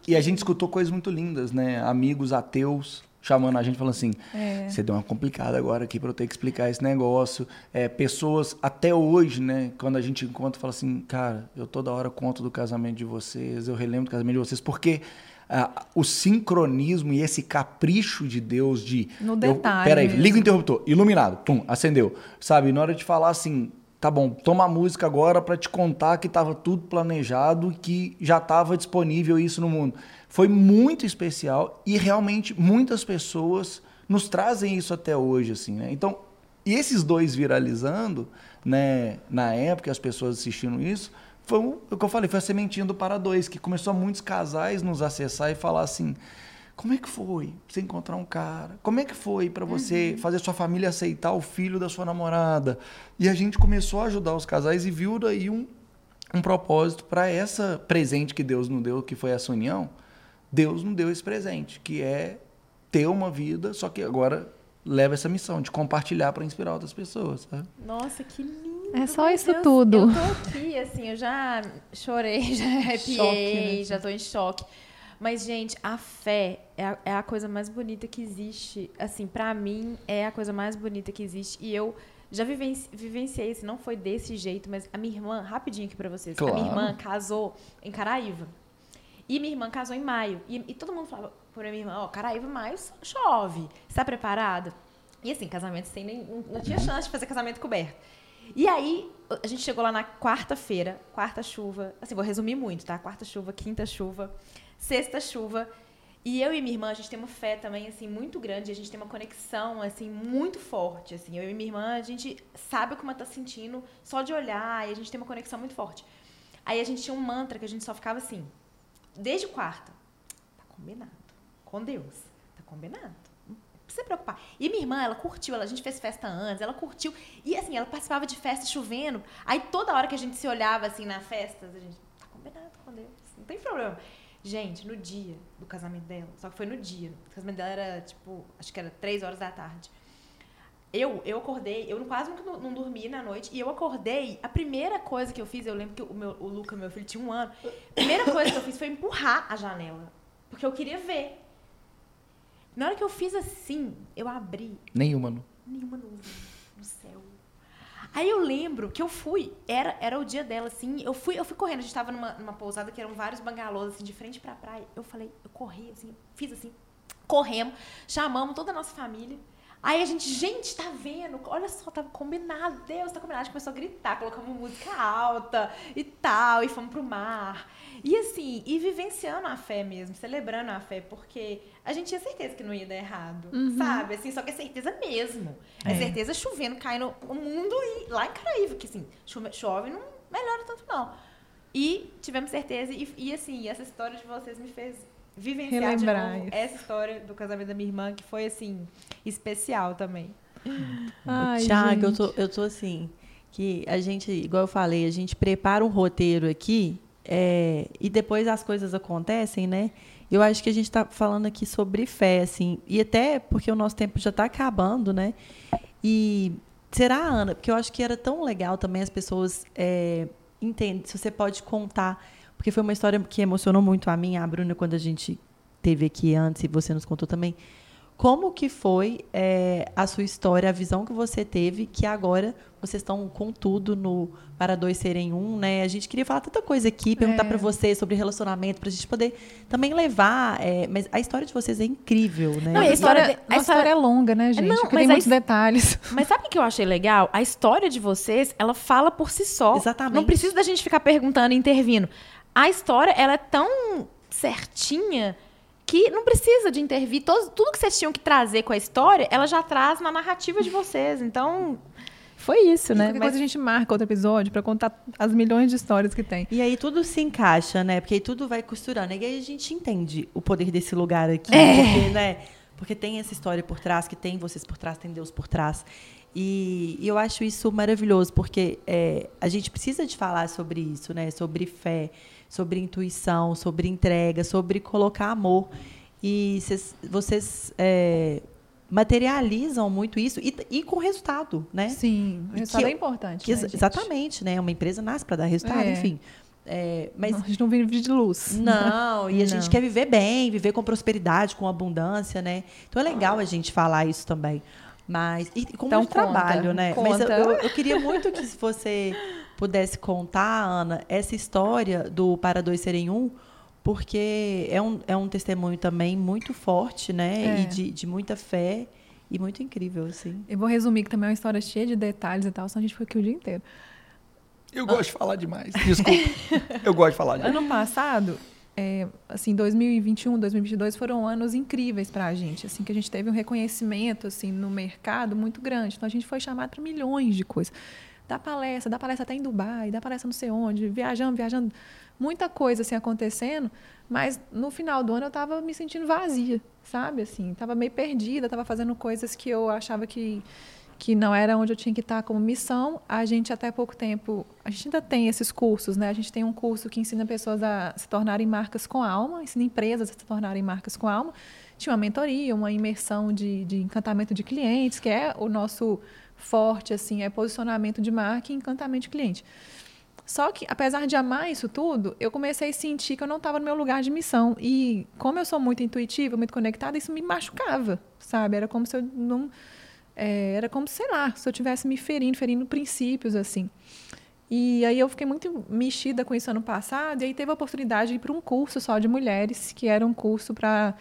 E, e, a gente escutou coisas muito lindas, né? Amigos ateus chamando a gente falando assim: é. você deu uma complicada agora aqui para eu ter que explicar esse negócio. É, pessoas até hoje, né? Quando a gente encontra, fala assim: cara, eu toda hora conto do casamento de vocês, eu relembro do casamento de vocês, porque ah, o sincronismo e esse capricho de Deus de. No detalhe. Eu, peraí, liga o interruptor, iluminado, pum, acendeu. Sabe, na hora de falar assim, tá bom, toma a música agora para te contar que estava tudo planejado, que já estava disponível isso no mundo. Foi muito especial e realmente muitas pessoas nos trazem isso até hoje, assim, né? Então, e esses dois viralizando, né, na época, as pessoas assistindo isso, foi o que eu falei, foi a sementinha do Para Dois, que começou a muitos casais nos acessar e falar assim: como é que foi você encontrar um cara? Como é que foi para você uhum. fazer sua família aceitar o filho da sua namorada? E a gente começou a ajudar os casais e viu daí um, um propósito para essa presente que Deus nos deu, que foi essa união. Deus nos deu esse presente, que é ter uma vida, só que agora leva essa missão de compartilhar para inspirar outras pessoas. Sabe? Nossa, que lindo! É só isso Deus, tudo. Eu tô aqui, assim, eu já chorei, [laughs] já arrepiei, né? já tô em choque. Mas, gente, a fé é a, é a coisa mais bonita que existe. Assim, para mim, é a coisa mais bonita que existe. E eu já vivenci, vivenciei, assim, não foi desse jeito, mas a minha irmã, rapidinho aqui pra vocês, claro. a minha irmã casou em Caraíva. E minha irmã casou em maio. E, e todo mundo falava pra minha irmã, ó, oh, Caraíva, maio chove. Você tá preparada? E assim, casamento sem nem. Não tinha chance de fazer casamento coberto. E aí, a gente chegou lá na quarta-feira, quarta chuva. Assim, vou resumir muito, tá? Quarta chuva, quinta chuva, sexta chuva. E eu e minha irmã, a gente tem uma fé também, assim, muito grande. A gente tem uma conexão, assim, muito forte, assim. Eu e minha irmã, a gente sabe o que uma tá sentindo só de olhar. E a gente tem uma conexão muito forte. Aí a gente tinha um mantra que a gente só ficava assim. Desde o quarto. Tá combinado. Com Deus. Tá combinado. Se preocupar. E minha irmã, ela curtiu. Ela, a gente fez festa antes. Ela curtiu. E, assim, ela participava de festa chovendo. Aí, toda hora que a gente se olhava, assim, na festa, a gente... Tá combinado com Deus. Não tem problema. Gente, no dia do casamento dela, só que foi no dia. O casamento dela era, tipo, acho que era três horas da tarde. Eu, eu acordei, eu quase não, não dormi na noite, e eu acordei, a primeira coisa que eu fiz, eu lembro que o, meu, o Luca, meu filho, tinha um ano, a primeira coisa que eu fiz foi empurrar a janela, porque eu queria ver. Na hora que eu fiz assim, eu abri. Nenhuma, não. Nenhuma nuvem no céu. Aí eu lembro que eu fui, era, era o dia dela, assim, eu fui, eu fui correndo, a gente tava numa, numa pousada que eram vários bangalôs, assim, de frente pra praia. Eu falei, eu corri, assim, fiz assim, corremos, chamamos toda a nossa família. Aí a gente, gente, tá vendo? Olha só, tava combinado, Deus, tá combinado. A gente começou a gritar, colocamos música alta e tal, e fomos pro mar. E assim, e vivenciando a fé mesmo, celebrando a fé, porque a gente tinha certeza que não ia dar errado, sabe? Assim, só que é certeza mesmo. É, certeza chovendo, caindo o mundo e lá em Caraíva, que assim, chove, chove não melhora tanto não. E tivemos certeza, e, e assim, essa história de vocês me fez vivenciar Relembrar de novo isso. essa história do casamento da minha irmã, que foi assim, especial também. Ai, Tiago, eu tô, eu tô assim, que a gente, igual eu falei, a gente prepara um roteiro aqui é, e depois as coisas acontecem, né? Eu acho que a gente está falando aqui sobre fé, assim, e até porque o nosso tempo já está acabando, né? E será, Ana, porque eu acho que era tão legal também as pessoas é, entendem, se você pode contar, porque foi uma história que emocionou muito a mim, a Bruna, quando a gente teve aqui antes e você nos contou também. Como que foi é, a sua história, a visão que você teve, que agora vocês estão com tudo no Para Dois Serem Um, né? A gente queria falar tanta coisa aqui, perguntar É. para você sobre relacionamento, para a gente poder também levar. é, mas a história de vocês é incrível, né? Não, A a história história, de- a história- história é longa, né, gente? Não, tem a muitos detalhes. [laughs] Mas sabe o que eu achei legal? A história de vocês, ela fala por si só. Exatamente. Não precisa da gente ficar perguntando e intervindo. A história, ela é tão certinha que não precisa de intervir. Todos- tudo que vocês tinham que trazer com a história, ela já traz na narrativa de vocês. Então, foi isso, né? Mas- a gente marca outro episódio pra contar as milhões de histórias que tem. E aí tudo se encaixa, né? Porque aí tudo vai costurando. E aí a gente entende o poder desse lugar aqui. É. Porque, né? Porque tem essa história por trás, que tem vocês por trás, tem Deus por trás. E, e eu acho isso maravilhoso, porque é, a gente precisa de falar sobre isso, né? Sobre fé, sobre intuição, sobre entrega, sobre colocar amor. E cês- vocês é, materializam muito isso e, e com resultado, né? Sim, o resultado que- é importante. Que né, exa- gente? exatamente, né? Uma empresa nasce para dar resultado, É. enfim. É, mas Não, a gente não vive de luz. [laughs] não, e a gente Não. quer viver bem, viver com prosperidade, com abundância, né? Então é legal a gente falar isso também. Mas, e com Então conta, trabalho, né? Mas eu, conta. eu- eu queria muito que você pudesse contar, Ana, essa história do Para Dois Serem Um, porque é um, é um testemunho também muito forte, né? É. E de, de muita fé e muito incrível, assim. Eu vou resumir que também é uma história cheia de detalhes e tal, senão a gente foi aqui o dia inteiro. Eu gosto de falar demais. Desculpa. [laughs] Eu gosto de falar demais. Ano passado, é, assim, 2021, 2022 foram anos incríveis para a gente, assim, que a gente teve um reconhecimento, assim, no mercado muito grande. Então, a gente foi chamado para milhões de coisas. Dá palestra, dá palestra até em Dubai, dá palestra não sei onde, viajando, viajando, muita coisa, assim, acontecendo. Mas, no final do ano, eu estava me sentindo vazia, sabe, assim, estava meio perdida, estava fazendo coisas que eu achava que que não era onde eu tinha que estar como missão. A gente até pouco tempo, a gente ainda tem esses cursos, né? A gente tem um curso que ensina pessoas a se tornarem marcas com alma, ensina empresas a se tornarem marcas com alma. Tinha uma mentoria, uma imersão de, de encantamento de clientes, que é o nosso forte, assim, é posicionamento de marca e encantamento de cliente. Só que, apesar de amar isso tudo, eu comecei a sentir que eu não estava no meu lugar de missão. E como eu sou muito intuitiva, muito conectada, isso me machucava, sabe? Era como se eu não é, era como, sei lá, se eu tivesse me ferindo, ferindo princípios, assim. E aí eu fiquei muito mexida com isso ano passado, e aí teve a oportunidade de ir para um curso só de mulheres, que era um curso para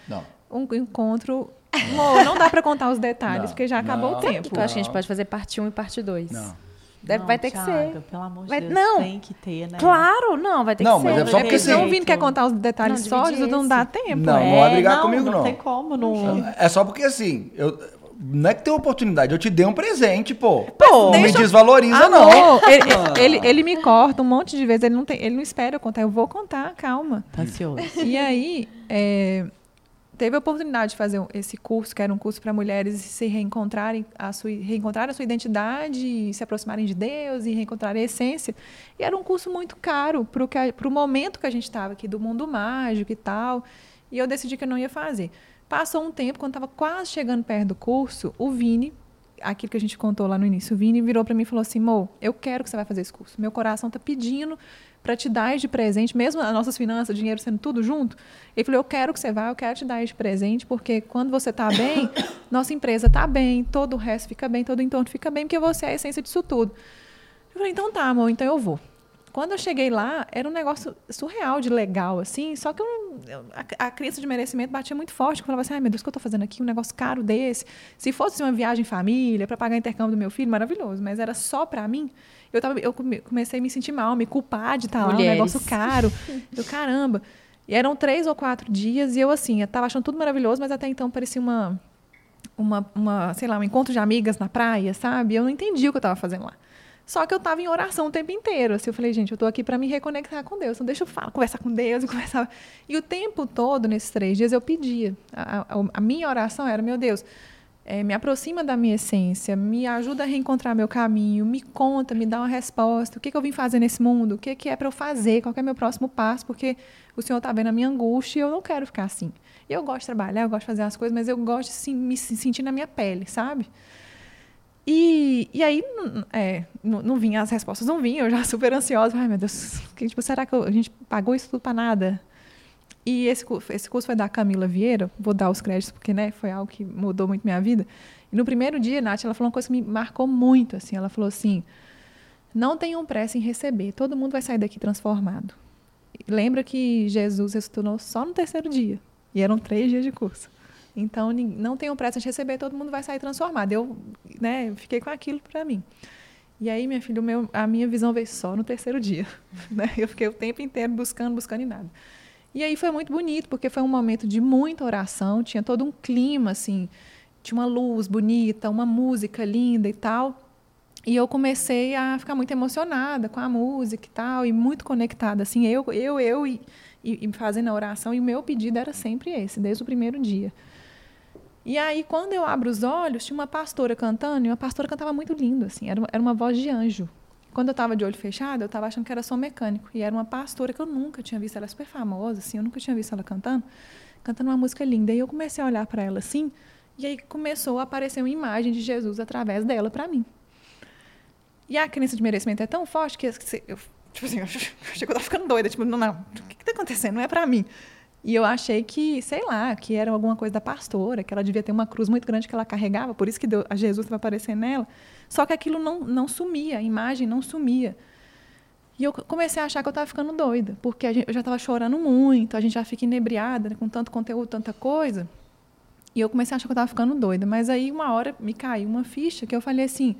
um encontro. Amor, não dá para contar os detalhes, Não, porque já acabou não. o tempo. que eu acho que a gente Não. pode fazer parte 1 e parte 2? Não. Deve, Não, vai ter que Thiaga, ser. Pelo amor de Vai- Deus, não. tem que ter, né? Claro, não, vai ter Não, que mas ser. é só porque Senão o Vini quer contar os detalhes Não, só, divide não dá esse. tempo. Não, não vai brigar comigo, não. Não tem como, não. É só porque assim, eu, não é que tem oportunidade, eu te dei um presente, pô. Pô, não me eu- desvaloriza, não. Amor, ele, ele, ele me corta um monte de vezes, ele não, tem, ele não espera eu contar. Eu vou contar, calma. Tá ansioso. E aí, é, teve a oportunidade de fazer esse curso, que era um curso para mulheres se reencontrarem a sua, reencontrar a sua identidade, se aproximarem de Deus e reencontrar a essência. E era um curso muito caro para o momento que a gente estava aqui, do mundo mágico e tal. E eu decidi que eu não ia fazer. Passou um tempo, quando estava quase chegando perto do curso, o Vini, aquilo que a gente contou lá no início, o Vini virou para mim e falou assim: Mo, eu quero que você vai fazer esse curso. Meu coração está pedindo para te dar de presente, mesmo as nossas finanças, dinheiro sendo tudo junto. Ele falou: eu quero que você vá, eu quero te dar de presente, porque quando você está bem, [coughs] nossa empresa está bem, todo o resto fica bem, todo o entorno fica bem, porque você é a essência disso tudo. Eu falei: então tá, amor, então eu vou. Quando eu cheguei lá, era um negócio surreal de legal, assim, só que eu eu- a, a crença de merecimento batia muito forte. Eu falava assim, ai meu Deus, o que eu estou fazendo aqui? Um negócio caro desse. Se fosse uma viagem em família, para pagar intercâmbio do meu filho, maravilhoso. Mas era só para mim. Eu, tava, eu come- comecei a me sentir mal, me culpar de estar lá, um Mulheres. negócio caro. [laughs] Eu, caramba. E eram três ou quatro dias e eu, assim, eu tava achando tudo maravilhoso, mas até então parecia uma, uma, uma, sei lá, um encontro de amigas na praia, sabe? Eu não entendi o que eu estava fazendo lá. Só que eu estava em oração o tempo inteiro. Assim, eu falei, gente, eu estou aqui para me reconectar com Deus. Então deixa eu falar, conversar com Deus e [laughs] conversar. E o tempo todo, nesses três dias, eu pedia. A, a- a minha oração era, meu Deus, eh, me aproxima da minha essência, me ajuda a reencontrar meu caminho, me conta, me dá uma resposta. O que, que eu vim fazer nesse mundo? O que, que é para eu fazer? Qual é meu próximo passo? Porque o Senhor está vendo a minha angústia e eu não quero ficar assim. Eu gosto de trabalhar, eu gosto de fazer as coisas, mas eu gosto de sim, me sentir na minha pele, sabe? E, e aí, é, não, não vinha, as respostas não vinham, eu já [laughs] super ansiosa. Ai, meu Deus, que, tipo, será que eu- a gente pagou isso tudo para nada? E esse, esse curso foi da Camila Vieira, vou dar os créditos, porque né, foi algo que mudou muito minha vida. E no primeiro dia, Nath, ela falou uma coisa que me marcou muito. Assim, ela falou assim: não tenham pressa em receber, todo mundo vai sair daqui transformado. Lembra que Jesus ressuscitou só no terceiro dia, e eram três dias de curso. Então, não tenham pressa de receber, todo mundo vai sair transformado. Eu né, fiquei com aquilo para mim. E aí, minha filha, meu, a minha visão veio só no terceiro dia. [laughs] Né? Eu fiquei o tempo inteiro buscando, buscando e nada. E aí foi muito bonito, porque foi um momento de muita oração, tinha todo um clima, assim, tinha uma luz bonita, uma música linda e tal. E eu comecei a ficar muito emocionada com a música e tal, e muito conectada, assim, eu, eu, eu e, e, e fazendo a oração, e o meu pedido era sempre esse, desde o primeiro dia. E aí, quando eu abro os olhos, tinha uma pastora cantando, e uma pastora cantava muito lindo, assim, era uma, era uma voz de anjo. Quando eu estava de olho fechado, eu estava achando que era som mecânico. E era uma pastora que eu nunca tinha visto, ela é super famosa, assim, eu nunca tinha visto ela cantando, cantando uma música linda. E eu comecei a olhar para ela assim, e aí começou a aparecer uma imagem de Jesus através dela para mim. E a crença de merecimento é tão forte que assim, eu, tipo assim, [laughs] eu que eu tava ficando doida, tipo, não, não, o que está acontecendo? Não é para mim. E eu achei que, sei lá, que era alguma coisa da pastora, que ela devia ter uma cruz muito grande que ela carregava, por isso que Deus, Jesus estava aparecendo nela. Só que aquilo não, não sumia, a imagem não sumia. E eu comecei a achar que eu estava ficando doida, porque gente, eu já estava chorando muito, a gente já fica inebriada né, com tanto conteúdo, tanta coisa. E eu comecei a achar que eu estava ficando doida. Mas aí, uma hora, me caiu uma ficha que eu falei assim: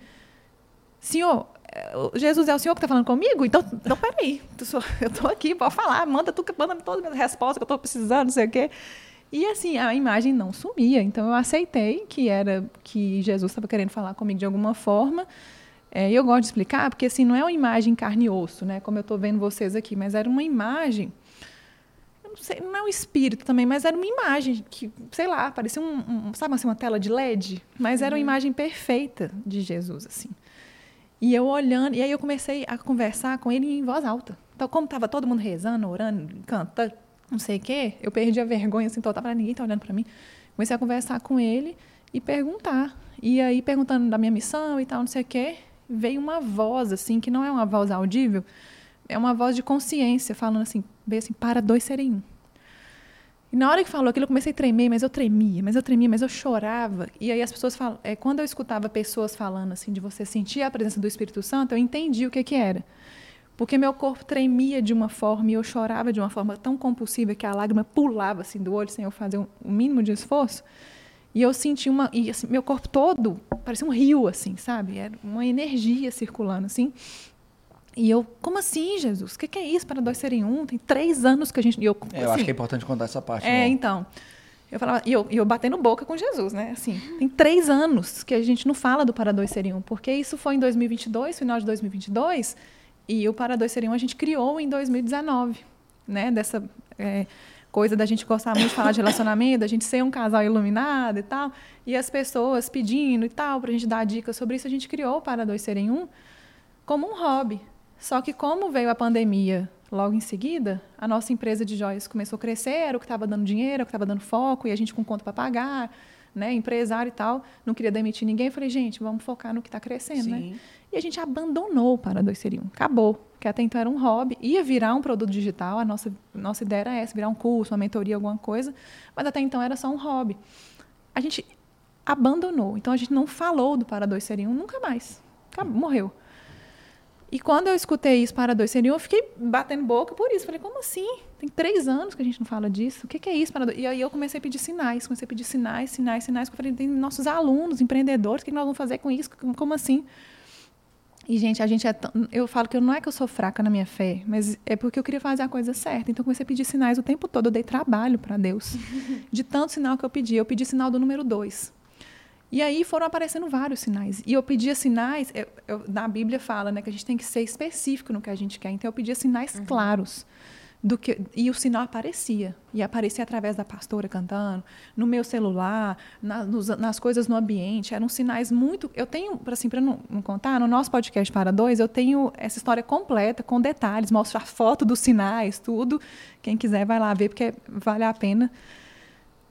Senhor, Jesus é o Senhor que está falando comigo? Então, então peraí, [laughs] eu estou aqui, pode falar, manda tu, manda todas as minhas respostas que eu estou precisando, não sei o quê. E assim, a imagem não sumia. Então eu aceitei que era que Jesus estava querendo falar comigo de alguma forma. É, e eu gosto de explicar, porque assim, não é uma imagem carne e osso, né? Como eu estou vendo vocês aqui, mas era uma imagem. Não sei, não é um espírito também, mas era uma imagem que, sei lá, parecia um, um- sabe assim, uma tela de LED, mas era uma imagem perfeita de Jesus, assim. E eu olhando, e aí eu comecei a conversar com ele em voz alta. Então, como estava todo mundo rezando, orando, cantando, não sei o quê, eu perdi a vergonha assim total, ninguém tá olhando para mim. Comecei a conversar com ele e perguntar. E aí perguntando da minha missão e tal, não sei o quê, veio uma voz assim, que não é uma voz audível, é uma voz de consciência falando assim, veio assim, para dois serem um. E na hora que falou aquilo, eu comecei a tremer, mas eu tremia, mas eu tremia, mas eu chorava. E aí as pessoas falam, é, quando eu escutava pessoas falando assim de você sentir a presença do Espírito Santo, eu entendi o que que era. Porque meu corpo tremia de uma forma e eu chorava de uma forma tão compulsiva que a lágrima pulava assim do olho sem eu fazer um- o mínimo de esforço. E eu senti uma e assim, meu corpo todo parecia um rio, assim, sabe? Era uma energia circulando, assim. E eu, como assim, Jesus? O que, que, é isso para dois serem um? Tem três anos que a gente. Eu, é, eu acho que é importante contar essa parte. É, não. então. Eu falava, e eu, eu batendo boca com Jesus, né? Assim, tem três anos que a gente não fala do Para Dois Um, porque isso foi em 2022, final de 2022, e o Para Dois Um a gente criou em 2019, né? Dessa é, coisa da gente gostar muito de falar de relacionamento, da gente ser um casal iluminado e tal, e as pessoas pedindo e tal, para a gente dar dicas sobre isso, a gente criou o Para Dois Serem Um como um hobby. Só que como veio a pandemia Logo em seguida, a nossa empresa de joias começou a crescer, era o que estava dando dinheiro, era o que estava dando foco, e a gente com conta para pagar, né, empresário e tal, não queria demitir ninguém. Falei, gente, vamos focar no que está crescendo, né? Sim. né? E a gente abandonou o Para Dois Seria Um. Acabou. Porque até então era um hobby, ia virar um produto digital, a nossa, nossa ideia era essa, virar um curso, uma mentoria, alguma coisa, mas até então era só um hobby. A gente abandonou. Então a gente não falou do Para Dois Seria Um nunca mais. Acabou, morreu. E quando eu escutei isso para dois seriam, eu fiquei batendo boca por isso. Falei, como assim? Tem três anos que a gente não fala disso. O que, que é isso para dois? E aí eu comecei a pedir sinais, comecei a pedir sinais, sinais, sinais. Eu falei, tem nossos alunos, empreendedores, o que nós vamos fazer com isso? Como assim? E, gente, a gente é tão, Eu falo que eu, não é que eu sou fraca na minha fé, mas é porque eu queria fazer a coisa certa. Então, eu comecei a pedir sinais o tempo todo. Eu dei trabalho para Deus. [laughs] De tanto sinal que eu pedi. Eu pedi sinal do número dois. E aí foram aparecendo vários sinais. E eu pedia sinais, eu, eu, na Bíblia fala né, que a gente tem que ser específico no que a gente quer. Então eu pedia sinais uhum. claros. Do que, e o sinal aparecia. E aparecia através da pastora cantando, no meu celular, na, nos, nas coisas no ambiente. Eram sinais muito. Eu tenho, assim, para não, não, contar, no nosso podcast para dois, eu tenho essa história completa, com detalhes, mostro a foto dos sinais, tudo. Quem quiser vai lá ver, porque vale a pena.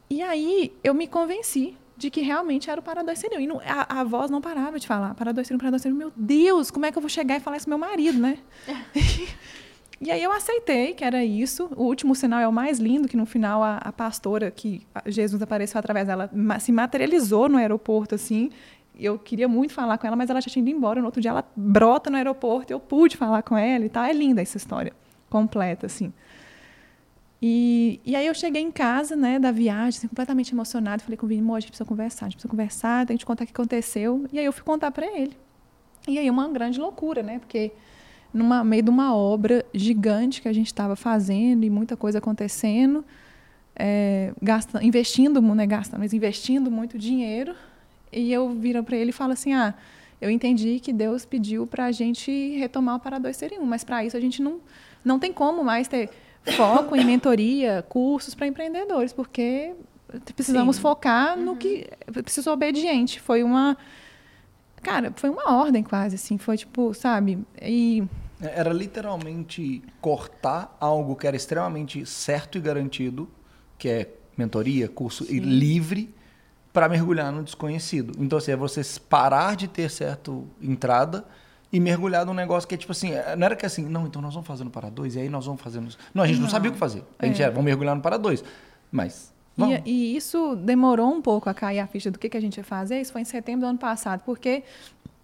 E aí eu me convenci de que realmente era o Parador Serio. E não, a, a, voz não parava de falar. Parador Serio. Meu Deus, como é que eu vou chegar e falar isso pro meu marido, né? [laughs] e aí eu aceitei que era isso. O último sinal é o mais lindo, que no final a, a pastora, que Jesus apareceu através dela, se materializou no aeroporto, assim. Eu queria muito falar com ela, mas ela já tinha ido embora. No outro dia ela brota no aeroporto, eu pude falar com ela e tal. É linda essa história, completa, assim. E, e aí eu cheguei em casa, né, da viagem, assim, completamente emocionada. Falei com o Vini, a gente precisa conversar, a gente precisa conversar, tem que te contar o que aconteceu. E aí eu fui contar para ele. E aí uma grande loucura, né, porque no meio de uma obra gigante que a gente estava fazendo e muita coisa acontecendo, é, investindo, né, gastando, mas investindo muito dinheiro. E eu viro para ele e falo assim, ah, eu entendi que Deus pediu para a gente retomar o para dois ser um, mas para isso a gente não, não tem como mais ter foco em mentoria, cursos para empreendedores, porque precisamos Sim. focar no uhum. que preciso obediente. Foi uma cara, foi uma ordem quase assim, foi tipo, sabe? E era literalmente cortar algo que era extremamente certo e garantido, que é mentoria, curso Sim. livre para mergulhar no desconhecido. Então, assim, é você parar de ter certa entrada e mergulhar num negócio que é tipo assim, é, não era que assim, não, então nós vamos fazendo para dois, e aí nós vamos fazendo. Não, a gente não, não sabia o que fazer. A gente é. era, vamos mergulhar no para dois. Mas. E, e, isso demorou um pouco a cair a ficha do que, que a gente ia fazer. Isso foi em setembro do ano passado, porque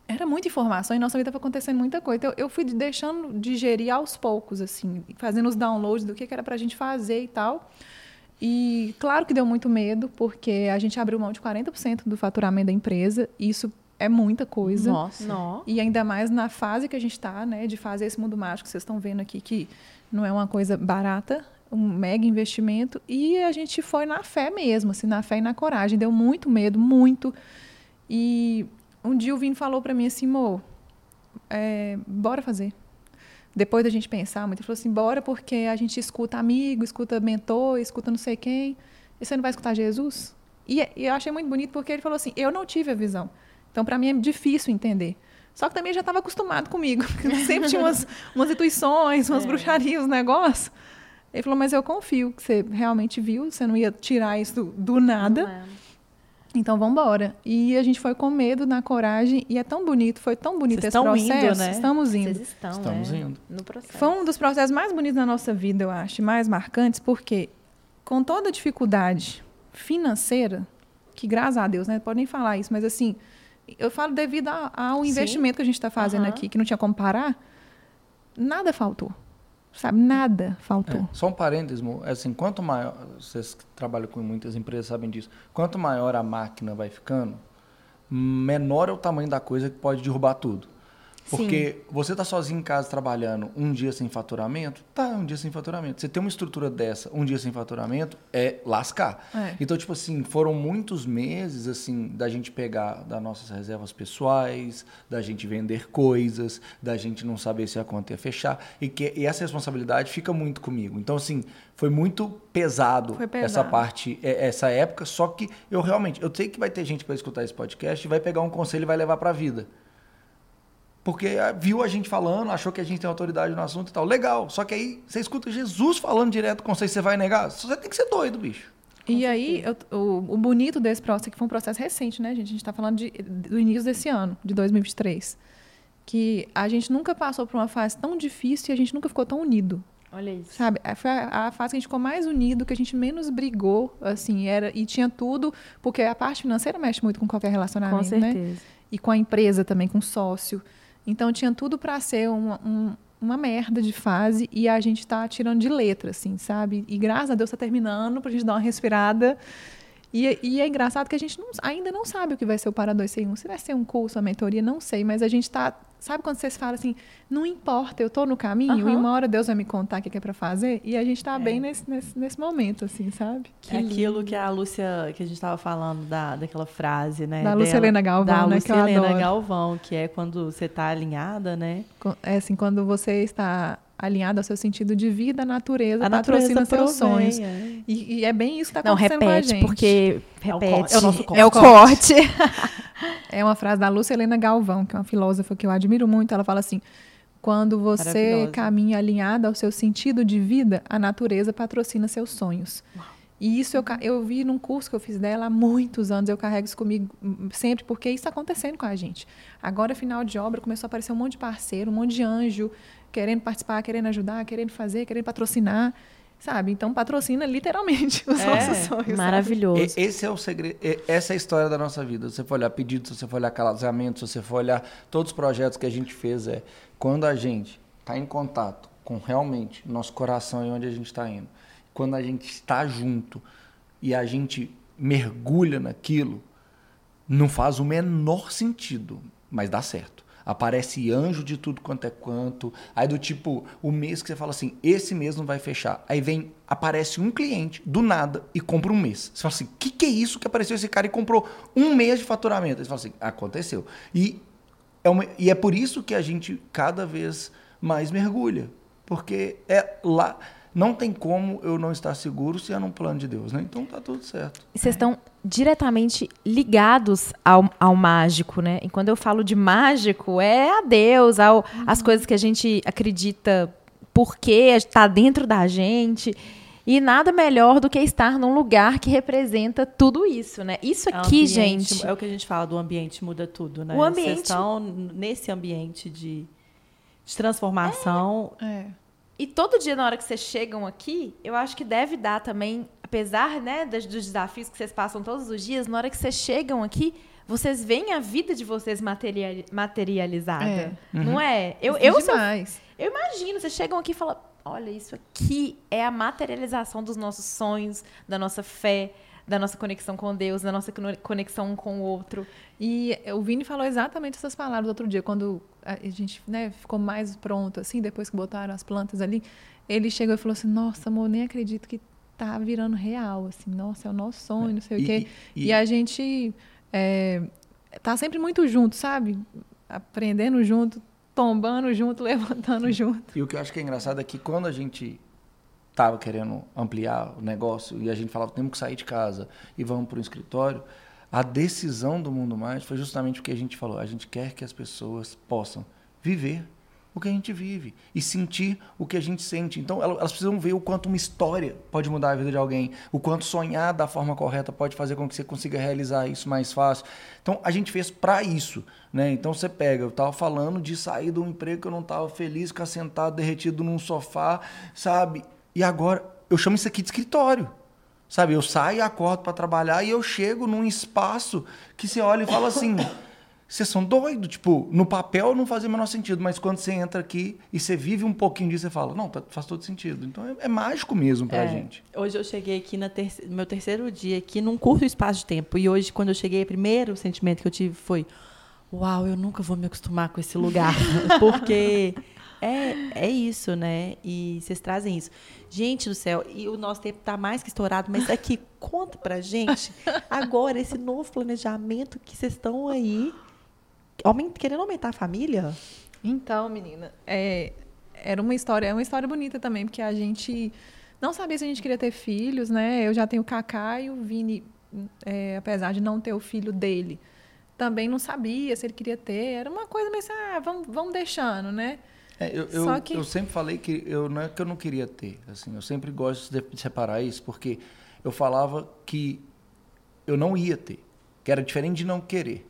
era muita informação e nossa vida estava acontecendo muita coisa. Então, eu fui deixando digerir aos poucos, assim, fazendo os downloads do que, que era para a gente fazer e tal. E claro que deu muito medo, porque a gente abriu mão de 40% do faturamento da empresa. E isso é muita coisa. Nossa. E ainda mais na fase que a gente está, né, de fazer esse mundo mágico que vocês estão vendo aqui, que não é uma coisa barata, um mega investimento. E a gente foi na fé mesmo, assim, na fé e na coragem. Deu muito medo, muito. E um dia o Vini falou para mim assim, Mo, é, bora fazer. Depois da gente pensar muito, ele falou assim, bora porque a gente escuta amigo, escuta mentor, escuta não sei quem. E você não vai escutar Jesus? E, e eu achei muito bonito porque ele falou assim, eu não tive a visão. Então, para mim, é difícil entender. Só que também já estava acostumado comigo. Sempre tinha umas, [laughs] umas intuições, umas é. bruxarias, uns negócios. Ele falou, mas eu confio que você realmente viu, você não ia tirar isso do, do nada. É. Então, vamos embora. E a gente foi com medo, na coragem, e é tão bonito, foi tão bonito Vocês esse processo. Indo, né? Estamos indo. Vocês estão, Estamos é, indo. No processo. Foi um dos processos mais bonitos da nossa vida, eu acho, mais marcantes, porque com toda a dificuldade financeira, que graças a Deus, né? Pode nem falar isso, mas assim, eu falo devido ao investimento Sim. que a gente está fazendo uhum. aqui, que não tinha como parar, nada faltou. Sabe, nada faltou. É, só um parênteses, assim, quanto maior, vocês que trabalham com muitas empresas sabem disso, quanto maior a máquina vai ficando, menor é o tamanho da coisa que pode derrubar tudo. Porque Sim. você tá sozinho em casa trabalhando um dia sem faturamento, tá, um dia sem faturamento. Você tem uma estrutura dessa, um dia sem faturamento, é lascar. É. Então, tipo assim, foram muitos meses, assim, da gente pegar das nossas reservas pessoais, da gente vender coisas, da gente não saber se a conta ia fechar. E, que, e essa responsabilidade fica muito comigo. Então, assim, foi muito pesado, foi pesado. essa parte, é, essa época. Só que eu realmente, eu sei que vai ter gente para escutar esse podcast e vai pegar um conselho e vai levar para a vida. Porque ah, viu a gente falando, achou que a gente tem autoridade no assunto e tal. Legal. Só que aí você escuta Jesus falando direto com você e você vai negar. Você tem que ser doido, bicho. E aí, eu, o, o, bonito desse processo, que foi um processo recente, né, gente? A gente está falando de, do início desse ano, de 2023. Que a gente nunca passou por uma fase tão difícil e a gente nunca ficou tão unido. Olha isso. Sabe? É, foi a, a, fase que a gente ficou mais unido, que a gente menos brigou, assim, era, e tinha tudo, porque a parte financeira mexe muito com qualquer relacionamento, com né? certeza. né? E com a empresa também, com o sócio. Então tinha tudo para ser uma, um, uma merda de fase e a gente está tirando de letra, assim, sabe? E graças a Deus está terminando para a gente dar uma respirada. E, e, é engraçado que a gente não, ainda não sabe o que vai ser o Para 261. Se vai ser um curso, uma mentoria, não sei, mas a gente está Sabe quando vocês falam assim, não importa, eu estou no caminho, uhum. e uma hora Deus vai me contar o que é para fazer, e a gente está é. bem nesse, nesse, nesse, momento, assim, sabe? Que é aquilo que a Lúcia, que a gente estava falando da, daquela frase, né? Da Lúcia Helena Galvão, da né? Lúcia Helena Galvão, que é quando você está alinhada, né? É assim, quando você está alinhado ao seu sentido de vida, a natureza a patrocina natureza seus provém, sonhos. É. E, e, é bem isso que está acontecendo Não, repete, com a gente. porque repete. É o, nosso corte. É o corte. [laughs] é uma frase da Lúcia Helena Galvão, que é uma filósofa que eu admiro muito. Ela fala assim, quando você caminha alinhado ao seu sentido de vida, a natureza patrocina seus sonhos. E isso eu, eu vi num curso que eu fiz dela há muitos anos, eu carrego isso comigo sempre, porque isso está acontecendo com a gente. Agora, final de obra, começou a aparecer um monte de parceiro, um monte de anjo, querendo participar, querendo ajudar, querendo fazer, querendo patrocinar. Sabe? Então patrocina literalmente [laughs] os é, nossos sonhos. Maravilhoso. Sabe? Esse é o segredo. Essa é a história da nossa vida. Se você for olhar pedidos, se você for olhar casamento, se você for olhar todos os projetos que a gente fez, é quando a gente está em contato com realmente nosso coração e onde a gente está indo. Quando a gente está junto e a gente mergulha naquilo, não faz o menor sentido, mas dá certo aparece anjo de tudo quanto é quanto. Aí do tipo, o mês que você fala assim, esse mês não vai fechar. Aí vem, aparece um cliente do nada e compra um mês. Você fala assim, o que, que é isso que apareceu esse cara e comprou um mês de faturamento? Aí você fala assim, aconteceu. E é, uma, e é por isso que a gente cada vez mais mergulha. Porque é lá não tem como eu não estar seguro se é num plano de Deus, né? Então tá tudo certo. E vocês estão diretamente ligados ao, ao mágico, né? E quando eu falo de mágico, é a Deus, ao, uhum. as coisas que a gente acredita porque está dentro da gente. E nada melhor do que estar num lugar que representa tudo isso, né? Isso é aqui, ambiente, gente. É o que a gente fala do ambiente muda tudo, né? O ambiente. Vocês estão nesse ambiente de, de transformação. É. é. E todo dia, na hora que vocês chegam aqui, eu acho que deve dar também, apesar né, dos, dos desafios que vocês passam todos os dias, na hora que vocês chegam aqui, vocês veem a vida de vocês material, materializada. É. Uhum. Não é? Eu, eu, sou, eu imagino, vocês chegam aqui e falam: olha, isso aqui é a materialização dos nossos sonhos, da nossa fé, da nossa conexão com Deus, da nossa conexão um com o outro. E o Vini falou exatamente essas palavras outro dia, quando a gente né, ficou mais pronto, assim, depois que botaram as plantas ali. Ele chegou e falou assim: Nossa, amor, nem acredito que tá virando real. Assim, nossa, é o nosso sonho, não sei e, o quê. E, e, a gente é, tá sempre muito junto, sabe? Aprendendo junto, tombando junto, [laughs] levantando junto. E o que eu acho que é engraçado é que quando a gente estava querendo ampliar o negócio e a gente falava temos que sair de casa e vamos para o escritório, a decisão do Mundo Mais foi justamente o que a gente falou. A gente quer que as pessoas possam viver o que a gente vive e sentir o que a gente sente. Então, elas precisam ver o quanto uma história pode mudar a vida de alguém, o quanto sonhar da forma correta pode fazer com que você consiga realizar isso mais fácil. Então, a gente fez para isso, né? Então, você pega, eu estava falando de sair de um emprego que eu não estava feliz, ficar sentado derretido num sofá, sabe? E agora, eu chamo isso aqui de escritório. Sabe, eu saio, acordo para trabalhar e eu chego num espaço que você olha e fala assim: vocês são doidos. Tipo, no papel não fazia o menor sentido, mas quando você entra aqui e você vive um pouquinho disso, você fala, não, tá, faz todo sentido. Então é, é mágico mesmo pra É, gente. Hoje eu cheguei aqui na no meu terceiro dia aqui num curto espaço de tempo. E hoje, quando eu cheguei, o primeiro sentimento que eu tive foi: Uau, eu nunca vou me acostumar com esse lugar. [laughs] Porque é, é isso, né? E vocês trazem isso. Gente do céu, e o nosso tempo tá mais que estourado, mas aqui, conta pra gente [laughs] agora esse novo planejamento que vocês estão aí querendo aumentar a família. Então, menina, é, era uma história, é uma história bonita também, porque a gente não sabia se a gente queria ter filhos, né? Eu já tenho o Kaká e o Vini, é, apesar de não ter o filho dele, também não sabia se ele queria ter. Era uma coisa meio assim, ah, vamos, vamos deixando, né? É, eu, eu, Só que- eu sempre falei que eu não é que eu não queria ter, assim, eu sempre gosto de de separar isso, porque eu falava que eu não ia ter, que era diferente de não querer.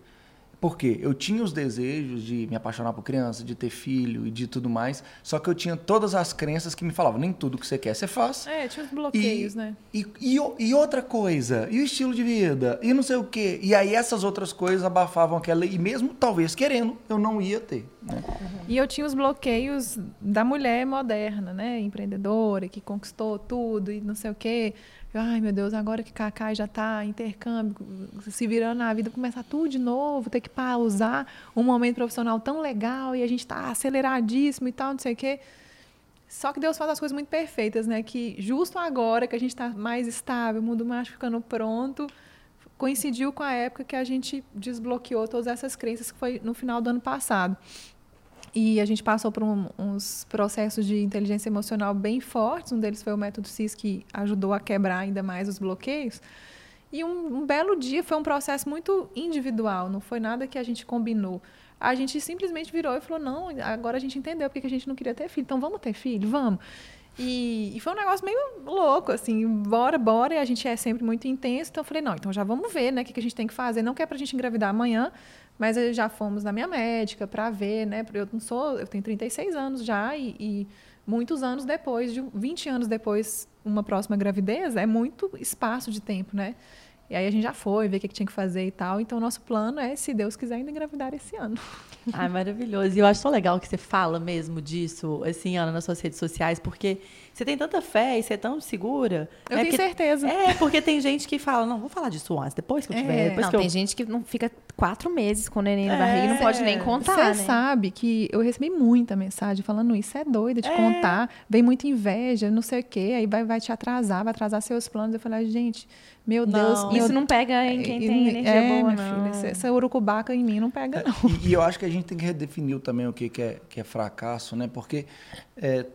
Porque eu tinha os desejos de me apaixonar por criança, de ter filho e de tudo mais, só que eu tinha todas as crenças que me falavam, nem tudo que você quer você faz. É, tinha os bloqueios, E, né? e, e, e outra coisa, e o estilo de vida, e não sei o quê. E aí essas outras coisas abafavam aquela, e mesmo talvez querendo, eu não ia ter. Né? E eu tinha os bloqueios da mulher moderna, né? Empreendedora, que conquistou tudo e não sei o quê. Ai, meu Deus, agora que Cacá já está intercâmbio, se virando na vida, começar tudo de novo, ter que pausar um momento profissional tão legal e a gente está aceleradíssimo e tal, não sei o quê. Só que Deus faz as coisas muito perfeitas, né? Que justo agora que a gente está mais estável, o mundo mais ficando pronto, coincidiu com a época que a gente desbloqueou todas essas crenças, que foi no final do ano passado. E a gente passou por um- uns processos de inteligência emocional bem fortes. Um deles foi o método CIS, que ajudou a quebrar ainda mais os bloqueios. E um, um belo dia foi um processo muito individual, não foi nada que a gente combinou. A gente simplesmente virou e falou: não, agora a gente entendeu porque que a gente não queria ter filho, então vamos ter filho, vamos. E, e foi um negócio meio louco, assim, bora, bora, e a gente é sempre muito intenso. Então eu falei: não, então já vamos ver, né, o que, que a gente tem que fazer. Não que é pra gente engravidar amanhã, mas já fomos na minha médica para ver, né? Eu não sou, eu tenho 36 anos já e, e muitos anos depois, de 20 anos depois, uma próxima gravidez é muito espaço de tempo, né? E aí a gente já foi ver o que, que tinha que fazer e tal. Então o nosso plano é, se Deus quiser, ainda engravidar esse ano. [laughs] Ai, maravilhoso. E eu acho tão legal que você fala mesmo disso, assim, Ana, nas suas redes sociais, porque você tem tanta fé e você é tão segura. Eu né? tenho Porque- certeza. É, porque tem gente que fala, não, vou falar disso antes, depois que eu tiver, É. depois Não, que eu... tem gente que não fica quatro meses com o neném na É. barriga e não pode nem contar, Você né? sabe que eu recebi muita mensagem falando isso, é doida de contar, vem muita inveja, não sei o quê, aí vai, vai te atrasar, vai atrasar seus planos. Eu falei, gente, meu Não. Deus. meu Isso não pega em quem E- tem energia é, boa, minha não. Filha, essa, essa urucubaca em mim não pega, não. E, e eu acho que a gente tem que redefinir também o que, que, é, que é fracasso, né? Porque é,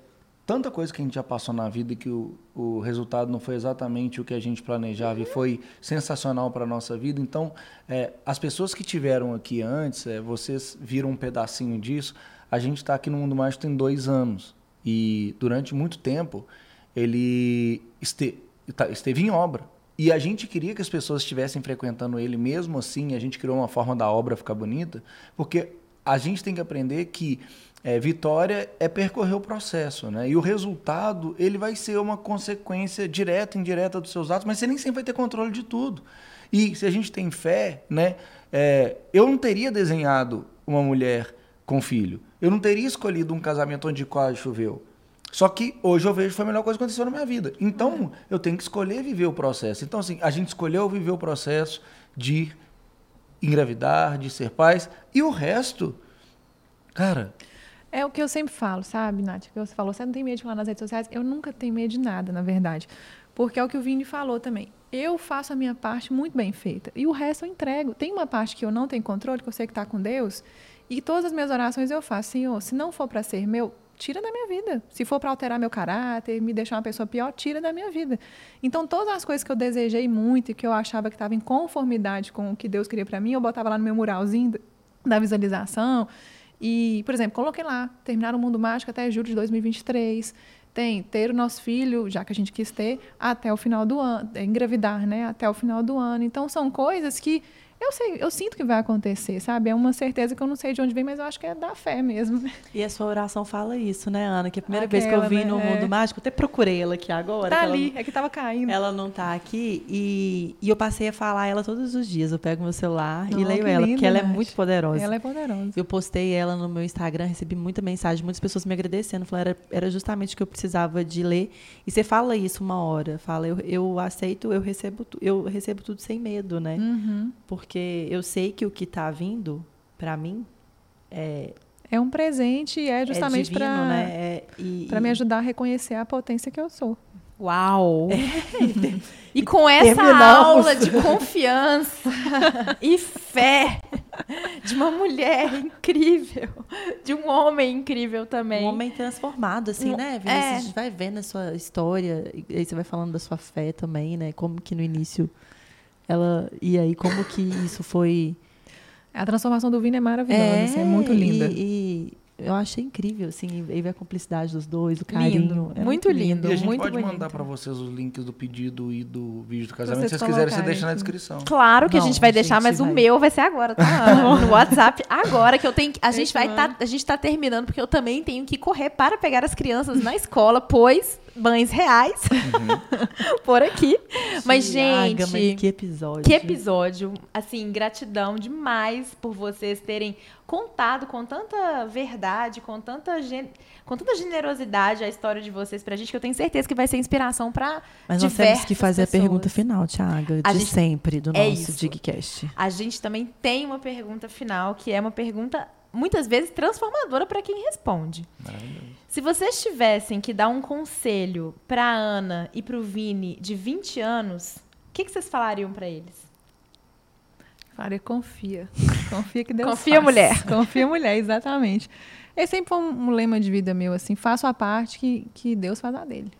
tanta coisa que a gente já passou na vida que o, o resultado não foi exatamente o que a gente planejava e foi sensacional para a nossa vida. Então, é, as pessoas que tiveram aqui antes, é, vocês viram um pedacinho disso. A gente está aqui no Mundo Mágico tem dois anos. E durante muito tempo, ele este- tá- esteve em obra. E a gente queria que as pessoas estivessem frequentando ele mesmo assim, a gente criou uma forma da obra ficar bonita, porque a gente tem que aprender que é, vitória é percorrer o processo, né? E o resultado, ele vai ser uma consequência direta indireta dos seus atos, mas você nem sempre vai ter controle de tudo. E se a gente tem fé, né? é, eu não teria desenhado uma mulher com filho. Eu não teria escolhido um casamento onde quase choveu. Só que hoje eu vejo que foi a melhor coisa que aconteceu na minha vida. Então, eu tenho que escolher viver o processo. Então, assim, a gente escolheu viver o processo de engravidar, de ser pais. E o resto, cara, É o que eu sempre falo, sabe, Nath? Que você falou, você não tem medo de falar nas redes sociais? Eu nunca tenho medo de nada, na verdade. Porque é o que o Vini falou também. Eu faço a minha parte muito bem feita. E o resto eu entrego. Tem uma parte que eu não tenho controle, que eu sei que está com Deus. E todas as minhas orações eu faço. Senhor, se não for para ser meu, tira da minha vida. Se for para alterar meu caráter, me deixar uma pessoa pior, tira da minha vida. Então, todas as coisas que eu desejei muito e que eu achava que estava em conformidade com o que Deus queria para mim, eu botava lá no meu muralzinho da visualização. E, por exemplo, coloquei lá, terminar o Mundo Mágico até julho de 2023. Tem ter o nosso filho, já que a gente quis ter, até o final do ano, engravidar, né? Até o final do ano. Então, são coisas que Eu sei, eu sinto que vai acontecer, sabe? É uma certeza que eu não sei de onde vem, mas eu acho que é da fé mesmo. [laughs] E a sua oração fala isso, né, Ana? Que a primeira vez que Aquela, eu vim né? no É. mundo mágico, até procurei ela aqui agora. Tá ali, não- é que tava caindo. Ela não tá aqui e, e eu passei a falar ela todos os dias. Eu pego meu celular e Não, leio que ela, porque ela é muito poderosa. Ela é poderosa. Eu postei ela no meu Instagram, recebi muita mensagem, muitas pessoas me agradecendo. Falaram, era, era justamente o que eu precisava de ler. E você fala isso uma hora, fala, eu, eu aceito, eu recebo, eu recebo tudo sem medo, né? Uhum. Porque eu sei que o que tá vindo pra mim é, É um presente e é justamente é para né? É, e, para me ajudar a reconhecer a potência que eu sou. Uau! [laughs] E com essa terminamos. aula de confiança e fé de uma mulher incrível, de um homem incrível também. Um homem transformado, assim, Um- né, Vinícius? é. A gente vai vendo a sua história, e aí você vai falando da sua fé também, né? Como que no início ela. E aí, como que isso foi. A transformação do Vini é maravilhosa, assim, é muito linda. E, e eu achei incrível, assim, e ver a cumplicidade dos dois, o carinho. Lindo, é muito lindo. E a gente muito pode bonito. mandar pra vocês os links do pedido e do vídeo do casamento. Vocês Se vocês quiserem, você deixa na aqui. descrição. Claro que a Não, gente vai a deixar, gente mas o vai. meu vai ser agora, tá? [laughs] No WhatsApp agora que eu tenho que, a gente vai tá, a gente tá terminando porque eu também tenho que correr para pegar as crianças na escola, pois mães reais [laughs] por aqui. Mas Tiaga, gente, mas que episódio. Que episódio. Assim, gratidão demais por vocês terem contado com tanta verdade, com tanta, gen- com tanta generosidade a história de vocês pra gente, que eu tenho certeza que vai ser inspiração pra Mas nós temos que fazer pessoas. a pergunta final, Tiaga, A de gente- sempre, do É nosso isso. Digcast. A gente também tem uma pergunta final, que é uma pergunta muitas vezes transformadora para quem responde. Se vocês tivessem que dar um conselho pra Ana e pro Vini de 20 anos, o que, que vocês falariam pra eles? Faria, confia. Confia que Deus Confia, faz. mulher. [laughs] Confia, mulher, exatamente. Esse sempre foi um, lema de vida meu, assim, faço a parte que, que Deus faz a dele.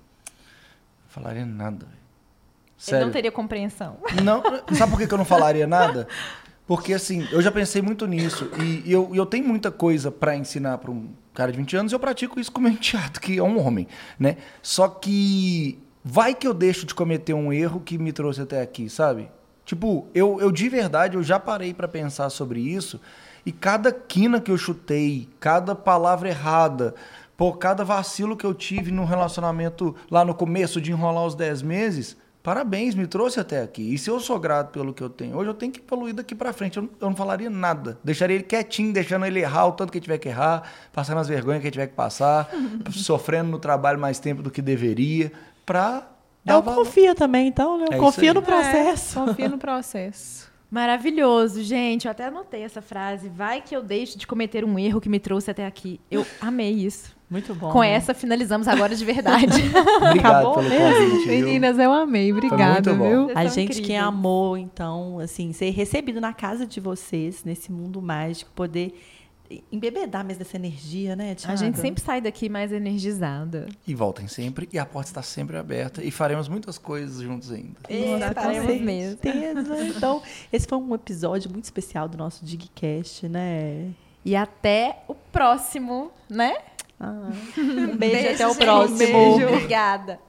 Não falaria nada, velho. Ele Sério. não teria compreensão. Não, sabe por que que eu não falaria nada? [laughs] Porque, assim, eu já pensei muito nisso. E eu, e eu tenho muita coisa pra ensinar pra um cara de 20 anos e eu pratico isso com meu enteado, que é um homem, né? Só que vai que eu deixo de cometer um erro que me trouxe até aqui, sabe? Tipo, eu, eu de verdade, eu já parei pra pensar sobre isso e cada quina que eu chutei, cada palavra errada, por cada vacilo que eu tive no relacionamento lá no começo de enrolar os 10 meses, parabéns, me trouxe até aqui. E se eu sou grato pelo que eu tenho, hoje eu tenho que evoluir daqui pra frente. Eu não, eu não falaria nada. Deixaria ele quietinho, deixando ele errar o tanto que ele tiver que errar, passando as vergonhas que ele tiver que passar, [laughs] sofrendo no trabalho mais tempo do que deveria, Não o valor. confia também, então, né? É confia aí. no processo. É, confia no processo. [laughs] Maravilhoso, gente. Eu até anotei essa frase. Vai que eu deixo de cometer um erro que me trouxe até aqui. Eu amei isso. Muito bom. Com né? essa, finalizamos agora de verdade. [laughs] Obrigado Acabou pelo mesmo? convite. Meninas, eu amei. Obrigada, viu? A gente que amou, então, assim, ser recebido na casa de vocês, nesse mundo mágico, poder embebedar mesmo dessa energia, né, Thiago? A gente sempre sai daqui mais energizada. E voltem sempre, e a porta está sempre aberta, e faremos muitas coisas juntos ainda. Com faremos mesmo. certeza. Então, esse foi um episódio muito especial do nosso Digcast, né? E até o próximo, né? Ah, um beijo, até o gente. próximo. Beijo. Obrigada.